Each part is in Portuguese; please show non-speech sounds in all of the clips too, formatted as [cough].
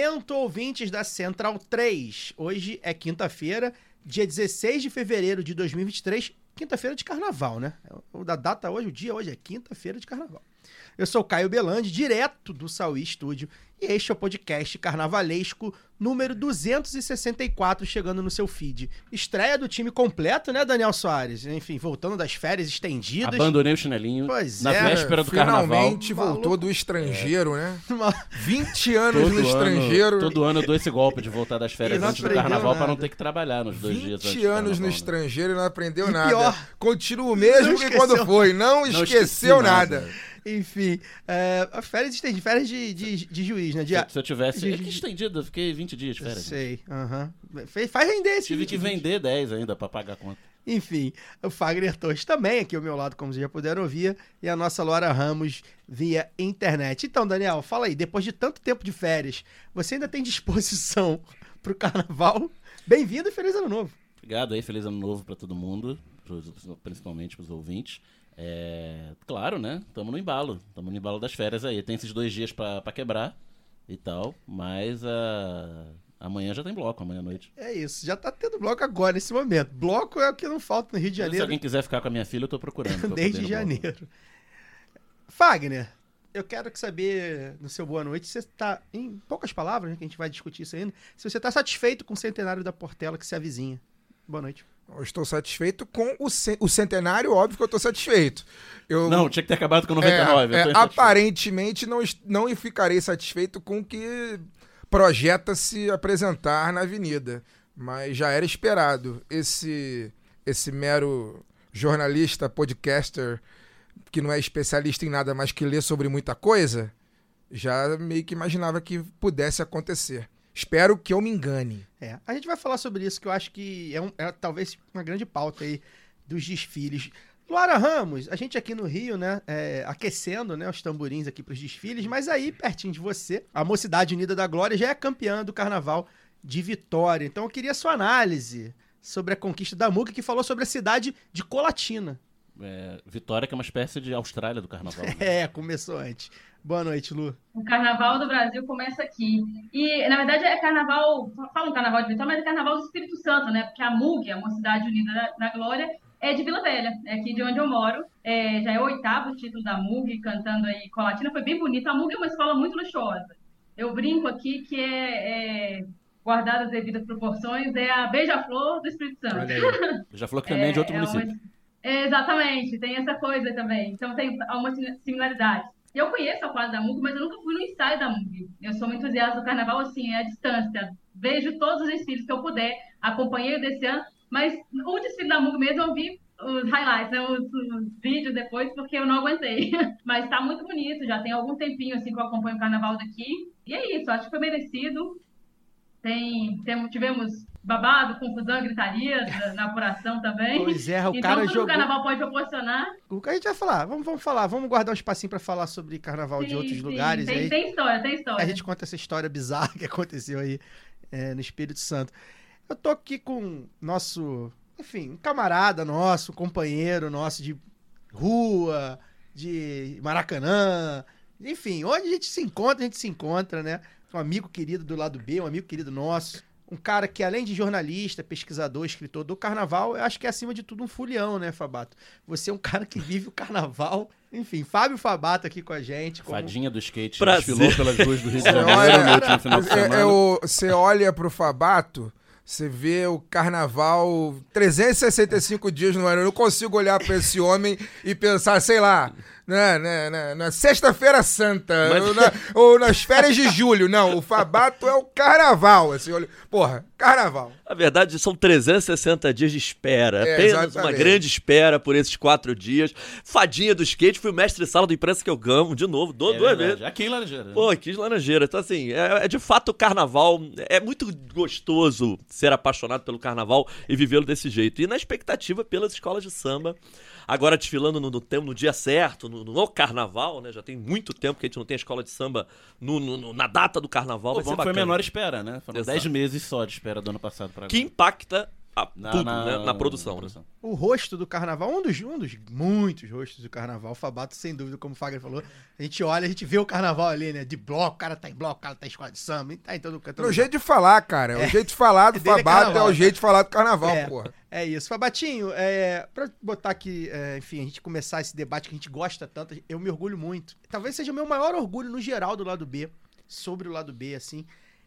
Momento, ouvintes da Central 3. Hoje é quinta-feira, dia 16 de fevereiro de 2023, quinta-feira de carnaval, né? O da data hoje, o dia hoje é quinta-feira de carnaval. Eu sou o Caio Belandi, direto do Saui Studio, e este é o podcast carnavalesco número 264 chegando no seu feed. Estreia do time completo, né, Daniel Soares? Enfim, voltando das férias estendidas. Abandonei o chinelinho Pois na é, véspera do carnaval. Finalmente voltou do estrangeiro, né? [laughs] Uma- 20 anos Todo no ano, estrangeiro. todo ano eu dou esse golpe de voltar das férias antes do carnaval pra nada. não ter que trabalhar nos dois dias antes 20 do anos no né? estrangeiro e não aprendeu E nada. pior, Continua o mesmo que quando foi. Não, Não esqueceu nada. nada. Enfim, é, as férias estendidas, férias de, de, de juiz, né? De, Se, se eu tivesse. de- É que estendido, eu fiquei 20 dias de férias. Sei, aham. Fe- Faz render esse Tive que vender 10 ainda pra pagar a conta. Enfim, o Fagner Torres também aqui ao meu lado, como vocês já puderam ouvir, e a nossa Laura Ramos via internet. Então, Daniel, fala aí, depois de tanto tempo de férias, você ainda tem disposição [laughs] pro carnaval? Bem-vindo e feliz ano novo. Obrigado aí, feliz ano novo pra todo mundo, principalmente pros ouvintes. É, claro, né? Tamo no embalo. Tamo no embalo das férias aí. Tem esses dois dias pra, pra quebrar e tal, mas ah, amanhã já tem bloco, amanhã à noite. É isso, já tá tendo bloco agora, nesse momento. Bloco é o que não falta no Rio de Se Janeiro alguém quiser ficar com a minha filha, eu tô procurando. [laughs] desde no bloco. janeiro. Fagner, eu quero que saber, no seu boa noite, se você tá, em poucas palavras, né, que a gente vai discutir isso ainda, se você tá satisfeito com o centenário da Portela que se avizinha. Boa noite. Eu estou satisfeito com o, ce- o centenário, óbvio que eu estou satisfeito. Eu, Não, tinha que ter acabado com é, 99. eu é, insatisfeito. aparentemente não, não ficarei satisfeito com o que projeta se apresentar na avenida. Mas já era esperado. Esse, esse mero jornalista, podcaster, que não é especialista em nada, mas que lê sobre muita coisa, já meio que imaginava que pudesse acontecer. Espero que eu me engane. É, a gente vai falar sobre isso, que eu acho que é, um- é talvez uma grande pauta aí dos desfiles. Luara Ramos, a gente aqui no Rio, né, é, aquecendo né, os tamborins aqui para os desfiles, mas aí, pertinho de você, a Mocidade Unida da Glória já é campeã do Carnaval de Vitória. Então eu queria sua análise sobre a conquista da MUC, que falou sobre a cidade de Colatina. É, Vitória, que é uma espécie de Austrália do carnaval. né? [laughs] É, começou antes. Boa noite, Lu. O carnaval do Brasil começa aqui. E, na verdade, é carnaval, falam carnaval de Vitória, mas é carnaval do Espírito Santo, né? Porque a MUG, a Mocidade Unida da, da Glória, é de Vila Velha, é aqui de onde eu moro. É, já é o oitavo título da MUG, cantando aí Colatina. Foi bem bonito. A MUG é uma escola muito luxuosa. Eu brinco aqui que é, é guardada as devidas proporções, é a Beija-Flor do Espírito Santo. Já falou que também é de [laughs] outro É, é uma- município. é, exatamente, tem essa coisa também. Então tem uma similaridade. Eu conheço a quadra da MUG, mas eu nunca fui no ensaio da MUG. Eu sou muito entusiasta do carnaval, assim, é à distância. Vejo todos os desfiles que eu puder, acompanhei o desse ano, mas o desfile da MUG mesmo eu vi os highlights, né, os, os vídeos depois, porque eu não aguentei. [laughs] Mas tá muito bonito, já tem algum tempinho assim que eu acompanho o carnaval daqui. E é isso, acho que foi merecido. Tem, tem, tivemos babado, confusão, gritaria na- apuração também. Pois é, o então, cara jogou. o carnaval pode proporcionar. O que a gente vai falar? Vamos, vamos falar, vamos guardar um espacinho para falar sobre carnaval de Sim, outros sim, lugares. Tem, aí. tem história, tem história. A gente conta essa história bizarra [laughs] que aconteceu aí é, no Espírito Santo. Eu tô aqui com nosso, enfim, um camarada nosso, um companheiro nosso de rua, de Maracanã, enfim, onde a gente se encontra, a gente se encontra, né? Um amigo querido do lado B, um amigo querido nosso. Um cara que, além de jornalista, pesquisador, escritor do carnaval, eu acho que é acima de tudo um fulião, né, Fabato? Você é um [laughs] cara que vive o carnaval. Enfim, Fábio Fabato aqui com a gente. como- Fadinha do skate Prazer. desfilou pelas ruas do Rio de Janeiro olha, no último final de é- é semana. o- você olha pro Fabato, você vê o carnaval 365 dias no ano. Eu não consigo olhar pra esse homem e pensar, sei lá, na, na, na- na sexta-feira santa, Mas- ou, na- ou nas férias de julho. Não, o Fabato é o carnaval. Assim, olha, porra, carnaval. Na verdade, são 360 dias de espera. É, Apenas uma exatamente. grande espera por esses quatro dias. Fadinha do skate, fui o mestre de sala do imprensa que eu gamo, de novo, dou É duas verdade. vezes. Aqui em Laranjeira. né? Pô, quis laranjeira. Então, assim, é, é de fato o carnaval. É muito gostoso ser apaixonado pelo carnaval e vivê-lo desse jeito. E na expectativa pelas escolas de samba. Agora desfilando no, no, tempo- no dia certo, no, no carnaval, né? Já tem muito tempo que a gente não tem escola de samba no- no- na data do carnaval. Pô, vai que foi a menor espera, né? Foram Exato. 10 meses só de espera do ano passado Que agora. impacta a Na- tudo, na- né? Na produção. né? O rosto do carnaval, um dos, um dos muitos rostos do carnaval, o Fabato, sem dúvida, como o Fagner falou, a gente olha, a gente vê o carnaval ali, né? De bloco, o cara tá em bloco, o cara tá em escola de samba, e tá em todo canto. É o jeito de falar, cara. O jeito de falar do [laughs] Dele é Fabato é, carnaval, o né? jeito de falar do carnaval, É. porra. É isso. Fabatinho, é, pra botar aqui, é, enfim, a gente começar esse debate que a gente gosta tanto, eu me orgulho muito. Talvez seja o meu maior orgulho no geral do lado B, sobre o lado B, assim,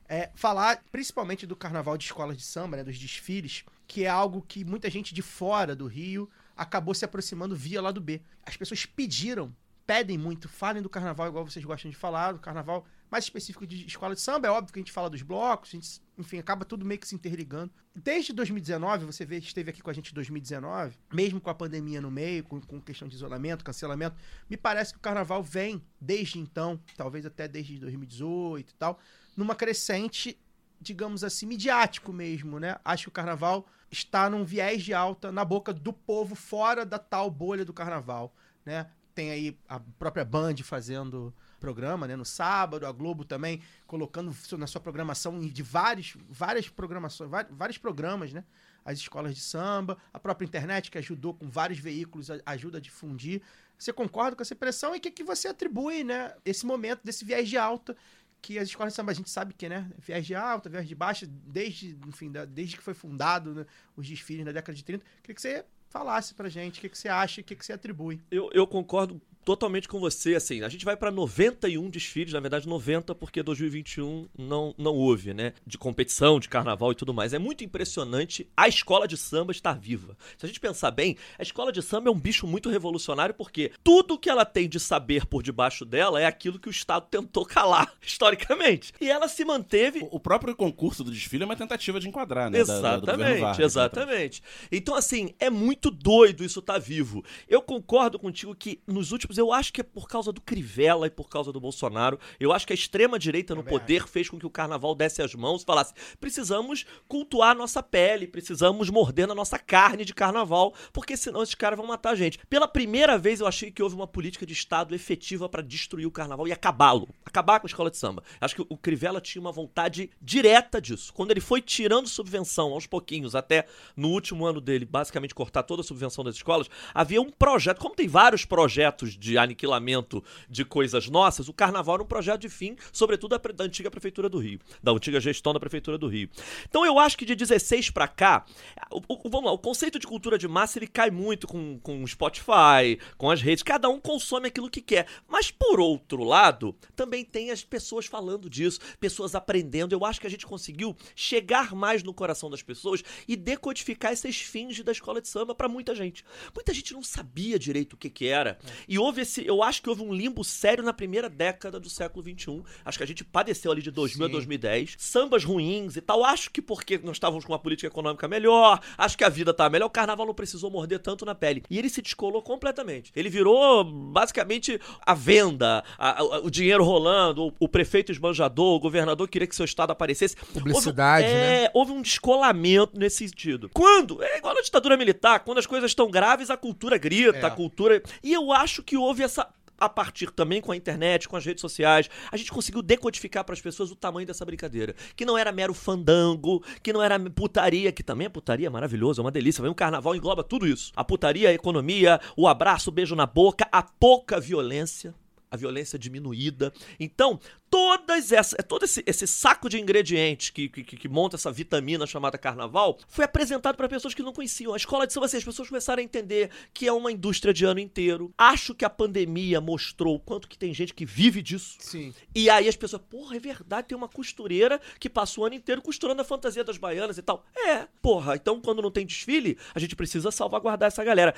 é falar principalmente do carnaval de escolas de samba, né, dos desfiles, que é algo que muita gente de fora do Rio acabou se aproximando via lado B. As pessoas pediram, pedem muito, falem do carnaval igual vocês gostam de falar, do carnaval mais específico de escola de samba. É óbvio que a gente fala dos blocos, a gente, enfim, acaba tudo meio que se interligando. Desde 2019, você vê, esteve aqui com a gente em 2019, mesmo com a pandemia no meio, com, com questão de isolamento, cancelamento, me parece que o carnaval vem desde então, talvez até desde 2018 e tal, numa crescente, digamos assim, midiático mesmo, né? Acho que o carnaval está num viés de alta na boca do povo fora da tal bolha do carnaval, né? Tem aí a própria Band fazendo programa, né, no sábado, a Globo também colocando na sua programação de vários, várias programações, vários programas, né? As escolas de samba, a própria internet que ajudou com vários veículos, ajuda a difundir. Você concorda com essa impressão e o que, que você atribui, né, esse momento desse viés de alta que as escolas de samba a gente sabe que, né, viés de alta, viés de baixa, desde, enfim, da- desde que foi fundado né, os desfiles na década de 30. Queria que você falasse pra gente o que, que você acha, o que, que você atribui. Eu, eu concordo totalmente com você, assim, a gente vai pra 91 desfiles, na verdade 90 porque 2021 não, não houve, né, de competição, de carnaval e tudo mais. É muito impressionante a escola de samba estar viva. Se a gente pensar bem, a escola de samba é um bicho muito revolucionário porque tudo que ela tem de saber por debaixo dela é aquilo que o Estado tentou calar, [laughs] historicamente. E ela se manteve O- próprio concurso do desfile é uma tentativa de enquadrar, né? da- da- do governo Exatamente, Vargas, exatamente. Então, assim, é muito doido isso tá vivo. Eu concordo contigo que nos últimos, eu acho que é por causa do Crivella e por causa do Bolsonaro. Eu acho que a extrema-direita no poder fez com que o carnaval desse as mãos e falasse: precisamos cultuar a nossa pele, precisamos morder na nossa carne de carnaval, porque senão esses caras vão matar a gente. Pela primeira vez, eu achei que houve uma política de Estado efetiva pra destruir o carnaval e acabá-lo. Acabar com a escola de samba. Acho que o Crivella tinha uma vontade direta disso. Quando ele foi tirando subvenção aos pouquinhos, até no último ano dele, basicamente cortar toda a subvenção das escolas, havia um projeto, como tem vários projetos de aniquilamento de coisas nossas, o carnaval era um projeto de fim, sobretudo da, antiga prefeitura do Rio, da antiga gestão da prefeitura do Rio. Então eu acho que de 16 pra cá, o, o- vamos lá, o conceito de cultura de massa ele cai muito com, com o Spotify, com as redes, cada um consome aquilo que quer. Mas por outro lado, também tem as pessoas falando disso, pessoas aprendendo. Eu acho que a gente conseguiu chegar mais no coração das pessoas e decodificar essa esfinge da escola de samba pra muita gente. Muita gente não sabia direito o que que era. E houve esse, eu acho que houve um limbo sério na primeira década do século XXI. Acho que a gente padeceu ali de 2000 a Sim. 2010. Sambas ruins e tal. Acho que porque nós estávamos com uma política econômica melhor, acho que a vida tá melhor, o carnaval não precisou morder tanto na pele. E ele se descolou completamente. Ele virou basicamente a venda, a- a- o dinheiro rolando, o, o prefeito esbanjador, o governador queria que seu estado aparecesse. Publicidade, houve, né? é, houve um descolamento nesse sentido. Quando? É igual na ditadura militar, quando as coisas estão graves, a cultura grita, É. a cultura. E eu acho que houve essa. A partir também com a internet, com as redes sociais, a gente conseguiu decodificar para as pessoas o tamanho dessa brincadeira. Que não era mero fandango, que não era putaria, que também é putaria maravilhoso, é uma delícia. Vem um carnaval engloba tudo isso. A putaria, a economia, o abraço, o beijo na boca, a pouca violência. a violência diminuída. Então, todas essa, todo esse, esse saco de ingredientes que, que, que monta essa vitamina chamada carnaval foi apresentado para pessoas que não conheciam. A escola de samba, assim, as pessoas começaram a entender que é uma indústria de ano inteiro. Acho que a pandemia mostrou o quanto que tem gente que vive disso. Sim. E aí as pessoas, porra, é verdade, tem uma costureira que passa o ano inteiro costurando a fantasia das baianas e tal. É, porra, então quando não tem desfile, a gente precisa salvaguardar essa galera.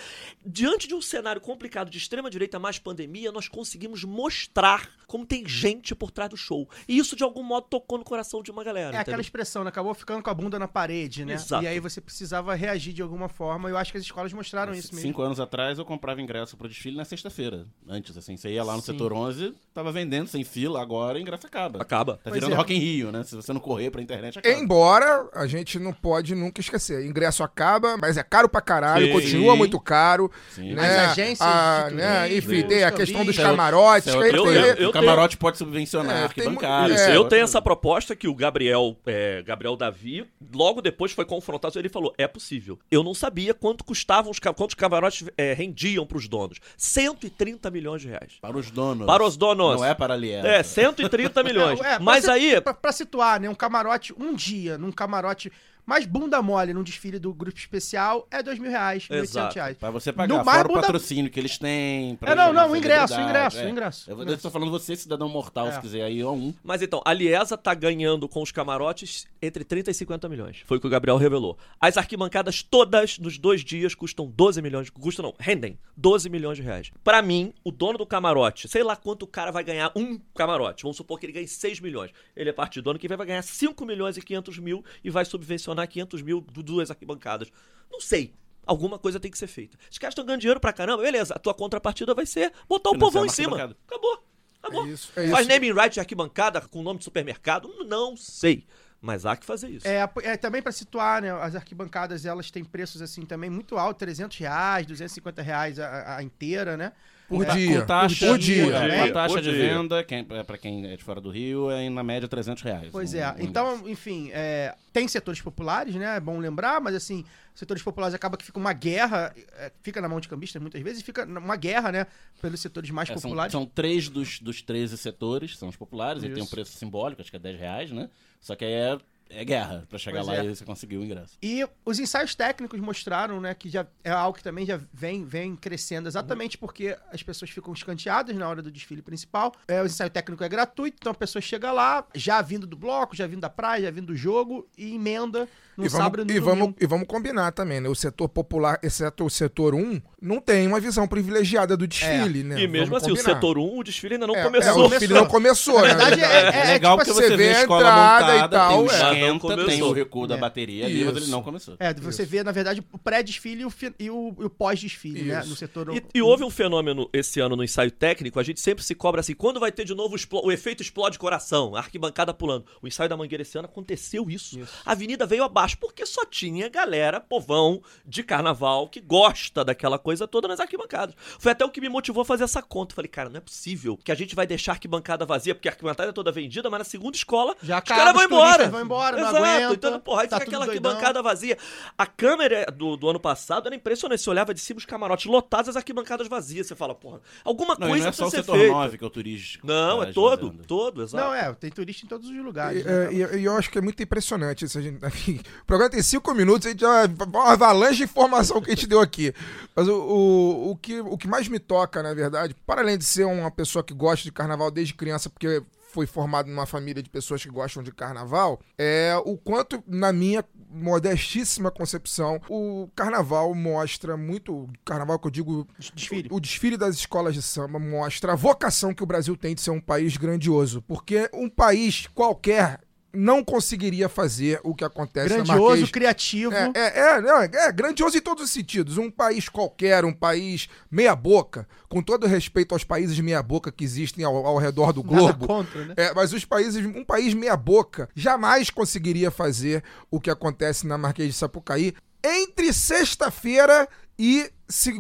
Diante de um cenário complicado de extrema-direita mais pandemia, nós conseguimos mostrar como tem gente por trás do show. E isso, de algum modo, tocou no coração de uma galera. É aquela entendeu? expressão, né? Acabou ficando com a bunda na parede, né? Exato. E aí você precisava reagir de alguma forma. Eu acho que as escolas mostraram isso mesmo. Cinco anos atrás eu comprava ingresso pro desfile na sexta-feira. Antes, assim, você ia lá no Sim. setor 11, tava vendendo sem fila, agora o ingresso acaba. Acaba. Tá Pois virando é. Rock in Rio, né? Se você não correr pra internet, acaba. Embora a gente não pode nunca esquecer. Ingresso acaba, mas é caro pra caralho, Sim. continua muito caro. Sim. Né? As agências Ah, de né? Enfim, tem a questão dos camarotes. É coisa. tem- eu o camarote pode subvencionar É, tem arquibancada. Isso, É, eu tenho essa proposta que o Gabriel, é, Gabriel Davi, logo depois foi confrontado. Ele falou: é possível. Eu não sabia quanto custavam os quantos camarotes é, rendiam para os donos. 130 milhões de reais. Para os donos. Para os donos. Não é para a Liesa. É, 130 [laughs] milhões. É, pra Mas aí, Pra, pra situar, né? Um camarote, um dia, num camarote mais bunda mole num desfile do grupo especial é dois mil reais, mil Exato. reais. Pra você pagar, No mais fora o bunda- patrocínio que eles têm. pra É, não, não, o ingresso, o ingresso, o ingresso. Eu, eu tô falando você, cidadão mortal, É. se quiser aí, ó, um. Mas então, a Liesa tá ganhando com os camarotes entre 30 e 50 milhões. Foi o que o Gabriel revelou. As arquibancadas todas nos dois dias custam 12 milhões. Custam não, rendem 12 milhões de reais. Pra mim, o dono do camarote, sei lá quanto o cara vai ganhar um camarote. Vamos supor que ele ganhe 6 milhões. Ele é parte do ano que vem, vai ganhar 5 milhões e 500 mil e vai subvencionar 500 mil duas arquibancadas. Não sei. Alguma coisa tem que ser feita. Os caras estão ganhando dinheiro pra caramba, beleza. A tua contrapartida vai ser botar o povão em cima. Acabou. Acabou. É isso, é Faz isso. naming right de arquibancada com nome de supermercado? Não sei. Mas há que fazer isso. É, é, também pra situar, né? As arquibancadas, elas têm preços assim também muito altos, 300 reais, 250 reais a- a inteira, né? Por É, dia. Com taxa, Por dia. é, Por com taxa de venda, quem, é, pra quem é de fora do Rio, é na média 300 reais. Pois um- é. um ingresso. Então, enfim, é, tem setores populares, né? É bom lembrar, mas assim, setores populares acaba que fica uma guerra, é, fica na mão de cambistas muitas vezes, e fica uma guerra, né? Pelos setores mais É, são, populares. são três dos, dos 13 setores, são os populares, ele tem um Isso. preço simbólico, acho que é 10 reais, né? Só que aí é, é guerra pra chegar Pois lá é. e você conseguir o ingresso. E os ensaios técnicos mostraram, né, que já é algo que também já vem, vem crescendo, exatamente porque as pessoas ficam escanteadas na hora do desfile principal. É, o ensaio técnico é gratuito, então a pessoa chega lá, já vindo do bloco, já vindo da praia, já vindo do jogo, e emenda no E vamos, sábado e no e, domingo. vamos, e vamos combinar também, né? O setor popular, exceto o setor 1, não tem uma visão privilegiada do desfile, né? E mesmo Vamos assim, o combinar. setor 1, o desfile ainda não É, começou. É, o desfile não começou, Na né? verdade, é, é, É legal tipo porque assim, você vê a a escola entrada e montada, tal, tem o é. Não esquenta, começou. tem o recuo da É. bateria ali, mas ele Isso. não começou. É, você vê, na verdade, o pré-desfile e o, e o, e o pós-desfile, né? Isso. No setor. E, e houve um fenômeno esse ano no ensaio técnico, a gente sempre se cobra assim, quando vai ter de novo o o efeito explode coração, a arquibancada pulando. O ensaio da Mangueira esse ano aconteceu isso. A avenida veio abaixo, porque só tinha galera, povão, de carnaval, que gosta daquela coisa toda nas arquibancadas. Foi até o que me motivou a fazer essa conta. Falei, cara, não é possível que a gente vai deixar a arquibancada vazia, porque a arquibancada é toda vendida, mas na segunda escola Já os caras vão embora. vão embora, não Exato. aguenta, Então, porra, aí tá fica aquela doidão. arquibancada vazia. A câmera do, do ano passado era impressionante. Você olhava de cima os camarotes lotados, as arquibancadas vazias. Você fala, porra, alguma Não, e coisa não é só o setor feita. 9 que é o turístico. Não, tá é todo, esvaziando. todo, exato. Não, é, tem turista em todos os E, lugares. né, é, e- e eu acho que é muito impressionante isso. A gente, [laughs] o programa tem cinco minutos, a gente já uma avalanche de informação que a gente deu aqui. Mas o, o, o, que, o que mais me toca, na verdade, para além de ser uma pessoa que gosta de carnaval desde criança, porque foi formado numa família de pessoas que gostam de carnaval, é o quanto, na minha modestíssima concepção, o carnaval mostra muito. O carnaval que eu digo. Desfile. O desfile das escolas de samba mostra a vocação que o Brasil tem de ser um país grandioso. Porque um país qualquer não conseguiria fazer o que acontece na Grandioso, criativo. é, é, é, é, é grandioso em todos os sentidos. Um país qualquer, um país meia-boca, com todo respeito aos países meia-boca que existem ao, ao redor do Nada globo. contra, né? É, mas os países, um país meia-boca jamais conseguiria fazer o que acontece na Marquês de Sapucaí entre sexta-feira e,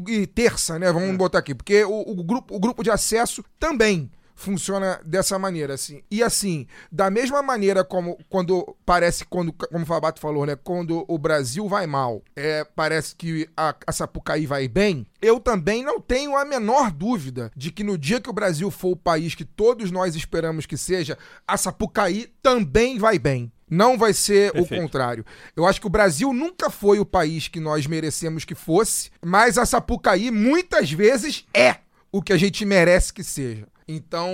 e terça, né? Vamos botar aqui, porque o, o grupo, o grupo de acesso também. Funciona dessa maneira, assim. E assim, da mesma maneira como quando parece, quando, como o Fabato falou, né? Quando o Brasil vai mal, é, parece que a, a Sapucaí vai bem. Eu também não tenho a menor dúvida de que no dia que o Brasil for o país que todos nós esperamos que seja, a Sapucaí também vai bem. Não vai ser Perfeito. o contrário. Eu acho que o Brasil nunca foi o país que nós merecemos que fosse, mas a Sapucaí muitas vezes é o que a gente merece que seja. Então,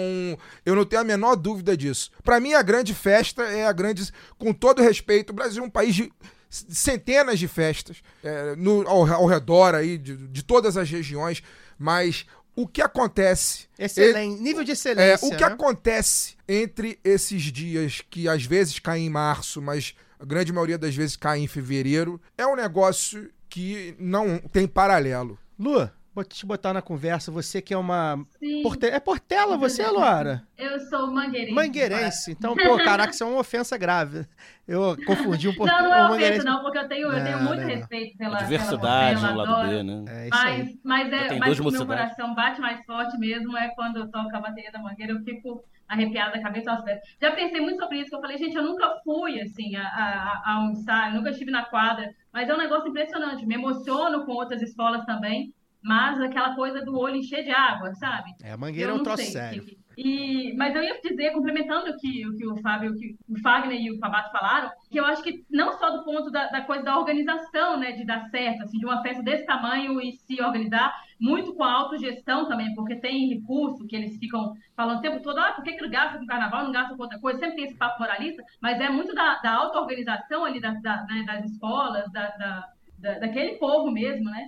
eu não tenho a menor dúvida disso. Pra mim, a grande festa é a grande. Com todo respeito, o Brasil é um país de centenas de festas é, no- ao, ao redor aí, de, de todas as regiões, mas o que acontece. Excelente. Nível de É, excelência. o que né? acontece entre esses dias que às vezes caem em março, mas a grande maioria das vezes cai em fevereiro, é um negócio que não tem paralelo. Lu, vou te botar na conversa. Você que é uma. Porte... É Portela você, Luara? Eu sou mangueirense. Mangueirense. [laughs] Então, pô, caraca, isso é uma ofensa grave. Eu confundi um Portela Não, não é ofensa, mangueirense. não, porque eu tenho, eu tenho Não, muito não, respeito pela. A diversidade pela no lado B, né? É isso aí. Mas, mas, é, tem mas o meu coração bate mais forte mesmo é quando toca a bateria da mangueira, eu fico arrepiada da cabeça aos pés. Já pensei muito sobre isso, que eu falei, gente, eu nunca fui, assim, a, a, a um ensaio, nunca estive na quadra, mas é um negócio impressionante, me emociono com outras escolas também, mas aquela coisa do olho encher de água, sabe? É, a mangueira é um troço sei, sério. Kiki. E, mas eu ia dizer, complementando o que o, que o Fábio, o que o Fagner e o Fabato falaram, que eu acho que não só do ponto da, da coisa da organização, né, de dar certo, assim, de uma festa desse tamanho e se organizar, muito com a autogestão também, porque tem recurso que eles ficam falando o tempo todo, ah, por que, que gasta com carnaval, não gasta com outra coisa, sempre tem esse papo moralista, mas é muito da, da auto-organização ali das, da- né, das escolas, da, da, da- daquele povo mesmo, né?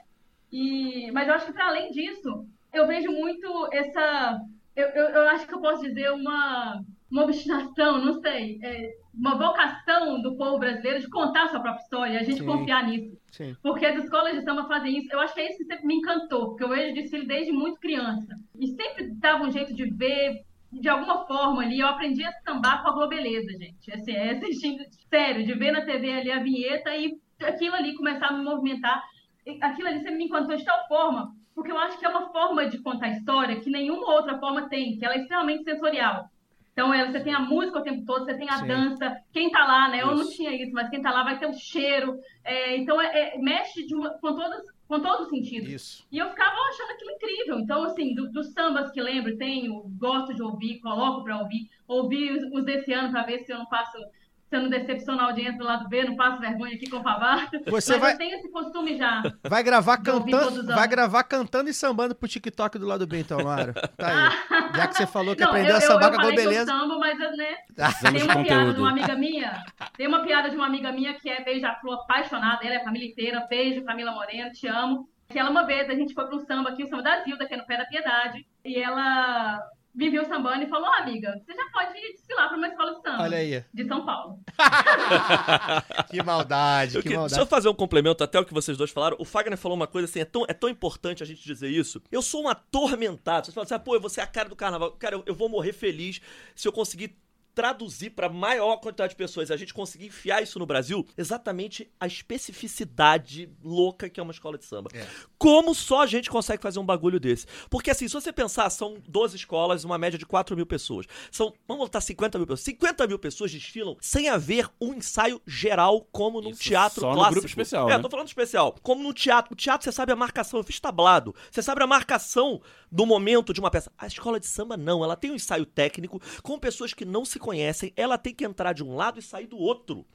E, mas eu acho que para além disso, eu vejo muito essa. Eu, eu, eu acho que eu posso dizer uma, uma obstinação, não sei, é, uma vocação do povo brasileiro de contar a sua própria história, a gente Sim. confiar nisso. Sim. Porque as escolas de samba fazem isso. Eu acho que é isso que sempre me encantou, porque eu vejo desfile desde muito criança. E sempre dava um jeito de ver, de alguma forma ali. Eu aprendi a sambar com a Globeleza, gente. Assim, é assistindo, [laughs] sério, de ver na TV ali a vinheta e aquilo ali começar a me movimentar. Aquilo ali sempre me encantou de tal forma, porque eu acho que é uma forma de contar história que nenhuma outra forma tem, que ela é extremamente sensorial. Então, é, você tem a música o tempo todo, você tem a Sim. dança. Quem tá lá, né? Eu não Isso. tinha isso, mas quem tá lá vai ter o cheiro. É, então, é, é- mexe de uma- com, todas, com todos os sentidos. Isso. E eu ficava achando aquilo incrível. Então, assim, do- dos sambas que lembro, tenho, gosto de ouvir, coloco pra ouvir. Ouvi os, os desse ano pra ver se eu não faço, se eu não decepciono a audiência do lado B, não passo vergonha aqui com o Favato. Você Mas vai, eu tenho esse costume já. vai gravar cantando, vai gravar cantando e sambando pro TikTok do lado B, então, Lara. Tá aí. [laughs] Já que você falou que Não, aprendeu eu, a sambar eu, com a que eu sambo, mas eu, né, Tem uma piada de conteúdo. uma amiga minha, tem uma piada de uma amiga minha que é beija-flor apaixonada, ela é a família inteira, beijo, Camila Moreno, te amo. Que ela uma vez, a gente foi para um samba aqui, o samba da Zilda, que é no pé da Piedade, e ela me viu sambando e falou, "Ó, amiga, você já pode desfilar para uma escola de samba Olha aí. de São Paulo. [laughs] Que maldade, que que- maldade. Deixa eu fazer um complemento até o que vocês dois falaram. O Fagner falou uma coisa assim, é tão, é tão importante a gente dizer isso. Eu sou um atormentado. Vocês falam assim, ah, pô, você é a cara do carnaval. Cara, eu, eu vou morrer feliz se eu conseguir traduzir para maior quantidade de pessoas, a gente conseguir enfiar isso no Brasil, exatamente a especificidade louca que é uma escola de samba. É. Como só a gente consegue fazer um bagulho desse? Porque assim, se você pensar, são 12 escolas, uma média de 4 mil pessoas. São, vamos botar 50 mil pessoas. 50 mil pessoas desfilam sem haver um ensaio geral, como num Isso teatro só no clássico. grupo especial, É, né? tô falando especial. Como no teatro. O teatro, você sabe a marcação. Eu fiz tablado. Você sabe a marcação do momento de uma peça. A escola de samba, não. Ela tem um ensaio técnico com pessoas que não se conhecem. Ela tem que entrar de um lado e sair do outro.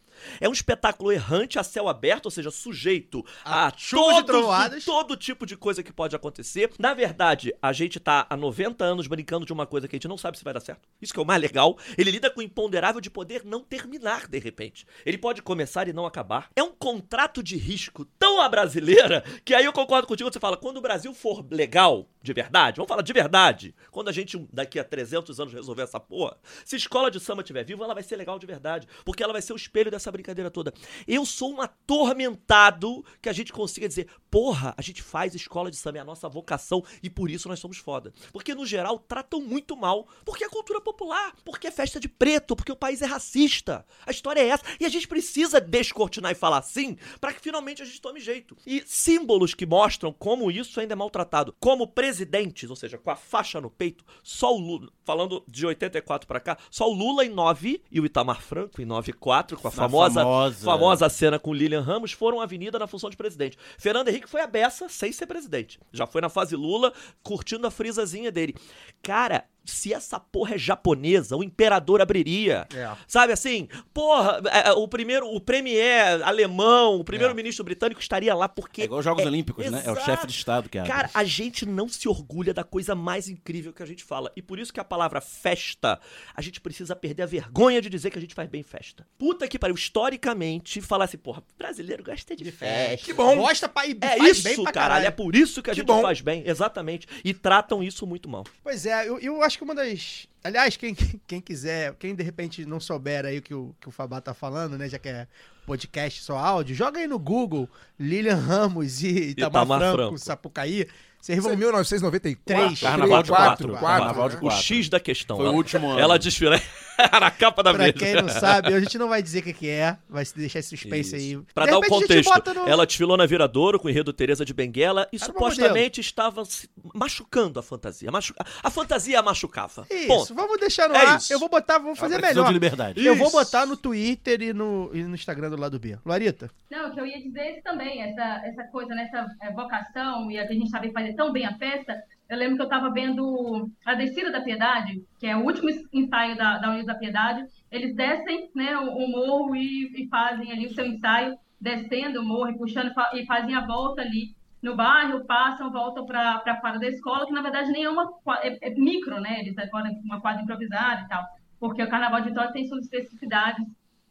É um espetáculo errante a céu aberto, ou seja, sujeito a, A chuvas e todo, trovoadas. todo tipo de coisa que pode acontecer. Na verdade, a gente tá há 90 anos brincando de uma coisa que a gente não sabe se vai dar certo. Isso que é o mais legal. Ele lida com o imponderável de poder não terminar de repente. Ele pode começar e não acabar. É um contrato de risco tão à brasileira que aí eu concordo contigo. Você fala, quando o Brasil for legal, de verdade, vamos falar de verdade, quando a gente daqui a 300 anos resolver essa porra, se escola de samba estiver vivo, ela vai ser legal de verdade. Porque ela vai ser o espelho dessa brincadeira toda. Eu sou um atormentado que a gente consiga dizer, porra, a gente faz escola de samba, é a nossa vocação e por isso nós somos foda. Porque, no geral, tratam muito mal. Porque é cultura popular, porque é festa de preto, porque o país é racista. A história é essa. E a gente precisa descortinar e falar assim para que finalmente a gente tome jeito. E símbolos que mostram como isso ainda é maltratado. Como presidentes, ou seja, com a faixa no peito, só o Lula, falando de 84 pra cá, só o Lula em 9 e o Itamar Franco em 94, com a famosa, famosa- famosa cena com Lilian Ramos, foram à avenida na função de presidente. Fernando Henrique foi a beça sem ser presidente. Já foi na fase Lula, curtindo a frisazinha dele. Cara, se essa porra é japonesa, o imperador abriria. É. Sabe assim? Porra, é, é, o primeiro, o premier alemão, o primeiro-ministro britânico estaria lá porque. É igual os Jogos Olímpicos, né? É o chefe de Estado que abre. Cara, a gente não se orgulha da coisa mais incrível que a gente fala. E por isso que a palavra festa, a gente precisa perder a vergonha de dizer que a gente faz bem festa. Puta que pariu, historicamente, falar assim, porra, brasileiro gosta de, festa. Que bom. Gosta pra ir É faz isso, bem pra caralho, é por isso que a Que gente bom. faz bem, exatamente. E tratam isso muito mal. Pois é, eu, eu acho que uma das. Aliás, quem, quem quiser, quem de repente não souber aí o que o, que o Fabá tá falando, né? Já que é podcast só áudio, joga aí no Google Lilian Ramos e Itamar, Itamar Franco, Franco. Sapucaí. Vocês Isso vão. é 1994. Três. Carnaval de quatro, quatro. quatro, Carnaval de né? O quatro. X da questão. Foi o último ano. ela desfila [laughs] na capa da Pra mesa. quem não sabe, a gente não vai dizer o que, que é, vai deixar esse suspense aí. Isso. Pra De dar o repente contexto, no- ela desfilou na Viradouro com o enredo Teresa de Benguela e Era supostamente estava se machucando a fantasia. Machuca... A fantasia a machucava. Isso, Ponto. vamos deixar no É ar. isso. Eu vou botar, vou fazer melhor. de liberdade. Eu vou Isso. botar no Twitter e no, e no Instagram do lado B. Larita? Não, o que eu ia dizer é isso também, essa, essa coisa, nessa eh, vocação e a que a gente sabe fazer tão bem a festa. Eu lembro que eu estava vendo a Descida da Piedade, que é o último ensaio da, da da Piedade. Eles descem né, o, o morro e, e fazem ali o seu ensaio, descendo o morro e puxando, e fazem a volta ali no bairro, passam, voltam para a quadra da escola, que na verdade nem é uma é, é micro, né? Eles agora uma quadra improvisada e tal, porque o Carnaval de Vitória tem suas especificidades,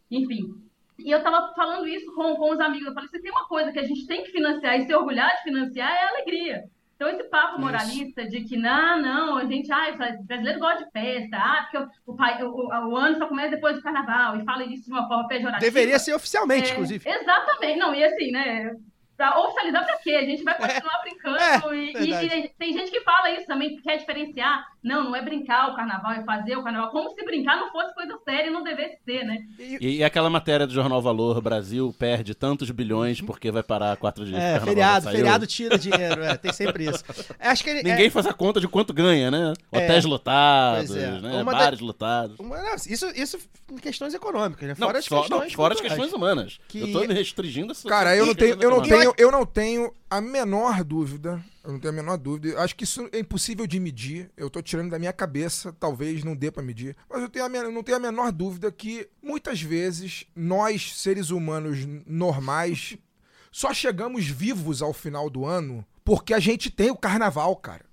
enfim. E eu tava falando isso com, com os amigos. Eu falei, se tem uma coisa que a gente tem que financiar e se orgulhar de financiar é a alegria. Então, esse papo moralista de que, não, não, a gente, ah, o brasileiro gosta de festa, ah, porque o, pai- o, o- ano só começa depois do carnaval, e fala isso de uma forma pejorativa. Deveria ser oficialmente, É, inclusive. Exatamente. Não, e assim, né? Pra oficializar pra quê? A gente vai continuar brincando. É, e, verdade. e- e tem gente que fala isso também, que quer diferenciar. Não, não é brincar o carnaval, é fazer o carnaval. Como se brincar não fosse coisa séria e não devesse ser, né? E, e aquela matéria do Jornal Valor, Brasil perde tantos bilhões porque vai parar quatro dias. de É, carnaval, feriado, feriado tira dinheiro, é, tem sempre isso. [laughs] Acho que ele, Ninguém é, faz a conta de quanto ganha, né? É. Hotéis lotados, Pois é. né? Uma da- bares lotados. uma- não, isso, isso em questões econômicas, né? Não, Fora as só- questões não, fora as questões humanas. Que- Eu tô me restringindo a Cara, eu não tenho, eu não tenho, eu não tenho a menor dúvida. Eu não tenho a menor dúvida. Acho que isso é impossível de medir. Eu tô tirando da minha cabeça, talvez não dê pra medir. Mas eu, tenho a eu não tenho a menor dúvida que muitas vezes nós, seres humanos normais, só chegamos vivos ao final do ano porque a gente tem o carnaval, cara.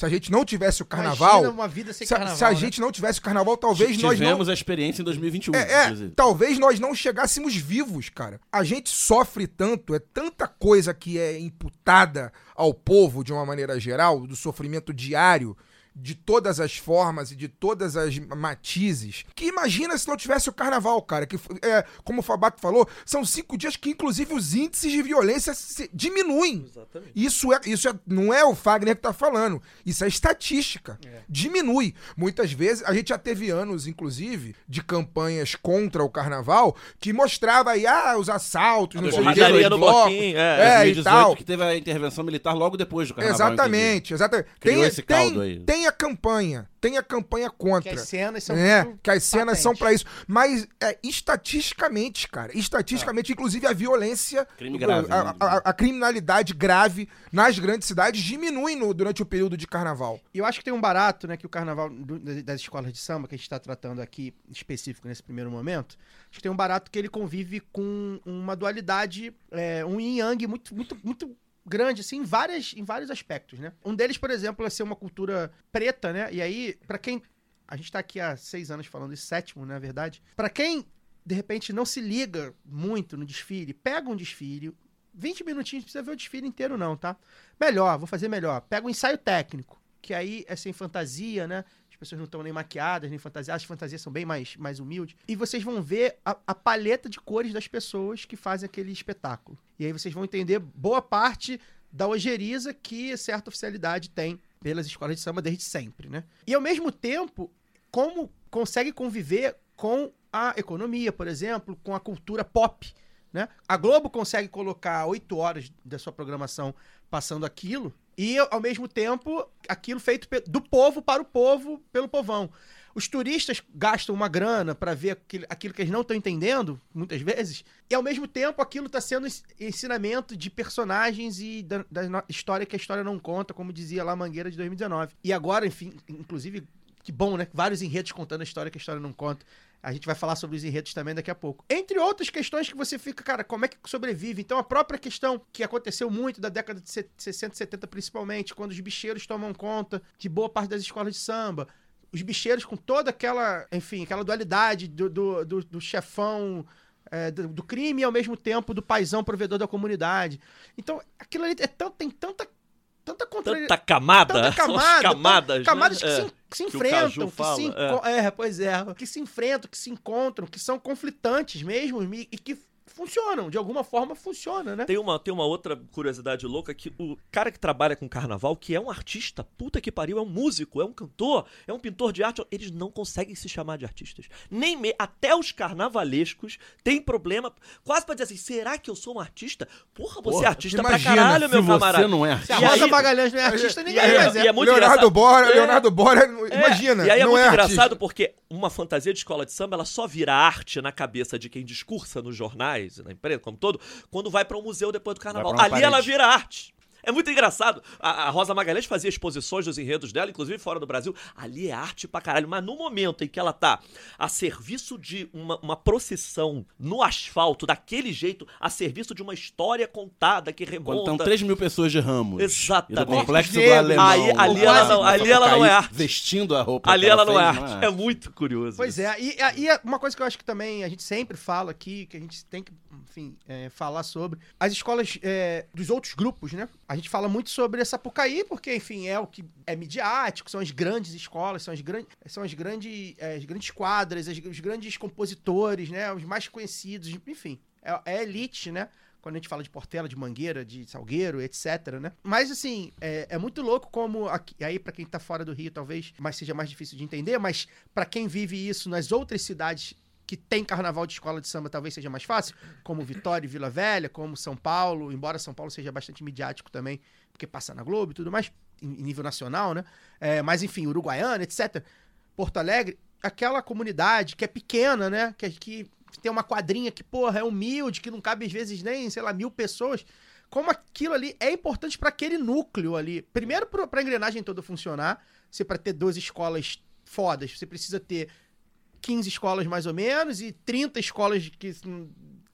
Se a gente não tivesse o carnaval, Imagina uma vida sem se, a- carnaval, se a né? gente não tivesse o carnaval, talvez nós não Tivemos a experiência em 2021, é, é, inclusive. talvez nós não chegássemos vivos, cara. A gente sofre tanto, é tanta coisa que é imputada ao povo de uma maneira geral, do sofrimento diário, de todas as formas e de todas as matizes, que imagina se não tivesse o carnaval, cara. Que, é, como o Fabato falou, são cinco dias que, inclusive, os índices de violência se- diminuem. Exatamente. Isso, é, isso é, não é o Fagner que tá falando. Isso é estatística. Diminui. Muitas vezes, a gente já teve anos, inclusive, de campanhas contra o carnaval que mostrava aí, ah, os assaltos, não sei o que, no blocos. bloquinho, é. É, e 2018 tal. que teve a intervenção militar logo depois do carnaval. Exatamente, exatamente. Criou Tem, esse caldo tem, aí. tem a campanha, tem a campanha Que contra. as cenas são É, muito que as cenas são pra isso. Mas é, estatisticamente, cara, estatisticamente, inclusive a violência, Crime grave, a, né? a- a- a criminalidade grave nas grandes cidades diminui no- durante o período de carnaval. E eu acho que tem um barato, né, que o carnaval do- das escolas de samba, que a gente está tratando aqui específico nesse primeiro momento, acho que tem um barato que ele convive com uma dualidade, é, um yin yang muito, muito, muito grande, assim, em, várias, em vários aspectos, né? Um deles, por exemplo, é ser uma cultura preta, né? E aí, pra quem... A gente tá aqui há seis anos falando isso, sétimo, na verdade. Pra quem, de repente, não se liga muito no desfile, pega um desfile, 20 minutinhos, não precisa ver o desfile inteiro não, tá? Melhor, vou fazer melhor. Pega um ensaio técnico, que aí é sem fantasia, né? Pessoas não estão nem maquiadas, nem fantasiadas, as fantasias são bem mais, mais humildes. E vocês vão ver a, a paleta de cores das pessoas que fazem aquele espetáculo. E aí vocês vão entender boa parte da ojeriza que certa oficialidade tem pelas escolas de samba desde sempre, né? E ao mesmo tempo, como consegue conviver com a economia, por exemplo, com a cultura pop, né? A Globo consegue colocar oito horas da sua programação passando aquilo e, ao mesmo tempo, aquilo feito do povo para o povo, pelo povão. Os turistas gastam uma grana para ver aquilo, que eles não estão entendendo, muitas vezes, e ao mesmo tempo aquilo está sendo ens- ensinamento de personagens e da, da história que a história não conta, como dizia lá Mangueira de 2019. E agora, enfim, inclusive, que bom, né? Vários enredos contando a história que a história não conta. A gente vai falar sobre os enredos também daqui a pouco. Entre outras questões que você fica, cara, como é que sobrevive? Então, a própria questão que aconteceu muito da década de se- 60 e 70, principalmente, quando os bicheiros tomam conta de boa parte das escolas de samba. Os bicheiros com toda aquela, enfim, aquela dualidade do, do, do- do chefão é, do, do crime e ao mesmo tempo do paizão provedor da comunidade. Então, aquilo ali é tão, tem tanta, tanta contra... Tanta camada. Tanta [laughs] camada, camadas. tanta- camadas né? que, É. se, que se que enfrentam, que fala, se é. é. pois é, que se enfrentam, que se encontram, que são conflitantes mesmo e que funcionam, de alguma forma funciona, né? Tem uma, tem uma outra curiosidade louca que o cara que trabalha com carnaval, que é um artista, puta que pariu, é um músico, é um cantor, é um pintor de arte, eles não conseguem se chamar de artistas. Nem me... Até os carnavalescos têm problema, quase pra dizer assim, será que eu sou um artista? Porra, você Porra, é artista imagina pra caralho, Se meu você camarada. não é Se a Rosa aí- Magalhães não é artista, ninguém aí, mais é. é muito Leonardo. Bora, É. Leonardo Bora, É, imagina. E aí é não muito é engraçado artista. porque uma fantasia de escola de samba, ela só vira arte na cabeça de quem discursa nos jornais, na imprensa, como todo, quando vai pra um museu depois do carnaval. Ali ela vira arte. É muito engraçado. A, a Rosa Magalhães fazia exposições dos enredos dela, inclusive fora do Brasil. Ali é arte pra caralho. Mas no momento em que ela tá a serviço de uma, uma procissão no asfalto, daquele jeito, a serviço de uma história contada que Quando remonta. estão 3 mil pessoas de ramos. Exatamente. E do complexo do alemão. Aí- ali ela não- ali ela não é arte. Vestindo a roupa Ali ela não é fez, arte. É muito curioso. Pois isso. é, e, e é uma coisa que eu acho que também a gente sempre fala aqui, que a gente tem que, enfim, é, falar sobre, as escolas é, dos outros grupos, né? A gente fala muito sobre a Sapucaí, porque, enfim, é o que é midiático, são as grandes escolas, são as, gran são as, grandes, é, as grandes quadras, as- os grandes compositores, né? Os mais conhecidos, enfim, é, é elite, né? Quando a gente fala de Portela, de Mangueira, de Salgueiro, etc, né? Mas, assim, é, é muito louco como... Aqui, aí, pra quem tá fora do Rio, talvez mas seja mais difícil de entender, mas pra quem vive isso nas outras cidades que tem carnaval de escola de samba, talvez seja mais fácil, como Vitória e Vila Velha, como São Paulo, embora São Paulo seja bastante midiático também, porque passa na Globo e tudo mais, em, nível nacional, né? É, mas, enfim, Uruguaiana, etc. Porto Alegre, aquela comunidade que é pequena, né? Que, que tem uma quadrinha que, porra, é humilde, que não cabe às vezes nem, sei lá, mil pessoas. Como aquilo ali é importante para aquele núcleo ali. Primeiro, para a engrenagem toda funcionar, você para ter duas escolas fodas, você precisa ter 15 escolas mais ou menos e 30 escolas que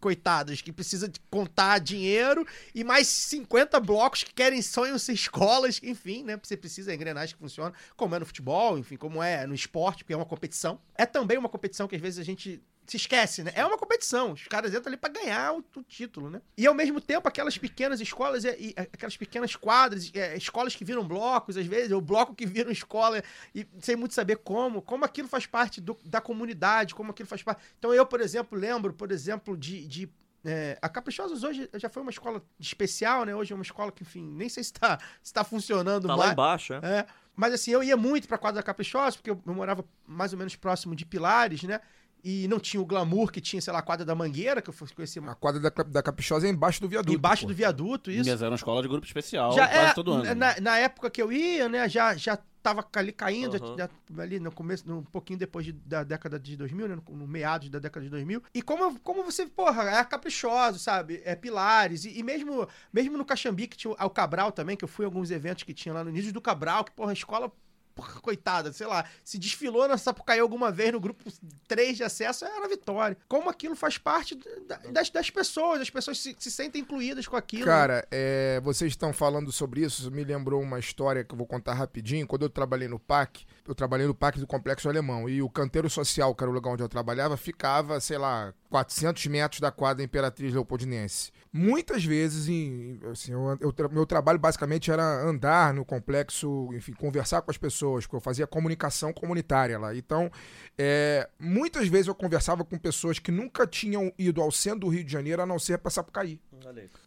coitadas que precisa de contar dinheiro e mais 50 blocos que querem sonham ser [laughs] escolas, enfim, né? Você precisa da engrenagem que funciona, como é no futebol, enfim, como é no esporte, porque é uma competição. É também uma competição que às vezes a gente se esquece, né? É uma competição. Os caras entram ali pra ganhar o, o título, né? E ao mesmo tempo, aquelas pequenas escolas, e, e aquelas pequenas quadras, é, escolas que viram blocos, às vezes, ou bloco que viram escola, e sem muito saber como, como aquilo faz parte do- da comunidade, como aquilo faz parte. Então, eu, por exemplo, lembro, por exemplo, de. de é, a Caprichosos hoje já foi uma escola especial, né? Hoje é uma escola que, enfim, nem sei se tá, se tá funcionando Tá lá mais. embaixo, é. É, mas assim, eu ia muito pra quadra da Caprichosa, porque eu, eu morava mais ou menos próximo de Pilares, né? E não tinha o glamour que tinha, sei lá, a quadra da Mangueira, que eu fui conhecer A quadra da, da Caprichosa é embaixo do viaduto. embaixo pô. do viaduto, isso. Mas era uma escola de grupo especial Já quase é, todo ano. na, na época que eu ia, né, já, já tava ali caindo, Aham. já- já- ali no começo, no- um pouquinho depois de- da década de 2000, né, no, no meados da década de 2000. E como, como você, porra, é caprichoso, sabe? É Pilares. E, e mesmo, mesmo no Caxambi, que tinha o, o Cabral também, que eu fui em alguns eventos que tinha lá no início do Cabral, que, porra, a escola coitada, sei lá, se desfilou na Sapucaí alguma vez no grupo 3 de acesso, era vitória. Como aquilo faz parte da- das, das pessoas, as pessoas se, se sentem incluídas com aquilo. Cara, é, vocês estão falando sobre isso, me lembrou uma história que eu vou contar rapidinho. Quando eu trabalhei no PAC, eu trabalhei no Parque do Complexo Alemão e o canteiro social, que era o lugar onde eu trabalhava, ficava, sei lá, 400 metros da quadra Imperatriz Leopoldinense. Muitas vezes, em, assim, eu, eu meu trabalho basicamente era andar no complexo, enfim, conversar com as pessoas, porque eu fazia comunicação comunitária lá. Então, é, muitas vezes eu conversava com pessoas que nunca tinham ido ao centro do Rio de Janeiro a não ser para Sapucaí.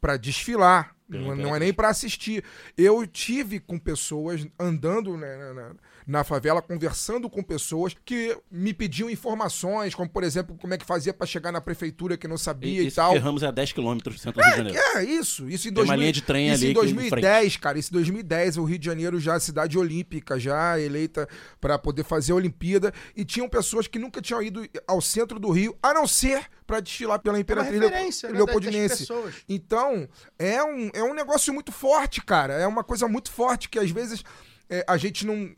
Para desfilar, não, não é Imperatriz. nem para assistir. Eu tive com pessoas andando né, na, na- na favela, conversando com pessoas que me pediam informações, como por exemplo, como é que fazia para chegar na prefeitura que não sabia e, isso tal. porque Ramos é a 10 quilômetros do centro do Rio de Janeiro. É, isso. Isso em Tem uma 2000 linha de trem isso ali em que- em 2010, cara. Isso em 2010, o Rio de Janeiro já cidade olímpica, já eleita para poder fazer a Olimpíada. E tinham pessoas que nunca tinham ido ao centro do Rio, a não ser para desfilar pela É Imperatriz né, das Leopoldinense. Então, é um, é um negócio muito forte, cara. É uma coisa muito forte que às vezes é, a gente não.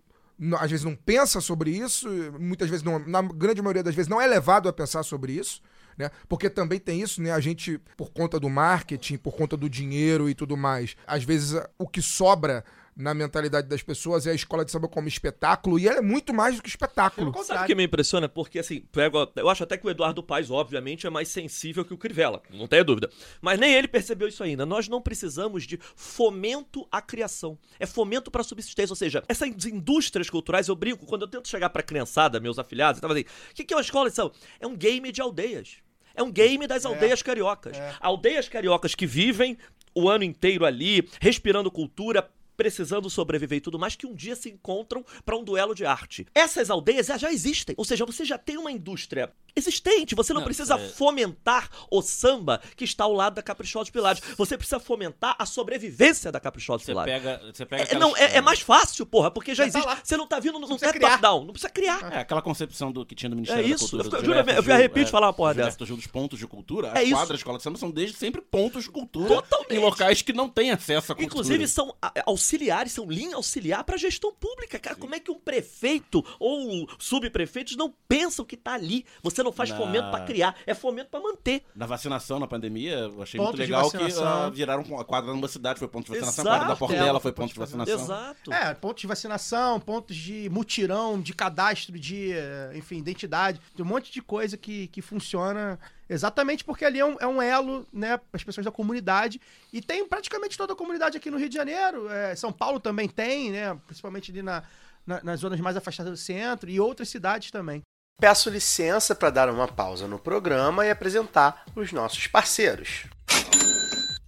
Às vezes não pensa sobre isso, muitas vezes não, na grande maioria das vezes não é levado a pensar sobre isso, né? Porque também tem isso, né? A gente, por conta do marketing, por conta do dinheiro e tudo mais, às vezes o que sobra na mentalidade das pessoas é a escola de samba como espetáculo, e ela é muito mais do que espetáculo. Sabe o que me impressiona? Porque, assim, pego a- eu acho até que o Eduardo Paes, obviamente, é mais sensível que o Crivella, não tenha dúvida. Mas nem ele percebeu isso ainda. Nós não precisamos de fomento à criação. É fomento para subsistência. Ou seja, essas indústrias culturais, eu brinco, quando eu tento chegar pra criançada, meus afilhados, eu tava assim, o que, que é uma escola de samba? É um game de aldeias. É um game das aldeias cariocas. Aldeias cariocas que vivem o ano inteiro ali, respirando cultura, precisando sobreviver e tudo mais, que um dia se encontram para um duelo de arte. Essas aldeias já- existem, ou seja, você já tem uma indústria existente, você não, Não, precisa é- fomentar o samba que está ao lado da Caprichosa de Pilares. Você precisa fomentar a sobrevivência da Caprichosa de Você Pilares. pega, você pega É, não, é, é mais fácil, porra, porque já Já tá existe. lá. Você não tá vindo, não, não precisa é criar. top-down, não precisa criar. É, aquela concepção do que tinha do Ministério É da isso, Cultura. eu juro, Gilberto eu me arrepio de é, falar uma porra Gilberto Gil dos pontos de cultura. É As isso. quadras, escola de samba são desde sempre pontos de cultura. Totalmente. Em locais que não têm acesso à cultura. Inclusive, são a- auxiliares, são linha auxiliar para gestão pública. Cara, como é que um prefeito ou subprefeitos não pensam que tá ali? Você não faz Na- fomento para criar, é fomento para manter. Na vacinação, na pandemia, eu achei Pontos muito de legal que ah, viraram a quadra numa cidade, foi ponto de vacinação, Exato. a quadra da Portela foi ponto de vacinação. Exato. É, pontos de vacinação, pontos de mutirão, de cadastro de, eh, enfim, identidade. Tem um monte de coisa que, que funciona exatamente porque ali é um, é um elo, né, para as pessoas da comunidade. E tem praticamente toda a comunidade aqui no Rio de Janeiro. eh, São Paulo também tem, né, principalmente ali na, na- nas zonas mais afastadas do centro e outras cidades também. Peço licença para dar uma pausa no programa e apresentar os nossos parceiros.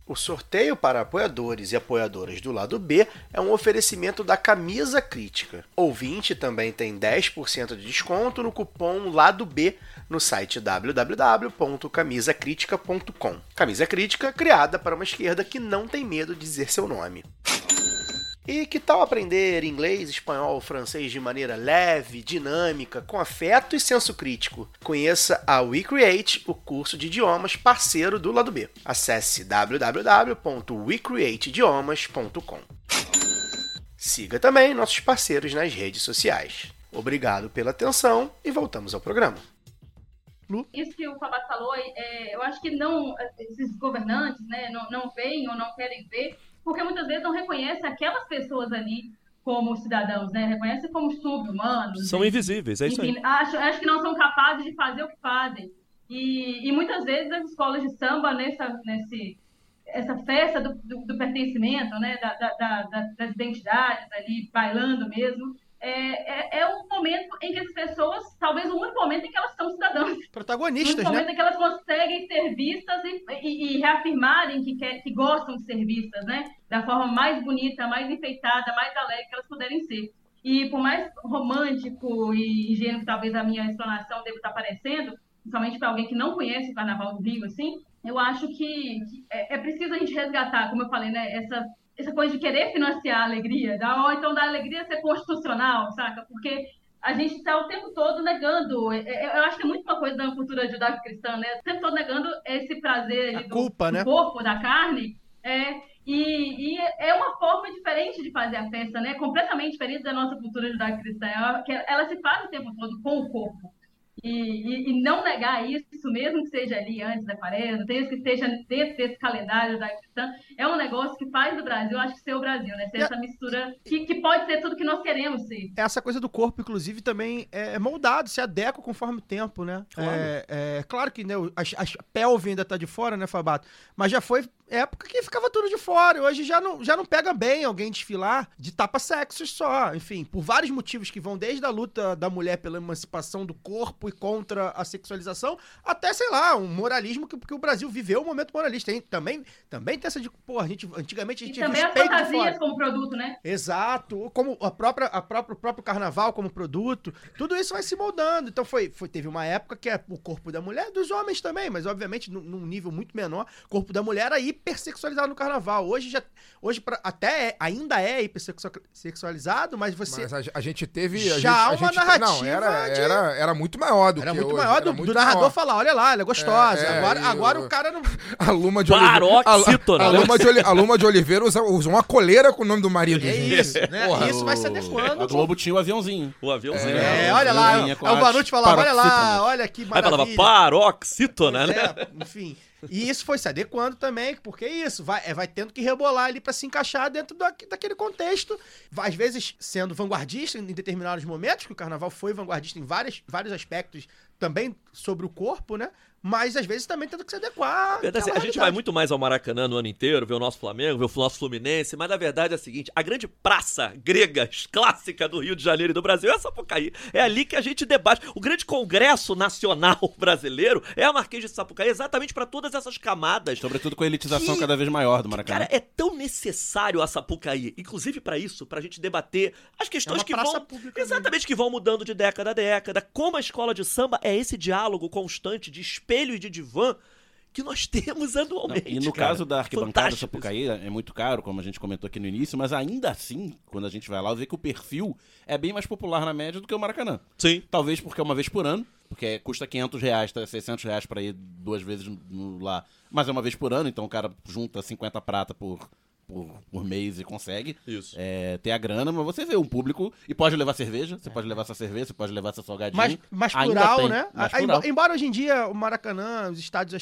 O sorteio para apoiadores e apoiadoras do lado B é um oferecimento da Camisa Crítica. Ouvinte também tem 10% de desconto no cupom Lado B no site www.camisacritica.com. Camisa Crítica criada para uma esquerda que não tem medo de dizer seu nome. E que tal aprender inglês, espanhol, francês de maneira leve, dinâmica, com afeto e senso crítico? Conheça a WeCreate, o curso de idiomas parceiro do lado B. Acesse www.wecreateidiomas.com. Siga também nossos parceiros nas redes sociais. Obrigado pela atenção e voltamos ao programa. Isso que o Fabato falou, é, eu acho que não, esses governantes, né, não, não veem ou não querem ver, porque muitas vezes não reconhecem aquelas pessoas ali como cidadãos, né? Reconhecem como sub-humanos. São né? invisíveis, é isso aí. Enfim, acho, acho que não são capazes de fazer o que fazem. E, e muitas vezes as escolas de samba, nessa, nesse, essa festa do, do, do pertencimento, né? Da, da, da, das identidades ali, bailando mesmo, é, é, é um momento em que as pessoas, talvez o único momento em que elas são cidadãs. O Protagonistas, único momento né? em que elas conseguem ser vistas e, e, e reafirmarem que, quer, que gostam de ser vistas, né? Da forma mais bonita, mais enfeitada, mais alegre que elas puderem ser. E por mais romântico e ingênuo que talvez a minha explanação deva estar parecendo, principalmente para alguém que não conhece o Carnaval do Rio, assim, eu acho que, que é, é preciso a gente resgatar, como eu falei, né? Essa, essa coisa de querer financiar a alegria, da, ou então da alegria ser constitucional, saca? Porque a gente está o tempo todo negando. é, é, Eu acho que é muito uma coisa da cultura judaico-cristã, né? O tempo todo negando esse prazer ali do, culpa, do né? corpo, da carne. É, e, e é uma forma diferente de fazer a festa, né? Completamente diferente da nossa cultura judaico-cristã. Ela, ela se faz o tempo todo com o corpo. E, e, e não negar isso, mesmo que seja ali antes da quaresma, mesmo que esteja dentro desse calendário da cristã, é um negócio que faz do Brasil, acho que ser o Brasil, né? Ser a- essa mistura que, que pode ser tudo que nós queremos ser. Essa coisa do corpo, inclusive, também é moldado, se adequa conforme o tempo, né? Claro. É, é claro que né, a, a pelve ainda tá de fora, né, Fabato? Mas já foi época que ficava tudo de fora. Hoje já não, já não pega bem alguém desfilar de tapa-sexos só. Enfim, por vários motivos que vão desde a luta da mulher pela emancipação do corpo e contra a sexualização, até, sei lá, um moralismo que, que o Brasil viveu um momento moralista. Tem, também, também tem essa de, pô, a gente, antigamente a E gente via também fora. fantasias como produto, né? Exato, como a própria, a própria, o próprio carnaval como produto, tudo isso vai se moldando. Então foi, foi teve uma época que é o corpo da mulher, dos homens também, mas obviamente num, num nível muito menor, o corpo da mulher era hipersexualizado no carnaval. Hoje já, hoje pra- até é- ainda é hipersexualizado, mas você Mas a, a gente teve. A Já gente, há a uma gente- narrativa Não, era, de- era, era muito maior do era que muito hoje, maior era do, muito do narrador maior. falar, olha lá, ela é gostosa. É, é, agora, e agora o- o cara não [laughs] A Luma de Oliveira. Paroxítona, a, a, né? Luma de Oli- a Luma de Oliveira usa, usa uma coleira com o nome do marido. é gente. isso, né? Porra, isso vai se O- adequando. A Globo tinha o aviãozinho. O aviãozinho. É, É, olha lá, é o as Vanucci falava, olha lá, olha que Aí maravilha. falava paroxítona, né? É, enfim. E isso foi se adequando também, porque é isso, vai, é, vai tendo que rebolar ali pra se encaixar dentro da- daquele contexto. Às vezes sendo vanguardista em determinados momentos, que o carnaval foi vanguardista em várias, vários aspectos também sobre o corpo, né? Mas às vezes também tendo que se adequar. Verdade, àquela a gente vai muito mais ao Maracanã no ano inteiro, ver o nosso Flamengo, ver o nosso Fluminense, mas na verdade é a seguinte: a grande praça grega [laughs] clássica do Rio de Janeiro e do Brasil é a Sapucaí. É ali que a gente debate. O grande congresso nacional [laughs] brasileiro é a Marquês de Sapucaí, exatamente para todas essas camadas. Sobretudo com a elitização Que- cada vez maior do Maracanã. Cara, é tão necessário a Sapucaí, inclusive pra isso, pra gente debater as questões É uma que vão pública exatamente que vão mudando de década a década, como a escola de samba é esse diálogo constante de espelho de divã que nós [laughs] temos Não, anualmente. e no cara. caso da arquibancada Sapucaí, é muito caro, como a gente comentou aqui no início, mas ainda assim, quando a gente vai lá, vê que o perfil é bem mais popular na média do que o Maracanã. Sim. Talvez porque é uma vez por ano, porque custa 500 reais, tá, 600 reais pra ir duas vezes lá. Mas é uma vez por ano, então o cara junta 50 prata por, por, por mês e consegue Isso. é, ter a grana, mas você vê um público e pode levar cerveja, você pode levar essa cerveja, você pode levar seu salgadinho. Mais, mais Ainda plural, tem, né? mais Ah, plural. embo- Embora hoje em dia o Maracanã, os estádios,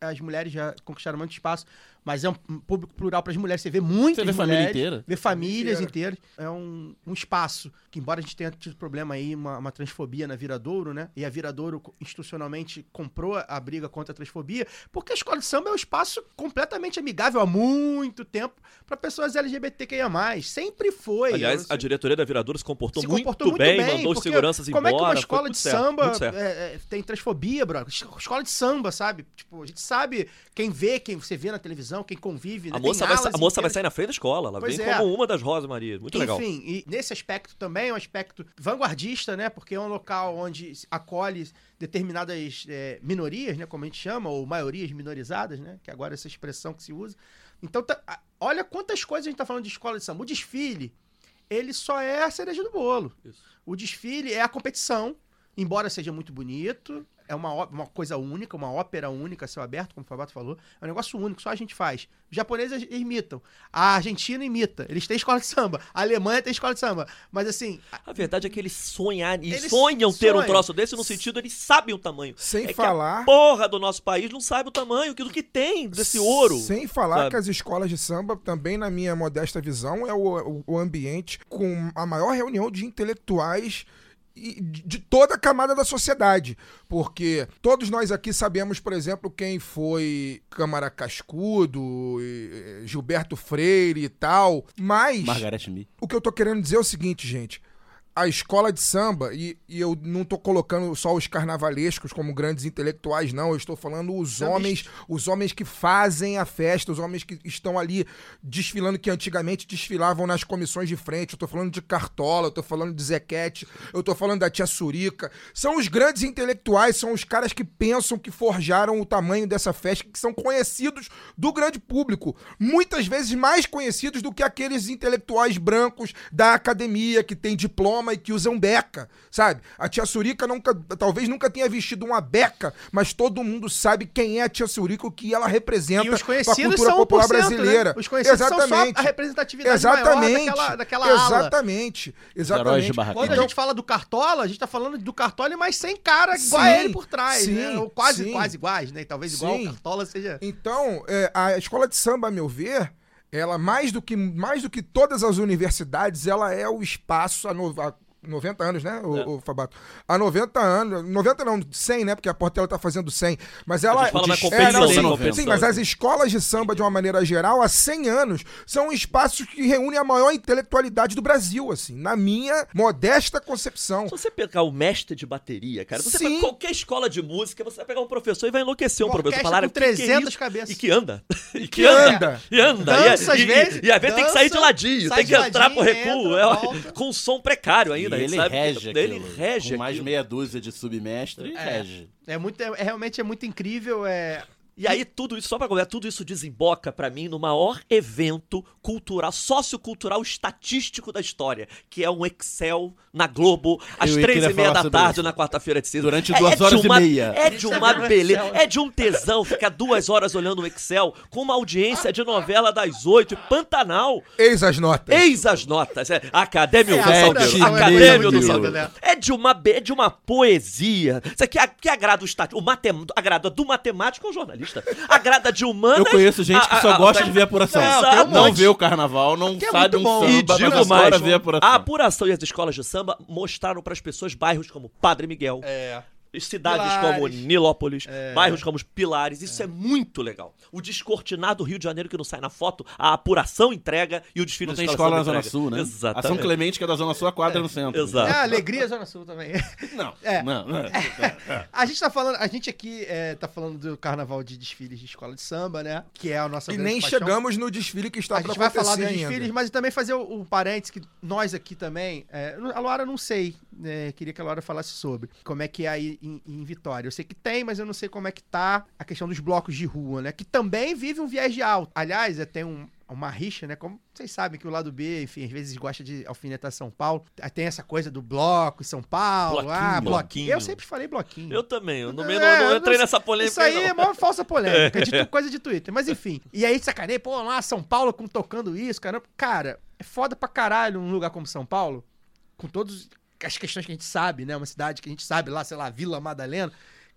as, as mulheres já conquistaram muito espaço, mas é um público plural para as mulheres. Você vê muitas Você vê família mulheres, inteira. Vê famílias Inteira. inteiras. É um, um espaço que, embora a gente tenha tido problema aí, uma, uma transfobia na Viradouro, né? E a Viradouro institucionalmente comprou a briga contra a transfobia, porque a escola de samba é um espaço completamente amigável há muito tempo para pessoas LGBTQIA+. Sempre foi. Aliás, a diretoria da Viradora se comportou, se muito, comportou muito bem, bem, mandou os porque seguranças como embora. é que uma escola de certo, samba muito certo. é, é, tem transfobia, brother? Escola de samba, sabe? Tipo, a gente sabe quem vê, quem você vê na televisão, quem convive. né? A Tem moça, vai, a moça vai sair na frente da escola, ela Pois vem é. como uma das Rosa Maria. Muito legal. Enfim, e nesse aspecto também é um aspecto vanguardista, né? Porque é um local onde acolhe determinadas é, minorias, né? Como a gente chama, ou maiorias minorizadas, né? Que agora é essa expressão que se usa. Então, tá- olha quantas coisas a gente tá falando de escola de samba. O desfile, ele só é a cereja do bolo. Isso. O desfile é a competição, embora seja muito bonito, é uma, uma coisa única, uma ópera única, céu aberto, como o Fabato falou. É um negócio único, só a gente faz. Os japoneses imitam, a Argentina imita, eles têm escola de samba, a Alemanha tem escola de samba. Mas assim, a- verdade é que eles sonham, e Eles sonham ter um sonham. troço desse no sentido, eles sabem o tamanho. Sem é falar. a porra do nosso país não sabe o tamanho do que tem desse ouro. Sem falar sabe? que as escolas de samba, também na minha modesta visão, é o, o- o ambiente com a maior reunião de intelectuais de toda a camada da sociedade. Porque todos nós aqui sabemos, por exemplo, quem foi Câmara Cascudo, e- e Gilberto Freire e tal. Mas Margareth Me. o que eu tô querendo dizer é o seguinte, gente. A escola de samba, e, e eu não tô colocando só os carnavalescos como grandes intelectuais, não. Eu estou falando os homens, os homens que fazem a festa, os homens que estão ali desfilando, que antigamente desfilavam nas comissões de frente. Eu tô falando de Cartola, eu tô falando de Zequete, eu tô falando da Tia Surica. São os grandes intelectuais, são os caras que pensam, que forjaram o tamanho dessa festa, que são conhecidos do grande público. Muitas vezes mais conhecidos do que aqueles intelectuais brancos da academia, que têm diploma ama e que usam beca, sabe? A tia Surica nunca, talvez nunca tenha vestido uma beca, mas todo mundo sabe quem é a tia Surica, o que ela representa E os pra conhecidos cultura são popular 1%, né? brasileira. Os conhecidos são só Exatamente. a representatividade Exatamente. maior daquela, daquela ala. Exatamente. heróis Exatamente. Quando Então, a gente fala do Cartola, a gente tá falando do Cartola, mas sem cara igual Sim, a ele por trás, sim, né? Ou quase, sim. quase iguais, né? Talvez igual Sim. o Cartola seja... Então, é, a escola de samba, a meu ver, ela mais do que mais do que todas as universidades, ela é o espaço a, no, a 90 anos, né, o, É. o Fabato? Há 90 anos, 90 não, 100, né, porque a Portela tá fazendo 100, mas ela... A gente fala na É, não, sim, sim, mas as escolas de samba, de uma maneira geral, há 100 anos, são espaços que reúnem a maior intelectualidade do Brasil, assim, na minha modesta concepção. Se você pegar o mestre de bateria, cara, você Sim. qualquer escola de música, você vai pegar um professor e vai enlouquecer um professor. Falaram, com "Que que é 300 isso?" cabeças. E que anda. [laughs] E que anda. E anda. Dança, e, às e- vezes, E, às vezes tem que sair de ladinho, tem que entrar pro recuo. entra, é, com som precário ainda. E a gente ele sabe que- rege Ele aquilo. rege Com mais aquilo. meia dúzia de submestre, É. rege. É muito, é, realmente é muito incrível, é... E aí, tudo isso, só pra comentar, tudo isso desemboca pra mim no maior evento cultural, sociocultural estatístico da história, que é um Excel na Globo, às três e meia da tarde isso. na quarta-feira de cinza. Durante É- duas é de horas e uma- meia. É de uma beleza, é de um tesão ficar duas horas olhando o Excel com uma audiência de novela das oito, e Pantanal. Eis as notas. Eis as notas. É, Acadêmio É, do a Salgueiro. é Acadêmio do Salgueiro. né? É de uma, é de uma poesia. Isso aqui a- que agrada o estático. O matem, agrada do matemático ao jornalista. Agrada de humanas. Eu conheço gente que a- só a- gosta a- de ver apuração. Um não vê o carnaval, não Que é sabe um bom. samba, E digo mais, ver a apuração. a apuração e as escolas de samba mostraram para as pessoas bairros como Padre Miguel, É... cidades Pilares. como Nilópolis, bairros como os Pilares. Isso é. muito legal. O descortinado do Rio de Janeiro que não sai na foto, a apuração entrega e o desfile Não da tem escola escola na Zona entrega. Sul, né? Exatamente. A São Clemente, que é da Zona Sul, a quadra é no centro. Exato. É, Alegria Zona Sul também. [laughs] Não, É. não, não. [laughs] A gente tá falando, a gente aqui é, tá falando do carnaval de desfiles de escola de samba, né? Que é a nossa E nem paixão. chegamos no desfile que está A para gente vai falar acontecer dos ainda. desfiles, mas também fazer o, o parênteses que nós aqui também. é, a Laura não sei, né, queria que a Laura falasse sobre como é que é aí em, em Vitória. Eu sei que tem, mas eu não sei como é que tá a questão dos blocos de rua, né? Que também vive um viés de alto. Aliás, é, tem um- uma rixa, né? Como vocês sabem que o lado B, enfim, às vezes gosta de alfinetar São Paulo. Tem essa coisa do bloco São Paulo. Bloquinho, ah, bloquinho. bloquinho. Eu sempre falei bloquinho. Eu também. Eu não, me- É, não- não entrei não- nessa polêmica. Isso aí aí, é não. mó falsa polêmica, [laughs] de tu- coisa de Twitter. Mas enfim. E aí sacanei, pô, lá São Paulo com tocando isso, caramba. Cara, é foda pra caralho um lugar como São Paulo, com todas as questões que a gente sabe, né? Uma cidade que a gente sabe lá, sei lá, Vila Madalena,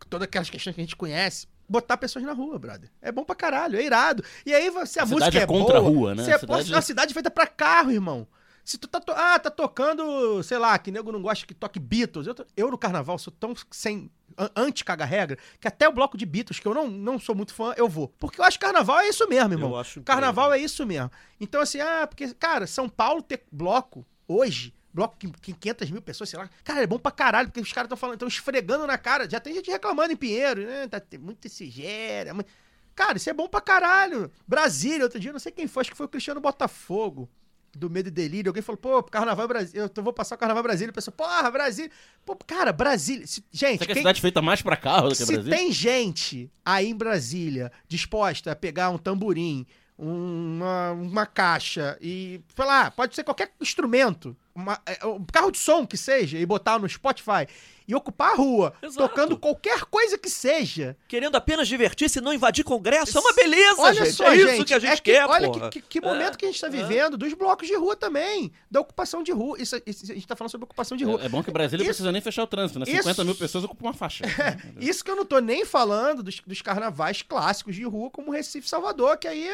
todas aquelas questões que a gente conhece. Botar pessoas na rua, brother. É bom pra caralho, é irado. E aí, se a, A música é é contra a boa, rua, né? Você é, A cidade- uma cidade feita pra carro, irmão. Se tu tá, to- ah, tá tocando, sei lá, que nego não gosta que toque Beatles. Eu, eu no carnaval sou tão sem an- anti-caga-regra que até o bloco de Beatles, que eu não, não sou muito fã, eu vou. Porque eu acho que carnaval é isso mesmo, irmão. Eu acho carnaval é isso mesmo. Então, assim, ah, porque, cara, São Paulo ter bloco hoje. Bloco que que 500 mil pessoas, sei lá. Cara, é bom pra caralho, porque os caras estão falando, estão esfregando na cara. Já tem gente reclamando em Pinheiro, né? Tá tem muito sigera. muito- Cara, isso é bom pra caralho. Brasília, outro dia, não sei quem foi, acho que foi o Cristiano Botafogo, do Medo e Delírio. Alguém falou, pô, Carnaval Brasil, eu vou passar o Carnaval Brasília. A pessoa, porra, Brasília. Pô, cara, Brasília. se- gente, Será que é a quem- cidade feita mais pra carro do que se Brasil? tem gente aí em Brasília disposta a pegar um tamborim, uma, uma caixa e, sei lá, pode ser qualquer instrumento, uma- é, um carro de som que seja, e botar no Spotify e ocupar a rua, Exato. tocando qualquer coisa que seja. Querendo apenas divertir-se e não invadir congresso. É uma beleza, Olha gente. só, é gente, isso que a gente é que- quer, Olha porra. que, que- que momento que a gente tá vivendo, dos blocos de rua também, da ocupação de rua. Isso, isso- a gente tá falando sobre ocupação de rua. É, é bom que Brasília Isso- precisa nem fechar o trânsito, né? isso- 50 mil pessoas ocupam uma faixa. [laughs] Isso que eu não tô nem falando dos, dos carnavais clássicos de rua, como Recife e Salvador, que aí.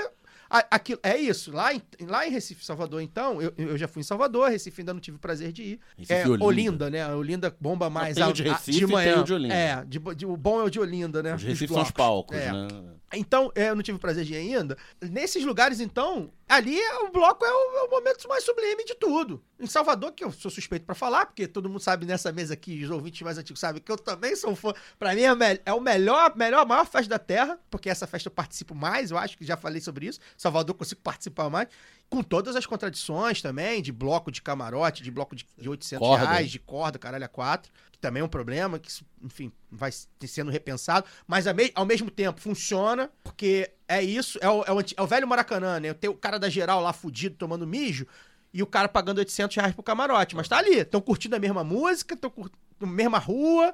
A- aquilo, é isso. Lá em, lá em Recife Salvador, então, eu, eu já fui em Salvador, Recife ainda não tive o prazer de ir. Recife é e Olinda. Olinda. né? A Olinda bomba mais tem o a- de a- Recife de e manhã. tem o de Olinda. É, de, de- o bom é o de Olinda, né? Os Dos Recifes são os palcos, É. né? Então, é, eu não tive o prazer de ir ainda. Nesses lugares, então, ali é- o bloco é o, é o momento mais sublime de tudo. Em Salvador, que eu sou suspeito pra falar, porque todo mundo sabe nessa mesa aqui, os ouvintes mais antigos sabem que eu também sou fã. Pra mim é, o é o melhor, melhor, a maior festa da Terra, porque essa festa eu participo mais, eu acho que já falei sobre isso. Salvador consigo participar mais. Com todas as contradições também, de bloco de camarote, de bloco de, de 800 Corda. reais, de corda, caralho, a quatro. Que também é um problema, que, enfim, vai sendo repensado. Mas ao, me- ao mesmo tempo funciona, porque é isso, é o, é o é o velho Maracanã, né? Tem o cara da geral lá fudido tomando mijo. e o cara pagando 800 reais pro camarote. Mas tá ali, estão curtindo a mesma música, estão curtindo a mesma rua.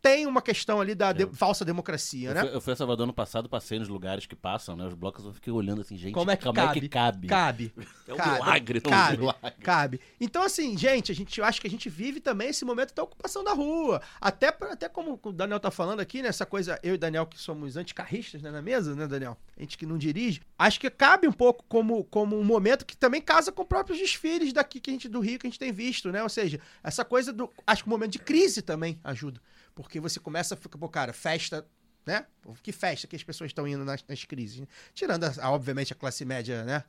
Tem uma questão ali da de- falsa democracia, Eu né? fui, eu fui a Salvador ano passado, passei nos lugares que passam, né? Os blocos eu fiquei olhando assim, gente, Como é que cabe? cabe? Cabe. É um Cabe. milagre. É um Cabe, milagre. cabe. Então, assim, gente, a gente eu acho que a gente vive também esse momento da ocupação da rua. Até, até como o Daniel tá falando aqui, né? Essa coisa, eu e Daniel que somos anticarristas né, na mesa, né, Daniel? A gente que não dirige. Acho que cabe um pouco como, como um momento que também casa com próprios desfiles daqui que a gente, do Rio que a gente tem visto, né? Ou seja, essa coisa do. Acho que o momento de crise também ajuda. Porque você começa a ficar, pô, cara, festa. Né? Que festa que as pessoas estão indo nas, nas crises. Né? Tirando, a- obviamente, a classe média, né?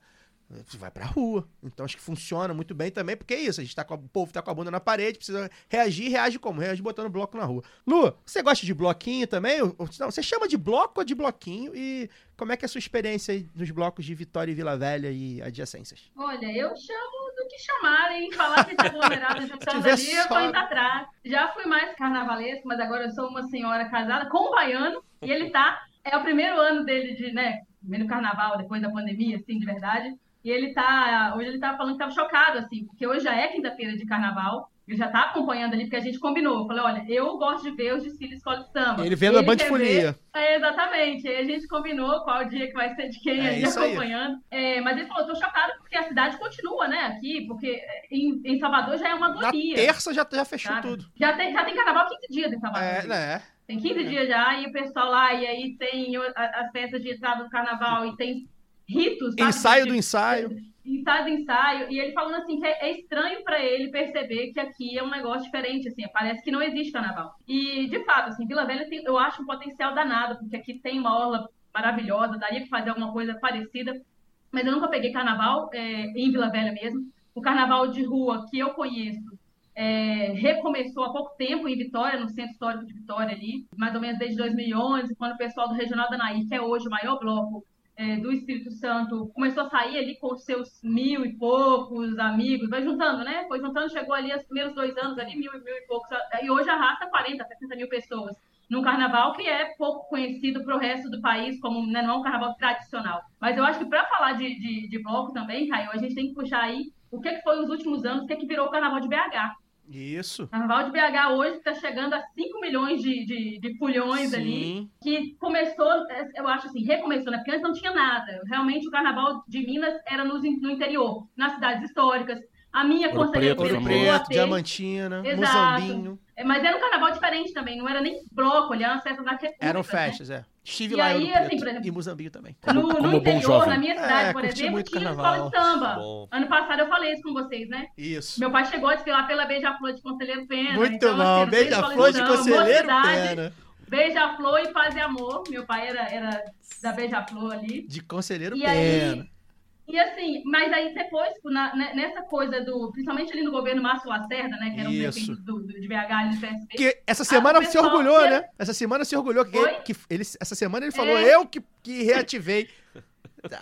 Você vai pra rua. Então acho que funciona muito bem também, porque é isso. A gente tá com a- o povo tá com a bunda na parede, precisa reagir, reage como? Reage botando bloco na rua. Lu, você gosta de bloquinho também? Não, você chama de bloco ou de bloquinho? E como é que é a sua experiência nos blocos de Vitória e Vila Velha e adjacências? Olha, eu chamo que chamarem, falar que tá aglomerado juntando ali, eu tô indo atrás. Já fui mais carnavalesco, mas agora eu sou uma senhora casada com um baiano, e ele tá, é o primeiro ano dele de, né, primeiro carnaval, depois da pandemia, assim, de verdade. E ele tá, hoje ele tá falando que tava chocado, assim, porque hoje já é quinta-feira de carnaval, ele já tá acompanhando ali, porque a gente combinou. Eu falei, olha, eu gosto de ver os desfiles escola de samba. Ele vendo a quer bandifolia. ver- É, exatamente. Aí a gente combinou qual dia que vai ser de quem É aí. acompanhando. É, mas ele falou, tô chocado porque a cidade continua, né, aqui, porque em, em Salvador já é uma Na agonia. terça já, já fechou sabe? tudo. Já tem, já tem carnaval 15 dias em Salvador. É, né? Tem 15 dias já, e o pessoal lá, e aí tem a- as festas de entrada do carnaval, e tem ritos, sabe? Ensaio do ensaio. Ensaio do ensaio, e ele falando assim que é, é estranho pra ele perceber que aqui é um negócio diferente, assim, parece que não existe carnaval. E, de fato, assim, Vila Velha tem, eu acho um potencial danado, porque aqui tem uma orla maravilhosa, daria pra fazer alguma coisa parecida, mas eu nunca peguei carnaval é, em Vila Velha mesmo. O carnaval de rua que eu conheço é, recomeçou há pouco tempo em Vitória, no Centro Histórico de Vitória ali, mais ou menos desde 2011, quando o pessoal do Regional da Naí, que é hoje o maior bloco é, do Espírito Santo, começou a sair ali com seus mil e poucos amigos, vai juntando, né? Foi juntando, chegou ali os primeiros dois anos ali, mil e mil e poucos, e hoje arrasta 40, 60 mil pessoas num carnaval que é pouco conhecido para o resto do país, como né, não é um carnaval tradicional. Mas eu acho que para falar de, de, de bloco também, Caio, a gente tem que puxar aí o que, que foi os últimos anos, o que, que virou o carnaval de BH. Isso. O carnaval de BH hoje está chegando a 5 milhões de, de, de pulhões ali Sim. que começou, eu acho assim, recomeçou, né? Porque antes não tinha nada. Realmente o carnaval de Minas era nos, no interior, nas cidades históricas. A minha Ouro conselheira Preto, Ouro Preto, Diamantina, Exato. Mozambinho. é, Mas era um carnaval diferente também, não era nem bloco, ali, eram as festas da República. Eram né? festas, é. Estive E lá em aí, assim, Preto por exemplo, e Mozambique também. No, Como no bom interior, jovem. na minha cidade, É, por exemplo, tinha carnaval. escola de samba. Bom. Ano passado eu falei isso com vocês, né? Isso. Meu pai chegou a desfilar pela Beija-Flor de Conselheiro Pena. Muito então, bom. assim, Beija-flor de escola Conselheiro Pena. Beija-Flor e Paz e Amor. Meu pai era, era da Beija-Flor ali. De Conselheiro E Pena. aí, e assim, mas aí depois, tipo, na- né, nessa coisa do. Principalmente ali no governo Márcio Lacerda, né? Que era um Isso. prefeito do, do- de BH ali do PSB. Que essa semana o se orgulhou, que- né? Essa semana se orgulhou que, Oi? que ele, essa semana ele falou, É. eu que, que reativei.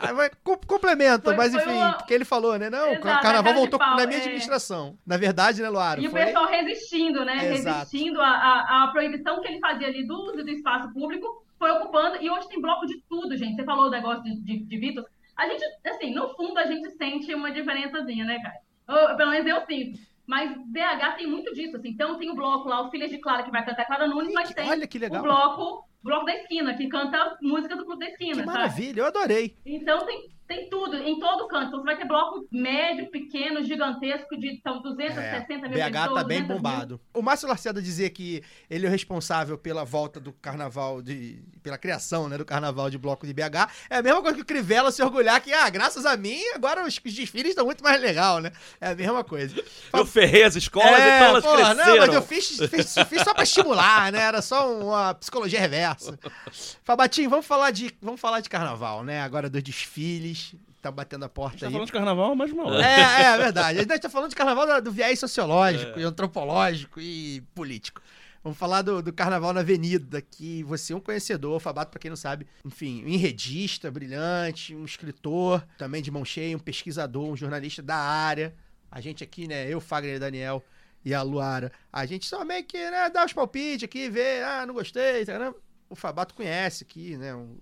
Ah, Complementa, Foi- mas enfim, uma- porque ele falou, né? Não, o carnaval de voltou pau, na minha é. administração. Na verdade, né, Luara? E o Foi- pessoal resistindo, né? Exato. Resistindo à proibição que ele fazia ali do uso do espaço público, foi ocupando. E hoje tem bloco de tudo, gente. Você falou o negócio de, de, de Vitor. A gente, assim, no fundo, a gente sente uma diferençazinha, né, cara? Ou, pelo menos eu sinto. Mas BH tem muito disso, assim. Então tem o bloco lá, o Filhas de Clara, que vai cantar Clara Nunes, mas tem olha que legal. o bloco, bloco da esquina, que canta música do Clube da Esquina, Que sabe? maravilha, eu adorei. Então tem, tem tudo, em todo canto. Então você vai ter bloco médio, pequeno, gigantesco, de então, 260 mil BH pessoas. tá bem 200 mil. bombado. O Márcio Lacerda dizia que ele é o responsável pela volta do carnaval de. pela criação, né, do carnaval de bloco de BH. É a mesma coisa que o Crivella se orgulhar que, ah, graças a mim, agora os, os desfiles estão muito mais legal, né? É a mesma coisa. Eu ferrei as escolas, é, então elas porra, cresceram. não, mas eu fiz, fiz, fiz só pra estimular, né? Era só uma psicologia reversa. Fabatinho, vamos falar de, vamos falar de carnaval, né? Agora dos desfiles. Tá batendo a porta Tá aí. falando de carnaval, mas uma hora. É, é verdade. A gente tá falando de carnaval do viés sociológico, e antropológico e político. Vamos falar do, do carnaval na Avenida, que você é um conhecedor, o Fabato, pra quem não sabe, enfim, um enredista brilhante, um escritor, também de mão cheia, um pesquisador, um jornalista da área. A gente aqui, né, eu, Fagner e Daniel e a Luara, a gente só meio que, né, dá os palpites aqui, vê, ah, não gostei, caramba. O Fabato conhece aqui, né, um-